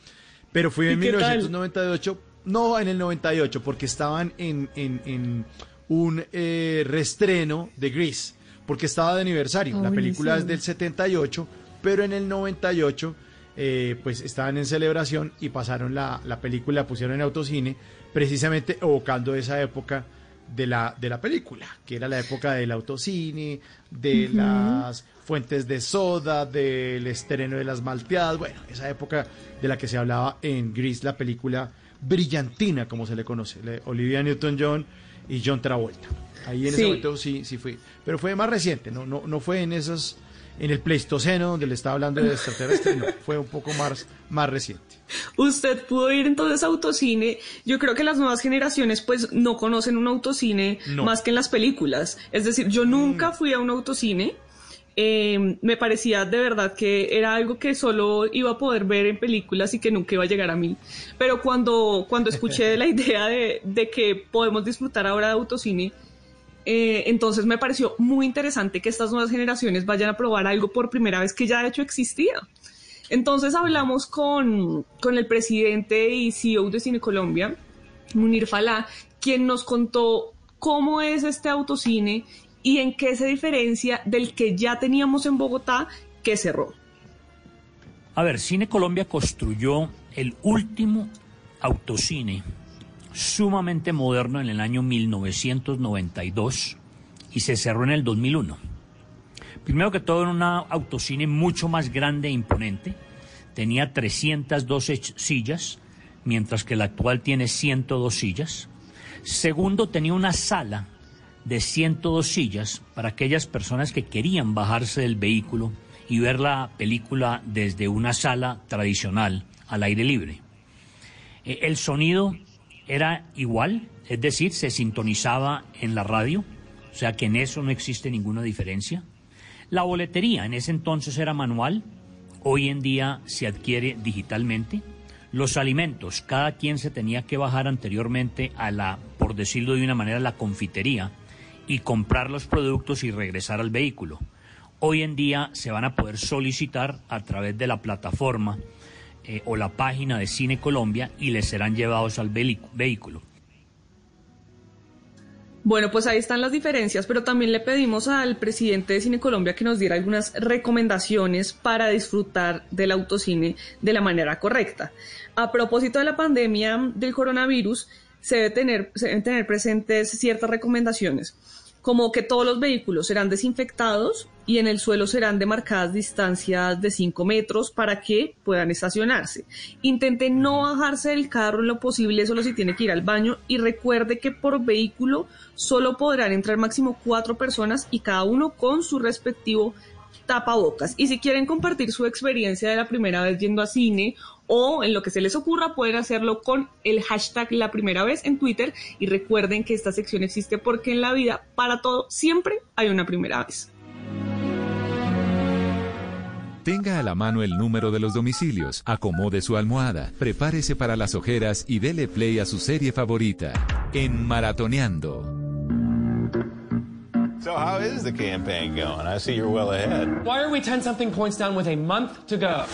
pero fui ¿Y en qué tal? 1998, no en el 98, porque estaban en, en- en un eh, restreno de Grease, porque estaba de aniversario. Ah, la película es del 78, pero en el 98 eh, pues estaban en celebración y pasaron la, la película, pusieron en autocine, precisamente evocando esa época de la, de la película, que era la época del autocine, de las fuentes de soda, del estreno de las malteadas, bueno, esa época de la que se hablaba en Grease, la película brillantina, como se le conoce, Olivia Newton-John y John Travolta. Ahí en Sí. ese momento sí, sí fui, pero fue más reciente, no, no, no fue en esos, en el Pleistoceno donde le estaba hablando de extraterrestre, no, fue un poco más, más reciente. Usted pudo ir entonces a autocine. Yo creo que las nuevas generaciones pues no conocen un autocine No. más que en las películas. Es decir, yo nunca fui a un autocine. Eh, me parecía de verdad que era algo que solo iba a poder ver en películas y que nunca iba a llegar a mí. Pero cuando, cuando escuché <laughs> la idea de, de que podemos disfrutar ahora de autocine, eh, entonces me pareció muy interesante que estas nuevas generaciones vayan a probar algo por primera vez que ya de hecho existía. Entonces hablamos con, con el presidente y CEO de Cine Colombia, Munir Falá, quien nos contó cómo es este autocine y en qué se diferencia del que ya teníamos en Bogotá que cerró. A ver, Cine Colombia construyó el último autocine sumamente moderno en el año 1992 y se cerró en el 2001. Primero que todo, era un autocine mucho más grande e imponente. Tenía 312 sillas, mientras que el actual tiene 102 sillas. Segundo, tenía una sala de 102 sillas para aquellas personas que querían bajarse del vehículo y ver la película desde una sala tradicional al aire libre. Eh, El sonido era igual, es decir, se sintonizaba en la radio, o sea que en eso no existe ninguna diferencia. La boletería en ese entonces era manual, hoy en día se adquiere digitalmente. Los alimentos, cada quien se tenía que bajar anteriormente a la, por decirlo de una manera, la confitería y comprar los productos y regresar al vehículo. Hoy en día se van a poder solicitar a través de la plataforma eh, o la página de Cine Colombia y les serán llevados al vehículo. Bueno, pues ahí están las diferencias, pero también le pedimos al presidente de Cine Colombia que nos diera algunas recomendaciones para disfrutar del autocine de la manera correcta. A propósito de la pandemia del coronavirus, se, tener, se deben tener presentes ciertas recomendaciones, como que todos los vehículos serán desinfectados y en el suelo serán demarcadas distancias de 5 metros para que puedan estacionarse. Intente no bajarse del carro en lo posible, solo si tiene que ir al baño y recuerde que por vehículo solo podrán entrar máximo cuatro personas y cada uno con su respectivo tapabocas. Y si quieren compartir su experiencia de la primera vez yendo a cine o en lo que se les ocurra pueden hacerlo con el hashtag la primera vez en Twitter y recuerden que esta sección existe porque en la vida para todo siempre hay una primera vez. Tenga a la mano el número de los domicilios, acomode su almohada, prepárese para las ojeras y dele play a su serie favorita. En Maratoneando. So how is the campaign going? I see you're well ahead. Why are we 10 something points down with a month to go?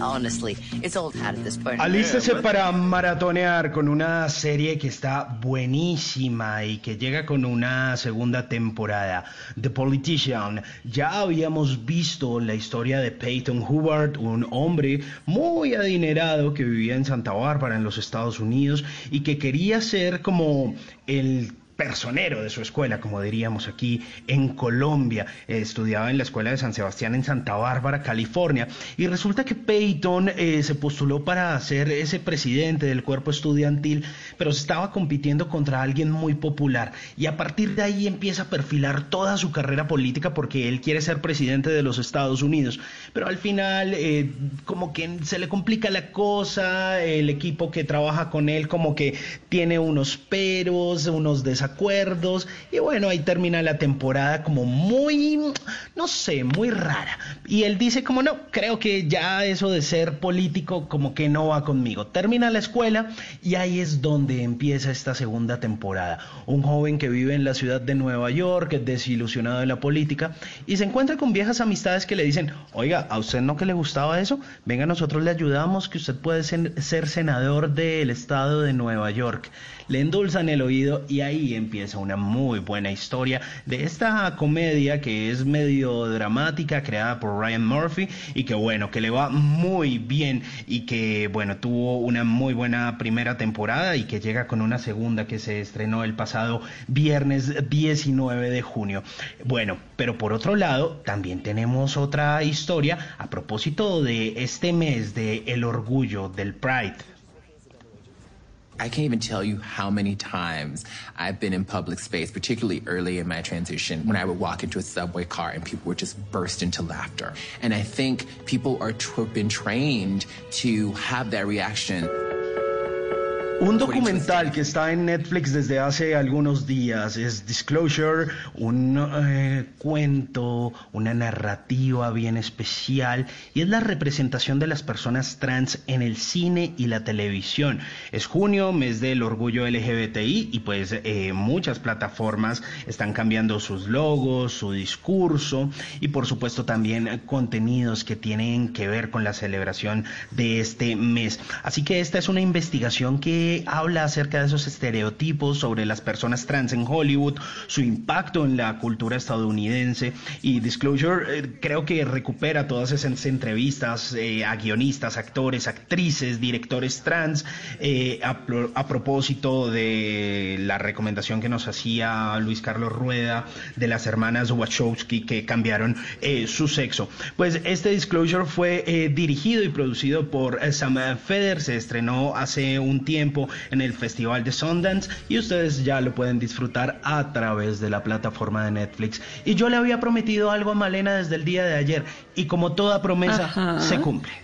Honestly, it's old hat at this point. Alístese para maratonear con una serie que está buenísima y que llega con una segunda temporada. The Politician. Ya habíamos visto la historia de Peyton Hubbard, un hombre muy adinerado que vivía en Santa Bárbara, en los Estados Unidos, y que quería ser como el personero de su escuela, como diríamos aquí en Colombia. Eh, estudiaba en la escuela de San Sebastián en Santa Bárbara, California. Y resulta que Peyton eh, se postuló para ser ese presidente del cuerpo estudiantil, pero estaba compitiendo contra alguien muy popular. Y a partir de ahí empieza a perfilar toda su carrera política porque él quiere ser presidente de los Estados Unidos. Pero al final, eh, como que se le complica la cosa, el equipo que trabaja con él como que tiene unos peros, unos desacuerdos y bueno, ahí termina la temporada como muy, no sé, muy rara. Y él dice como no, creo que ya eso de ser político como que no va conmigo. Termina la escuela y ahí es donde empieza esta segunda temporada. Un joven que vive en la ciudad de Nueva York, desilusionado de la política y se encuentra con viejas amistades que le dicen, oiga, ¿a usted no que le gustaba eso? Venga, nosotros le ayudamos, que usted puede ser, ser senador del estado de Nueva York le endulzan el oído y ahí empieza una muy buena historia de esta comedia que es medio dramática creada por Ryan Murphy y que bueno, que le va muy bien y que bueno, tuvo una muy buena primera temporada y que llega con una segunda que se estrenó el pasado viernes 19 de junio. Bueno, pero por otro lado, también tenemos otra historia a propósito de este mes de el orgullo del Pride. I can't even tell you how many times I've been in public space, particularly early in my transition, when I would walk into a subway car and people would just burst into laughter. And I think people are been trained to have that reaction. Un documental que está en Netflix desde hace algunos días es Disclosure, un eh, cuento, una narrativa bien especial y es la representación de las personas trans en el cine y la televisión. Es junio, mes del orgullo LGBTI y pues eh, muchas plataformas están cambiando sus logos, su discurso y por supuesto también contenidos que tienen que ver con la celebración de este mes. Así que esta es una investigación que habla acerca de esos estereotipos sobre las personas trans en Hollywood, su impacto en la cultura estadounidense y Disclosure eh, creo que recupera todas esas entrevistas eh, a guionistas, actores, actrices, directores trans eh, a, a, propósito de la recomendación que nos hacía Luis Carlos Rueda de las hermanas Wachowski que cambiaron su sexo. Pues este Disclosure fue dirigido y producido por Sam Feder, se estrenó hace un tiempo en el Festival de Sundance y ustedes ya lo pueden disfrutar a través de la plataforma de Netflix. Y yo le había prometido algo a Malena desde el día de ayer y como toda promesa Ajá. se cumple.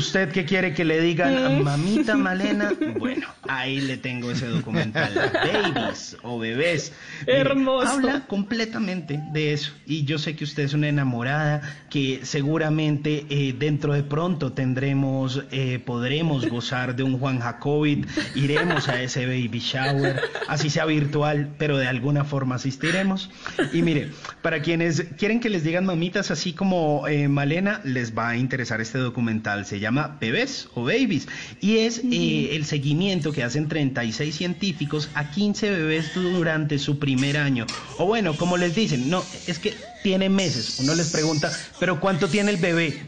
¿Usted qué quiere que le digan? Mamita <laughs> Malena. Bueno, ahí le tengo ese documental. <laughs> Babies o bebés. Hermoso. Habla completamente de eso. Y yo sé que usted es una enamorada, que seguramente eh, dentro de pronto tendremos, eh, podremos gozar de un Juan Jacobit, iremos a ese baby shower, así sea virtual, pero de alguna forma asistiremos. Y mire, para quienes quieren que les digan mamitas así como eh, Malena, les va a interesar este documental. Se llama Bebés o Babies y es eh, el seguimiento que hacen 36 científicos a 15 bebés durante su primer año. O bueno, como les dicen, no, es que tiene meses. Uno les pregunta, ¿pero cuánto tiene el bebé?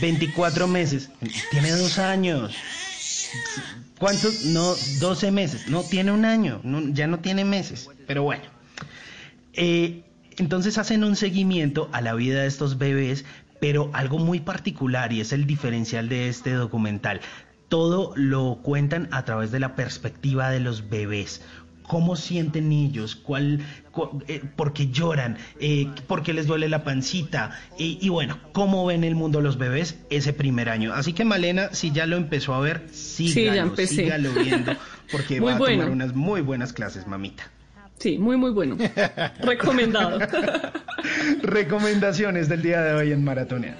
24 meses. Tiene dos años. ¿Cuántos? No, 12 meses. No, tiene un año. No, ya no tiene meses. Pero bueno. Eh, Entonces hacen un seguimiento a la vida de estos bebés, pero algo muy particular y es el diferencial de este documental. Todo lo cuentan a través de la perspectiva de los bebés cómo sienten ellos, cuál, cu- eh, por qué lloran, eh, por qué les duele la pancita y, y bueno, cómo ven el mundo los bebés ese primer año. Así que Malena, si ya lo empezó a ver, sígalo, ya empecé. sígalo viendo <laughs> porque va a bueno. tomar unas muy buenas clases, mamita. Sí, muy, muy bueno. Recomendado. <laughs> Recomendaciones del día de hoy en Maratona.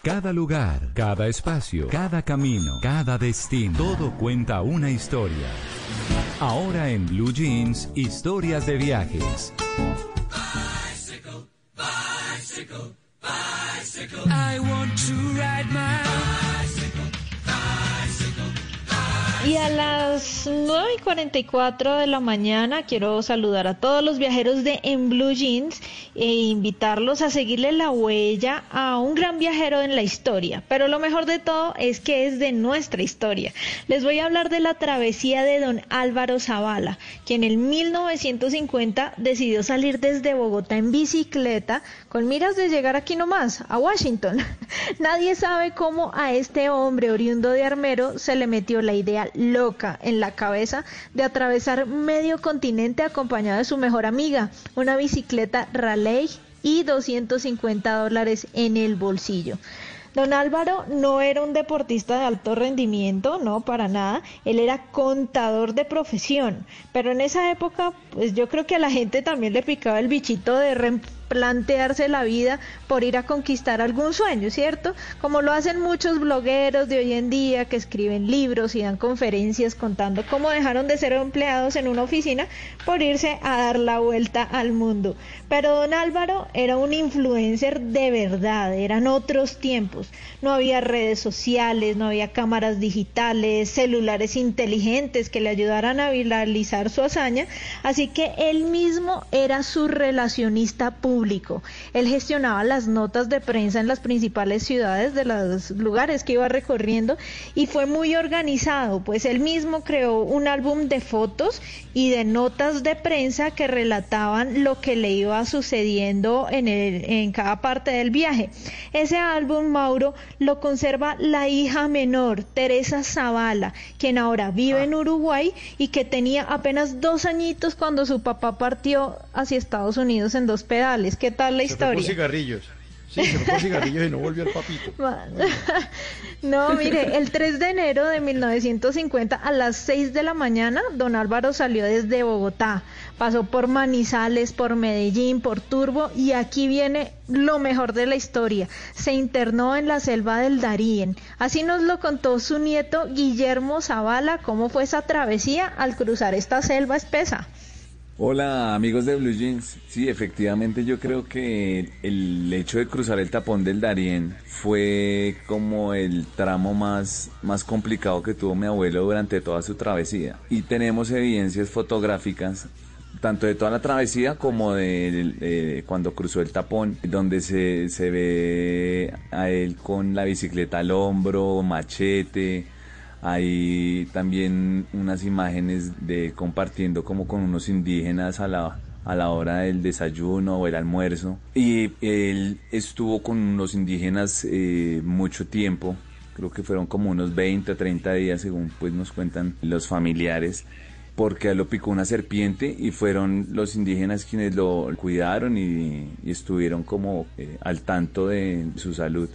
Cada lugar, cada espacio, cada camino, cada destino, todo cuenta una historia. Ahora en Blue Jeans, historias de viajes. I want to ride my Y a las 9 y 44 de la mañana quiero saludar a todos los viajeros de En Blue Jeans e invitarlos a seguirle la huella a un gran viajero en la historia. Pero lo mejor de todo es que es de nuestra historia. Les voy a hablar de la travesía de don Álvaro Zavala, quien en 1950 decidió salir desde Bogotá en bicicleta con miras de llegar aquí nomás, a Washington. <laughs> Nadie sabe cómo a este hombre oriundo de Armero se le metió la idea loca en la cabeza de atravesar medio continente acompañado de su mejor amiga, una bicicleta Raleigh y 250 dólares en el bolsillo. Don Álvaro no era un deportista de alto rendimiento, no, para nada. Él era contador de profesión. Pero en esa época, pues yo creo que a la gente también le picaba el bichito de replantearse la vida por ir a conquistar algún sueño, ¿cierto? Como lo hacen muchos blogueros de hoy en día que escriben libros y dan conferencias contando cómo dejaron de ser empleados en una oficina por irse a dar la vuelta al mundo. Pero don Álvaro era un influencer de verdad, eran otros tiempos. No había redes sociales, no había cámaras digitales, celulares inteligentes que le ayudaran a viralizar su hazaña, así que él mismo era su relacionista público. Él gestionaba las notas de prensa en las principales ciudades de los lugares que iba recorriendo y fue muy organizado, pues él mismo creó un álbum de fotos y de notas de prensa que relataban lo que le iba sucediendo en, el, en cada parte del viaje. Ese álbum, Mauro, lo conserva la hija menor, Teresa Zavala, quien ahora vive en Uruguay y que tenía apenas dos añitos cuando su papá partió hacia Estados Unidos en dos pedales. ¿Qué tal la Se fue por historia? cigarrillos. Sí, se fue por cigarrillos y no volvió el papito. <laughs> No, mire, el 3 de enero de 1950 a las 6 de la mañana, don Álvaro salió desde Bogotá, pasó por Manizales, por Medellín, por Turbo y aquí viene lo mejor de la historia. Se internó en la selva del Darién. Así nos lo contó su nieto Guillermo Zavala, cómo fue esa travesía al cruzar esta selva espesa. Hola amigos de Blue Jeans. Sí, efectivamente yo creo que el hecho de cruzar el tapón del Darién fue como el tramo más, más complicado que tuvo mi abuelo durante toda su travesía. Y tenemos evidencias fotográficas tanto de toda la travesía como de, cuando cruzó el tapón, donde se, se ve a él con la bicicleta al hombro, machete, hay también unas imágenes de compartiendo como con unos indígenas a la, a la hora del desayuno o el almuerzo. Y él estuvo con los indígenas eh, mucho tiempo, creo que fueron como unos 20 o 30 días según pues nos cuentan los familiares porque lo picó una serpiente y fueron los indígenas quienes lo cuidaron y, y estuvieron como eh, al tanto de su salud.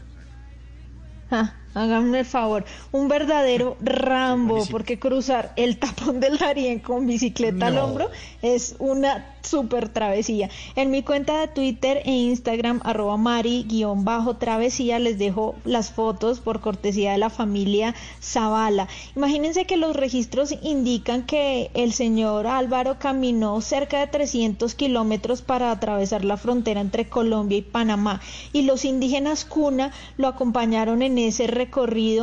Ah, háganme el favor, un verdadero <laughs> Rambo, porque cruzar el tapón del Darién con bicicleta al hombro es una super travesía. En mi cuenta de Twitter e Instagram, arroba mari-travesía, les dejo las fotos por cortesía de la familia Zavala. Imagínense que los registros indican que el señor Álvaro caminó cerca de 300 kilómetros para atravesar la frontera entre Colombia y Panamá y los indígenas Cuna lo acompañaron en ese recorrido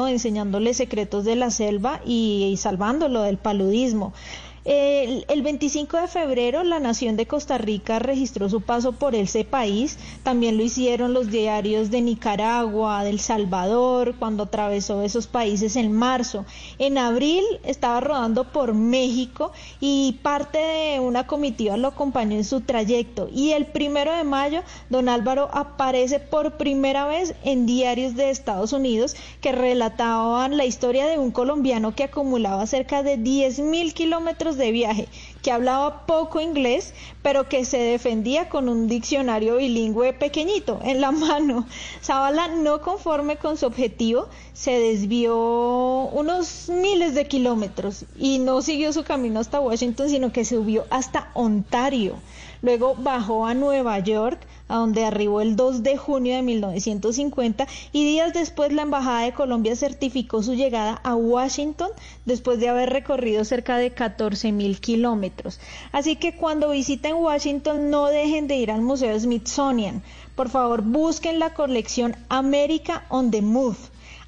enseñándole secretos de la selva y, y salvándolo del paludismo. El, el 25 de febrero la nación de Costa Rica registró su paso por ese país, también lo hicieron los diarios de Nicaragua, del Salvador, cuando atravesó esos países en marzo. En abril estaba rodando por México y parte de una comitiva lo acompañó en su trayecto. Y el primero de mayo, don Álvaro aparece por primera vez en diarios de Estados Unidos que relataban la historia de un colombiano que acumulaba cerca de 10 mil de viaje, que hablaba poco inglés, pero que se defendía con un diccionario bilingüe pequeñito en la <laughs> mano. Zavala, no conforme con su objetivo, se desvió unos miles de kilómetros y no siguió su camino hasta Washington, sino que subió hasta Ontario. Luego bajó a Nueva York, a donde arribó el 2 de junio de 1950 y días después la Embajada de Colombia certificó su llegada a Washington después de haber recorrido cerca de 14 mil kilómetros. Así que cuando visiten Washington no dejen de ir al Museo Smithsonian. Por favor, busquen la colección America on the Move.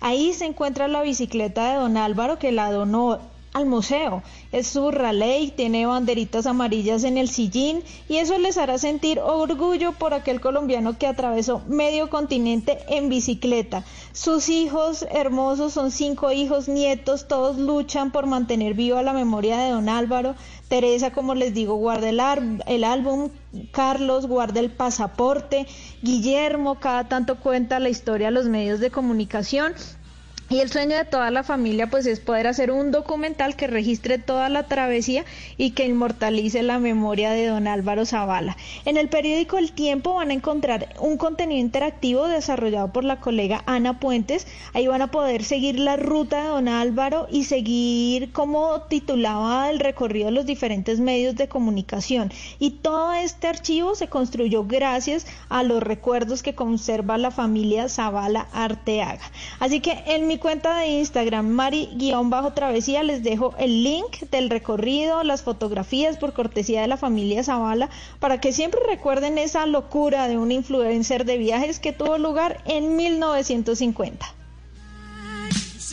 Ahí se encuentra la bicicleta de don Álvaro que la donó al museo. Es su raleigh, tiene banderitas amarillas en el sillín y eso les hará sentir orgullo por aquel colombiano que atravesó medio continente en bicicleta. Sus hijos hermosos son cinco hijos, nietos, todos luchan por mantener viva la memoria de don Álvaro. Teresa, como les digo, guarda el, el álbum, Carlos guarda el pasaporte, Guillermo cada tanto cuenta la historia a los medios de comunicación y el sueño de toda la familia pues es poder hacer un documental que registre toda la travesía y que inmortalice la memoria de don Álvaro Zavala. En el periódico El Tiempo van a encontrar un contenido interactivo desarrollado por la colega Ana Puentes. Ahí van a poder seguir la ruta de don Álvaro y seguir como titulaba el recorrido de los diferentes medios de comunicación. Y todo este archivo se construyó gracias a los recuerdos que conserva la familia Zavala Arteaga. Así que en mi cuenta de Instagram, Mari-Travesía, les dejo el link del recorrido, las fotografías por cortesía de la familia Zavala, para que siempre recuerden esa locura de un influencer de viajes que tuvo lugar en 1950.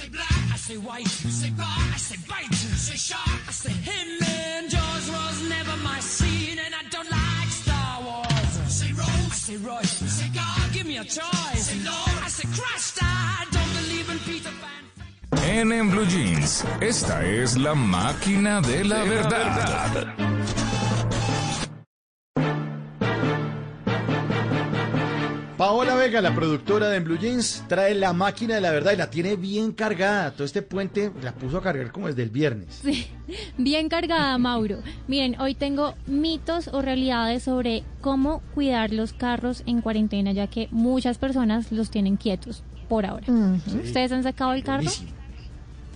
say black, I say white, say bar, I say bite, say shark, I say him, man. Jaws was never my scene, and I don't like Star Wars. Say Rose, I say Roy, say God, give me a choice. Say Lord, I say Christ, I En, Blue Jeans, esta es la máquina de la verdad. Paola Vega, la productora de En Blue Jeans, trae la máquina de la verdad y la tiene bien cargada. Todo este puente la puso a cargar como desde el viernes. Sí, bien cargada, Mauro. Miren, hoy tengo mitos o realidades sobre cómo cuidar los carros en cuarentena, ya que muchas personas los tienen quietos por ahora. ¿Ustedes han sacado el carro Buenísimo.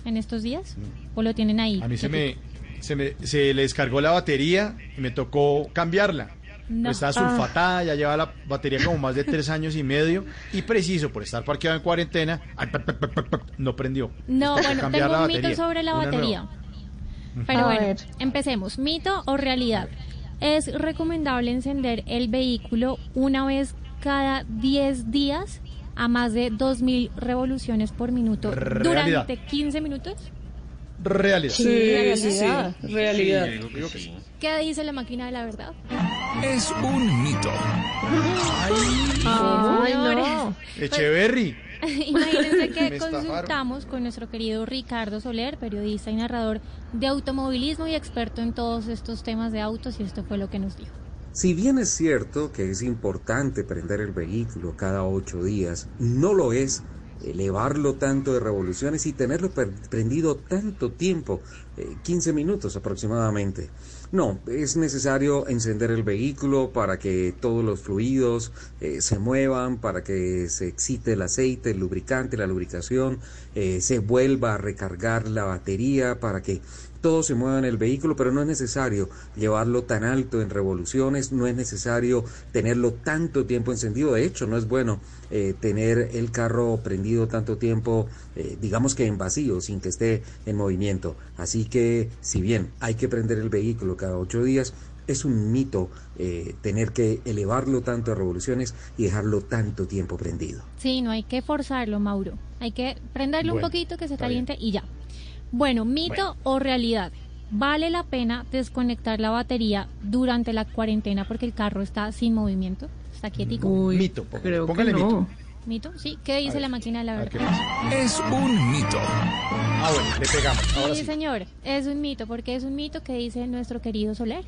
En estos días? ¿O lo tienen ahí? A mí se me, se me se le descargó la batería y me tocó cambiarla. No. Pues estaba sulfatada, ya lleva la batería como más de tres años y medio y preciso por estar parqueado en cuarentena, ay, pa, pa, pa, pa, pa, no prendió. No, bueno, cambiar tengo la un mito batería, sobre la batería. nueva. Pero A bueno, ver. empecemos. ¿Mito o realidad? Es recomendable encender el vehículo una vez cada 10 días a más de 2.000 revoluciones por minuto Realidad. durante 15 minutos. Realidad. Sí, sí, sí, realidad. sí. ¿Qué dice la máquina de la verdad? Es un mito. Ay, no. Echeverry. <laughs> Imagínense que consultamos con nuestro querido Ricardo Soler, periodista y narrador de automovilismo y experto en todos estos temas de autos, y esto fue lo que nos dijo. Si bien es cierto que es importante prender el vehículo cada ocho días, no lo es elevarlo tanto de revoluciones y tenerlo prendido tanto tiempo, eh, 15 minutos aproximadamente. No, es necesario encender el vehículo para que todos los fluidos eh, se muevan, para que se excite el aceite, el lubricante, la lubricación, eh, se vuelva a recargar la batería, para que todo se mueva en el vehículo, pero no es necesario llevarlo tan alto en revoluciones, no es necesario tenerlo tanto tiempo encendido. De hecho, no es bueno eh, tener el carro prendido tanto tiempo, eh, digamos que en vacío, sin que esté en movimiento. Así que, si bien hay que prender el vehículo cada ocho días, es un mito eh, tener que elevarlo tanto a revoluciones y dejarlo tanto tiempo prendido. Sí, no hay que forzarlo, Mauro. Hay que prenderlo Bueno, un poquito que se caliente y ya. Bueno, mito o realidad. ¿Vale la pena desconectar la batería durante la cuarentena porque el carro está sin movimiento? Está quietico. mito, póngale, no. mito. ¿Mito? Sí. ¿Qué dice la máquina de la verdad? Es un mito. Ah, bueno, le pegamos. Ahora sí, sí. señor. Es un mito porque es un mito que dice nuestro querido Soler.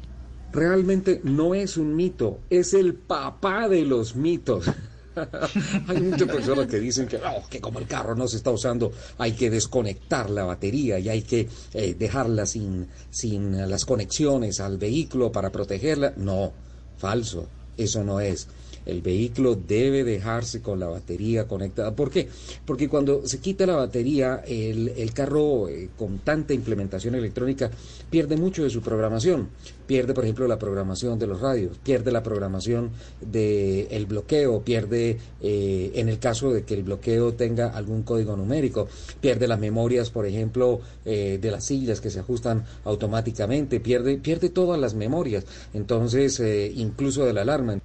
Realmente no es un mito, es el papá de los mitos. <laughs> hay muchas personas que dicen que, que como el carro no se está usando, hay que desconectar la batería y hay que eh, dejarla sin, sin las conexiones al vehículo para protegerla. No, falso, eso no es. El vehículo debe dejarse con la batería conectada. ¿Por qué? Porque cuando se quita la batería, el, carro eh, con tanta implementación electrónica pierde mucho de su programación. Pierde, por ejemplo, la programación de los radios, pierde la programación del bloqueo, pierde, eh, en el caso de que el bloqueo tenga algún código numérico, pierde las memorias, por ejemplo, eh, de las sillas que se ajustan automáticamente, pierde, pierde todas las memorias. Entonces, eh, incluso de la alarma.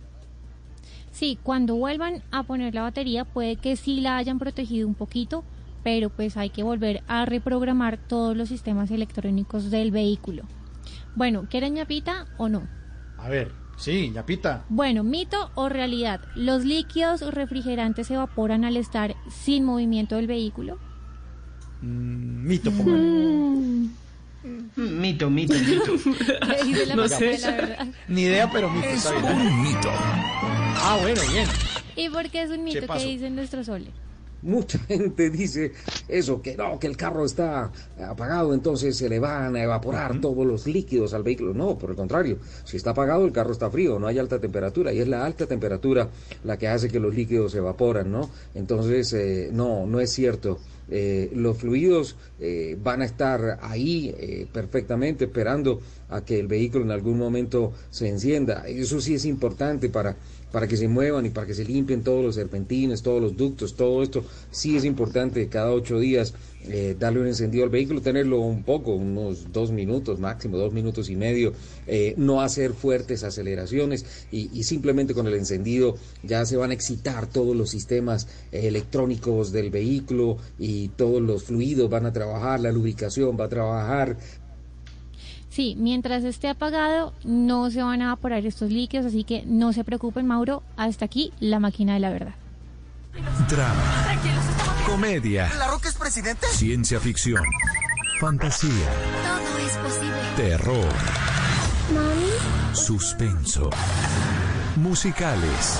Sí, cuando vuelvan a poner la batería puede que sí la hayan protegido un poquito, pero pues hay que volver a reprogramar todos los sistemas electrónicos del vehículo. Bueno, ¿quieren ñapita o no? A ver, sí, ñapita. Bueno, mito o realidad, ¿los líquidos refrigerantes se evaporan al estar sin movimiento del vehículo? Mm, mito, póngale. Mito, mito, mito. <laughs> ¿Qué dice la No sé. de la verdad? Ni idea, pero mito. Es un mito. Ah, bueno, bien. ¿Y por qué es un mito? ¿Qué pasó? dice nuestro Sole? Mucha <laughs> gente dice eso, que no, que el carro está apagado, entonces se le van a evaporar todos los líquidos al vehículo. No, por el contrario, si está apagado el carro está frío, no hay alta temperatura y es la alta temperatura la que hace que los líquidos se evaporan, ¿no? Entonces, eh, no, no es cierto. Eh, los fluidos eh, van a estar ahí eh, perfectamente esperando a que el vehículo en algún momento se encienda. Eso sí es importante para, para que se muevan y para que se limpien todos los serpentines, todos los ductos, todo esto. Sí es importante cada ocho días eh, darle un encendido al vehículo, tenerlo un poco, unos dos minutos máximo, dos minutos y medio, eh, no hacer fuertes aceleraciones y, simplemente con el encendido ya se van a excitar todos los sistemas eh, electrónicos del vehículo y todos los fluidos van a trabajar, la lubricación va a trabajar, Sí, mientras esté apagado no se van a evaporar estos líquidos, así que no se preocupen, Mauro. Hasta aquí la máquina de la verdad. Drama, comedia, ¿La Roca es presidente? ciencia ficción, fantasía, Todo es posible. terror, suspenso, musicales.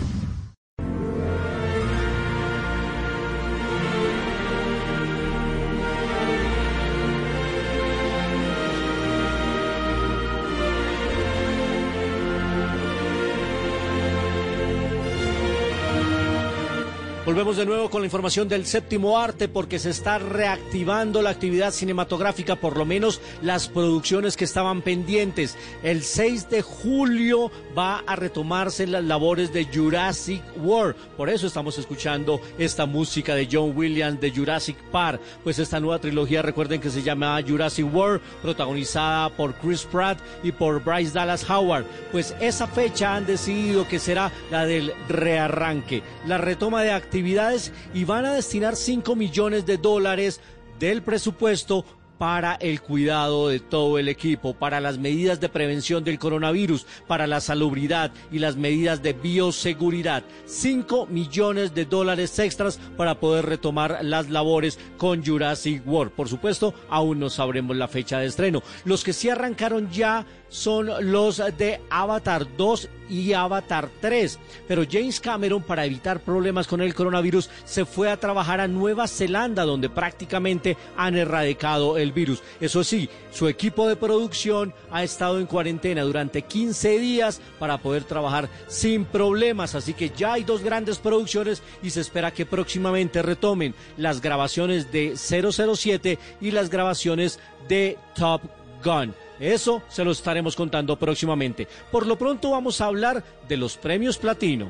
Volvemos de nuevo con la información del séptimo arte porque se está reactivando la actividad cinematográfica, por lo menos las producciones que estaban pendientes. El 6 de julio va a retomarse las labores de Jurassic World. Por eso estamos escuchando esta música de John Williams de Jurassic Park. Pues esta nueva trilogía, recuerden que se llama Jurassic World, protagonizada por Chris Pratt y por Bryce Dallas Howard. Pues esa fecha han decidido que será la del rearranque, la retoma de actividades y van a destinar 5 millones de dólares del presupuesto para el cuidado de todo el equipo, para las medidas de prevención del coronavirus, para la salubridad y las medidas de bioseguridad. 5 millones de dólares extras para poder retomar las labores con Jurassic World. Por supuesto, aún no sabremos la fecha de estreno. Los que sí arrancaron ya son los de Avatar 2 y Avatar 3. Pero James Cameron, para evitar problemas con el coronavirus, se fue a trabajar a Nueva Zelanda, donde prácticamente han erradicado el virus. Eso sí, su equipo de producción ha estado en cuarentena durante 15 días para poder trabajar sin problemas. Así que ya hay dos grandes producciones y se espera que próximamente retomen las grabaciones de 007 y las grabaciones de Top Gun. Eso se lo estaremos contando próximamente. Por lo pronto vamos a hablar de los premios platino.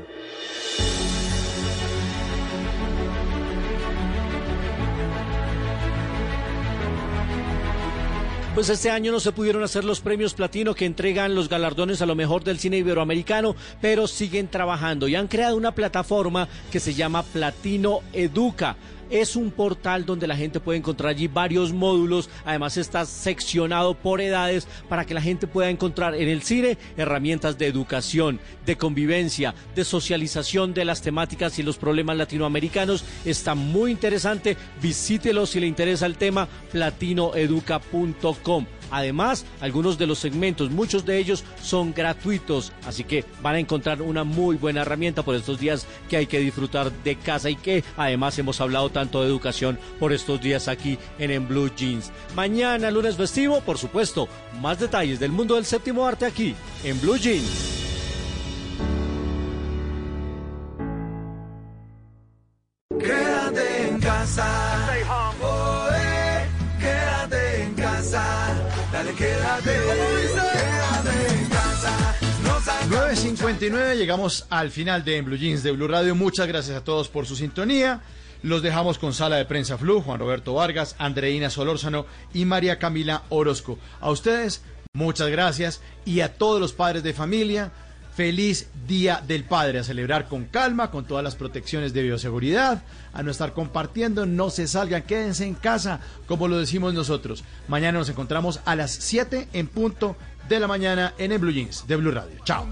Pues este año no se pudieron hacer los premios platino que entregan los galardones a lo mejor del cine iberoamericano, pero siguen trabajando y han creado una plataforma que se llama Platino Educa. Es un portal donde la gente puede encontrar allí varios módulos. Además está seccionado por edades para que la gente pueda encontrar en el cine herramientas de educación, de convivencia, de socialización de las temáticas y los problemas latinoamericanos. Está muy interesante. Visítelo si le interesa el tema platinoeduca.com. Además, algunos de los segmentos, muchos de ellos son gratuitos, así que van a encontrar una muy buena herramienta por estos días que hay que disfrutar de casa y que además hemos hablado tanto de educación por estos días aquí en En Blue Jeans. Mañana, lunes festivo, por supuesto, más detalles del mundo del séptimo arte aquí en Blue Jeans. Quédate en casa. Oh, 9.59, llegamos al final de En Blue Jeans de Blue Radio. Muchas gracias a todos por su sintonía. Los dejamos con Sala de Prensa Flu, Juan Roberto Vargas, Andreina Solórzano y María Camila Orozco. A ustedes, muchas gracias. Y a todos los padres de familia, feliz Día del Padre. A celebrar con calma, con todas las protecciones de bioseguridad, a no estar compartiendo, no se salgan, quédense en casa, como lo decimos nosotros. Mañana nos encontramos a las 7 en punto de la mañana en el Blue Jeans de Blue Radio. Chao.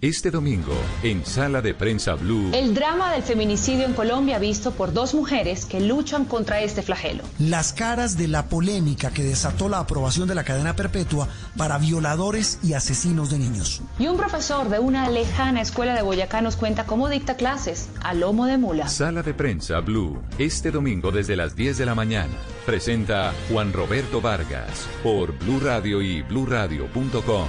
Este domingo, en Sala de Prensa Blue. El drama del feminicidio en Colombia visto por dos mujeres que luchan contra este flagelo. Las caras de la polémica que desató la aprobación de la cadena perpetua para violadores y asesinos de niños. Y un profesor de una lejana escuela de Boyacá nos cuenta cómo dicta clases a lomo de mula. Sala de Prensa Blue. Este domingo desde las 10 de la mañana. Presenta Juan Roberto Vargas por Blue Radio y bluradio.com.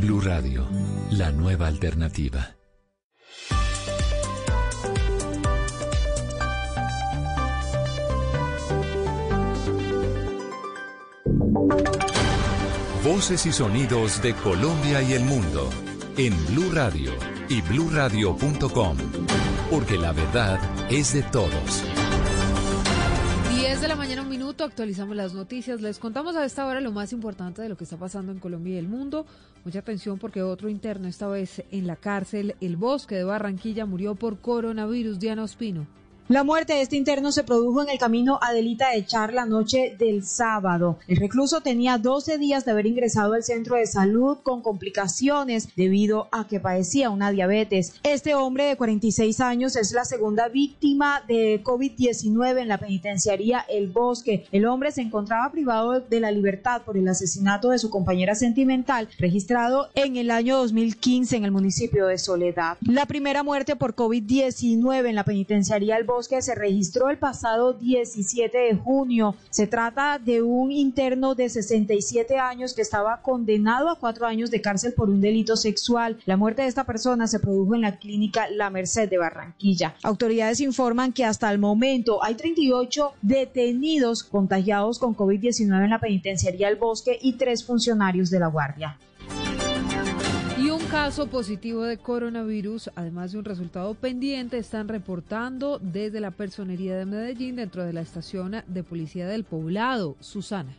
Blue Radio, la nueva alternativa. Voces y sonidos de Colombia y el mundo en Blue Radio y bluradio.com, porque la verdad es de todos. 10 de la mañana, actualizamos las noticias. Les contamos a esta hora lo más importante de lo que está pasando en Colombia y el mundo. Mucha atención porque otro interno, esta vez en la cárcel El Bosque de Barranquilla, murió por coronavirus. Diana Ospino. La muerte de este interno se produjo en el camino Adelita de Char la noche del sábado. El recluso tenía 12 días de haber ingresado al centro de salud con complicaciones debido a que padecía una diabetes. Este hombre de 46 años es la segunda víctima de COVID-19 en la penitenciaría El Bosque. El hombre se encontraba privado de la libertad por el asesinato de su compañera sentimental registrado en el año 2015 en el municipio de Soledad. La primera muerte por COVID-19 en la penitenciaría El Bosque se registró el pasado 17 de junio. Se trata de un interno de 67 años que estaba condenado a cuatro años de cárcel por un delito sexual. La muerte de esta persona se produjo en la clínica La Merced de Barranquilla. Autoridades informan que hasta el momento hay 38 detenidos contagiados con COVID-19 en la penitenciaría El Bosque y tres funcionarios de la Guardia. Caso positivo de coronavirus, además de un resultado pendiente, están reportando desde la personería de Medellín dentro de la estación de policía del poblado. Susana.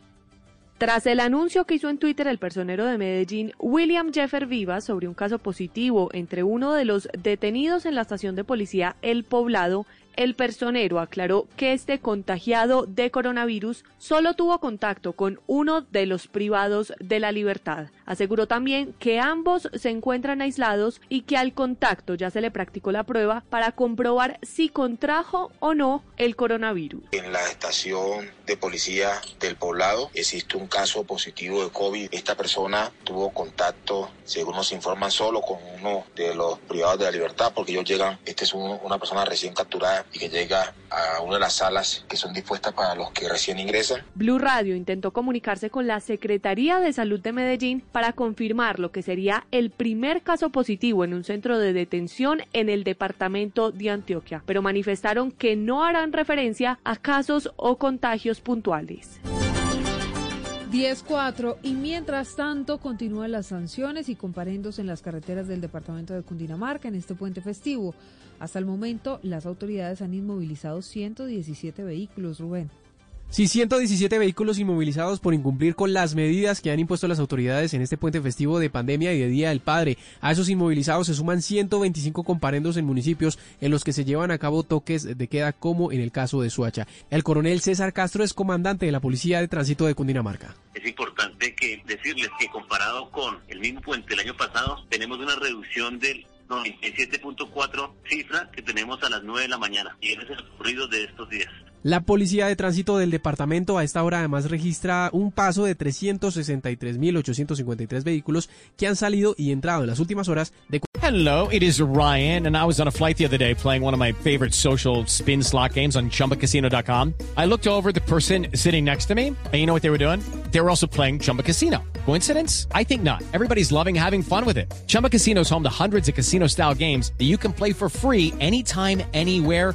Tras el anuncio que hizo en Twitter el personero de Medellín, William Jeffer Vivas, sobre un caso positivo entre uno de los detenidos en la estación de policía El Poblado, el personero aclaró que este contagiado de coronavirus solo tuvo contacto con uno de los privados de la libertad. Aseguró también que ambos se encuentran aislados y que al contacto ya se le practicó la prueba para comprobar si contrajo o no el coronavirus. En la estación de policía del poblado existe un caso positivo de COVID. Esta persona tuvo contacto, según nos informan, solo con uno de los privados de la libertad, porque ellos llegan, este es un- una persona recién capturada y que llega a una de las salas que son dispuestas para los que recién ingresan. Blue Radio intentó comunicarse con la Secretaría de Salud de Medellín para confirmar lo que sería el primer caso positivo en un centro de detención en el departamento de Antioquia, pero manifestaron que no harán referencia a casos o contagios puntuales. 10-4 y mientras tanto continúan las sanciones y comparendos en las carreteras del departamento de Cundinamarca en este puente festivo. Hasta el momento las autoridades han inmovilizado 117 vehículos, Rubén. Sí, 117 vehículos inmovilizados por incumplir con las medidas que han impuesto las autoridades en este puente festivo de pandemia y de Día del Padre. A esos inmovilizados se suman 125 comparendos en municipios en los que se llevan a cabo toques de queda, como en el caso de Suacha. El coronel César Castro es comandante de la Policía de Tránsito de Cundinamarca. Es importante que decirles que comparado con el mismo puente el año pasado, tenemos una reducción del 97.4 cifra que tenemos a las 9 de la mañana. Y ese es el ocurrido de estos días. La Policía de Tránsito del departamento a esta hora además registra un paso de 363.853 vehículos que han salido y entrado en las últimas horas de Hello, it is Ryan, and I was on a flight the other day playing one of my favorite social spin slot games on chumbacasino.com. I looked over the person sitting next to me, and you know what they were doing? They were also playing Chumba Casino. Coincidence? I think not. Everybody's loving having fun with it. Chumba Casino is home to hundreds of casino style games that you can play for free anytime, anywhere,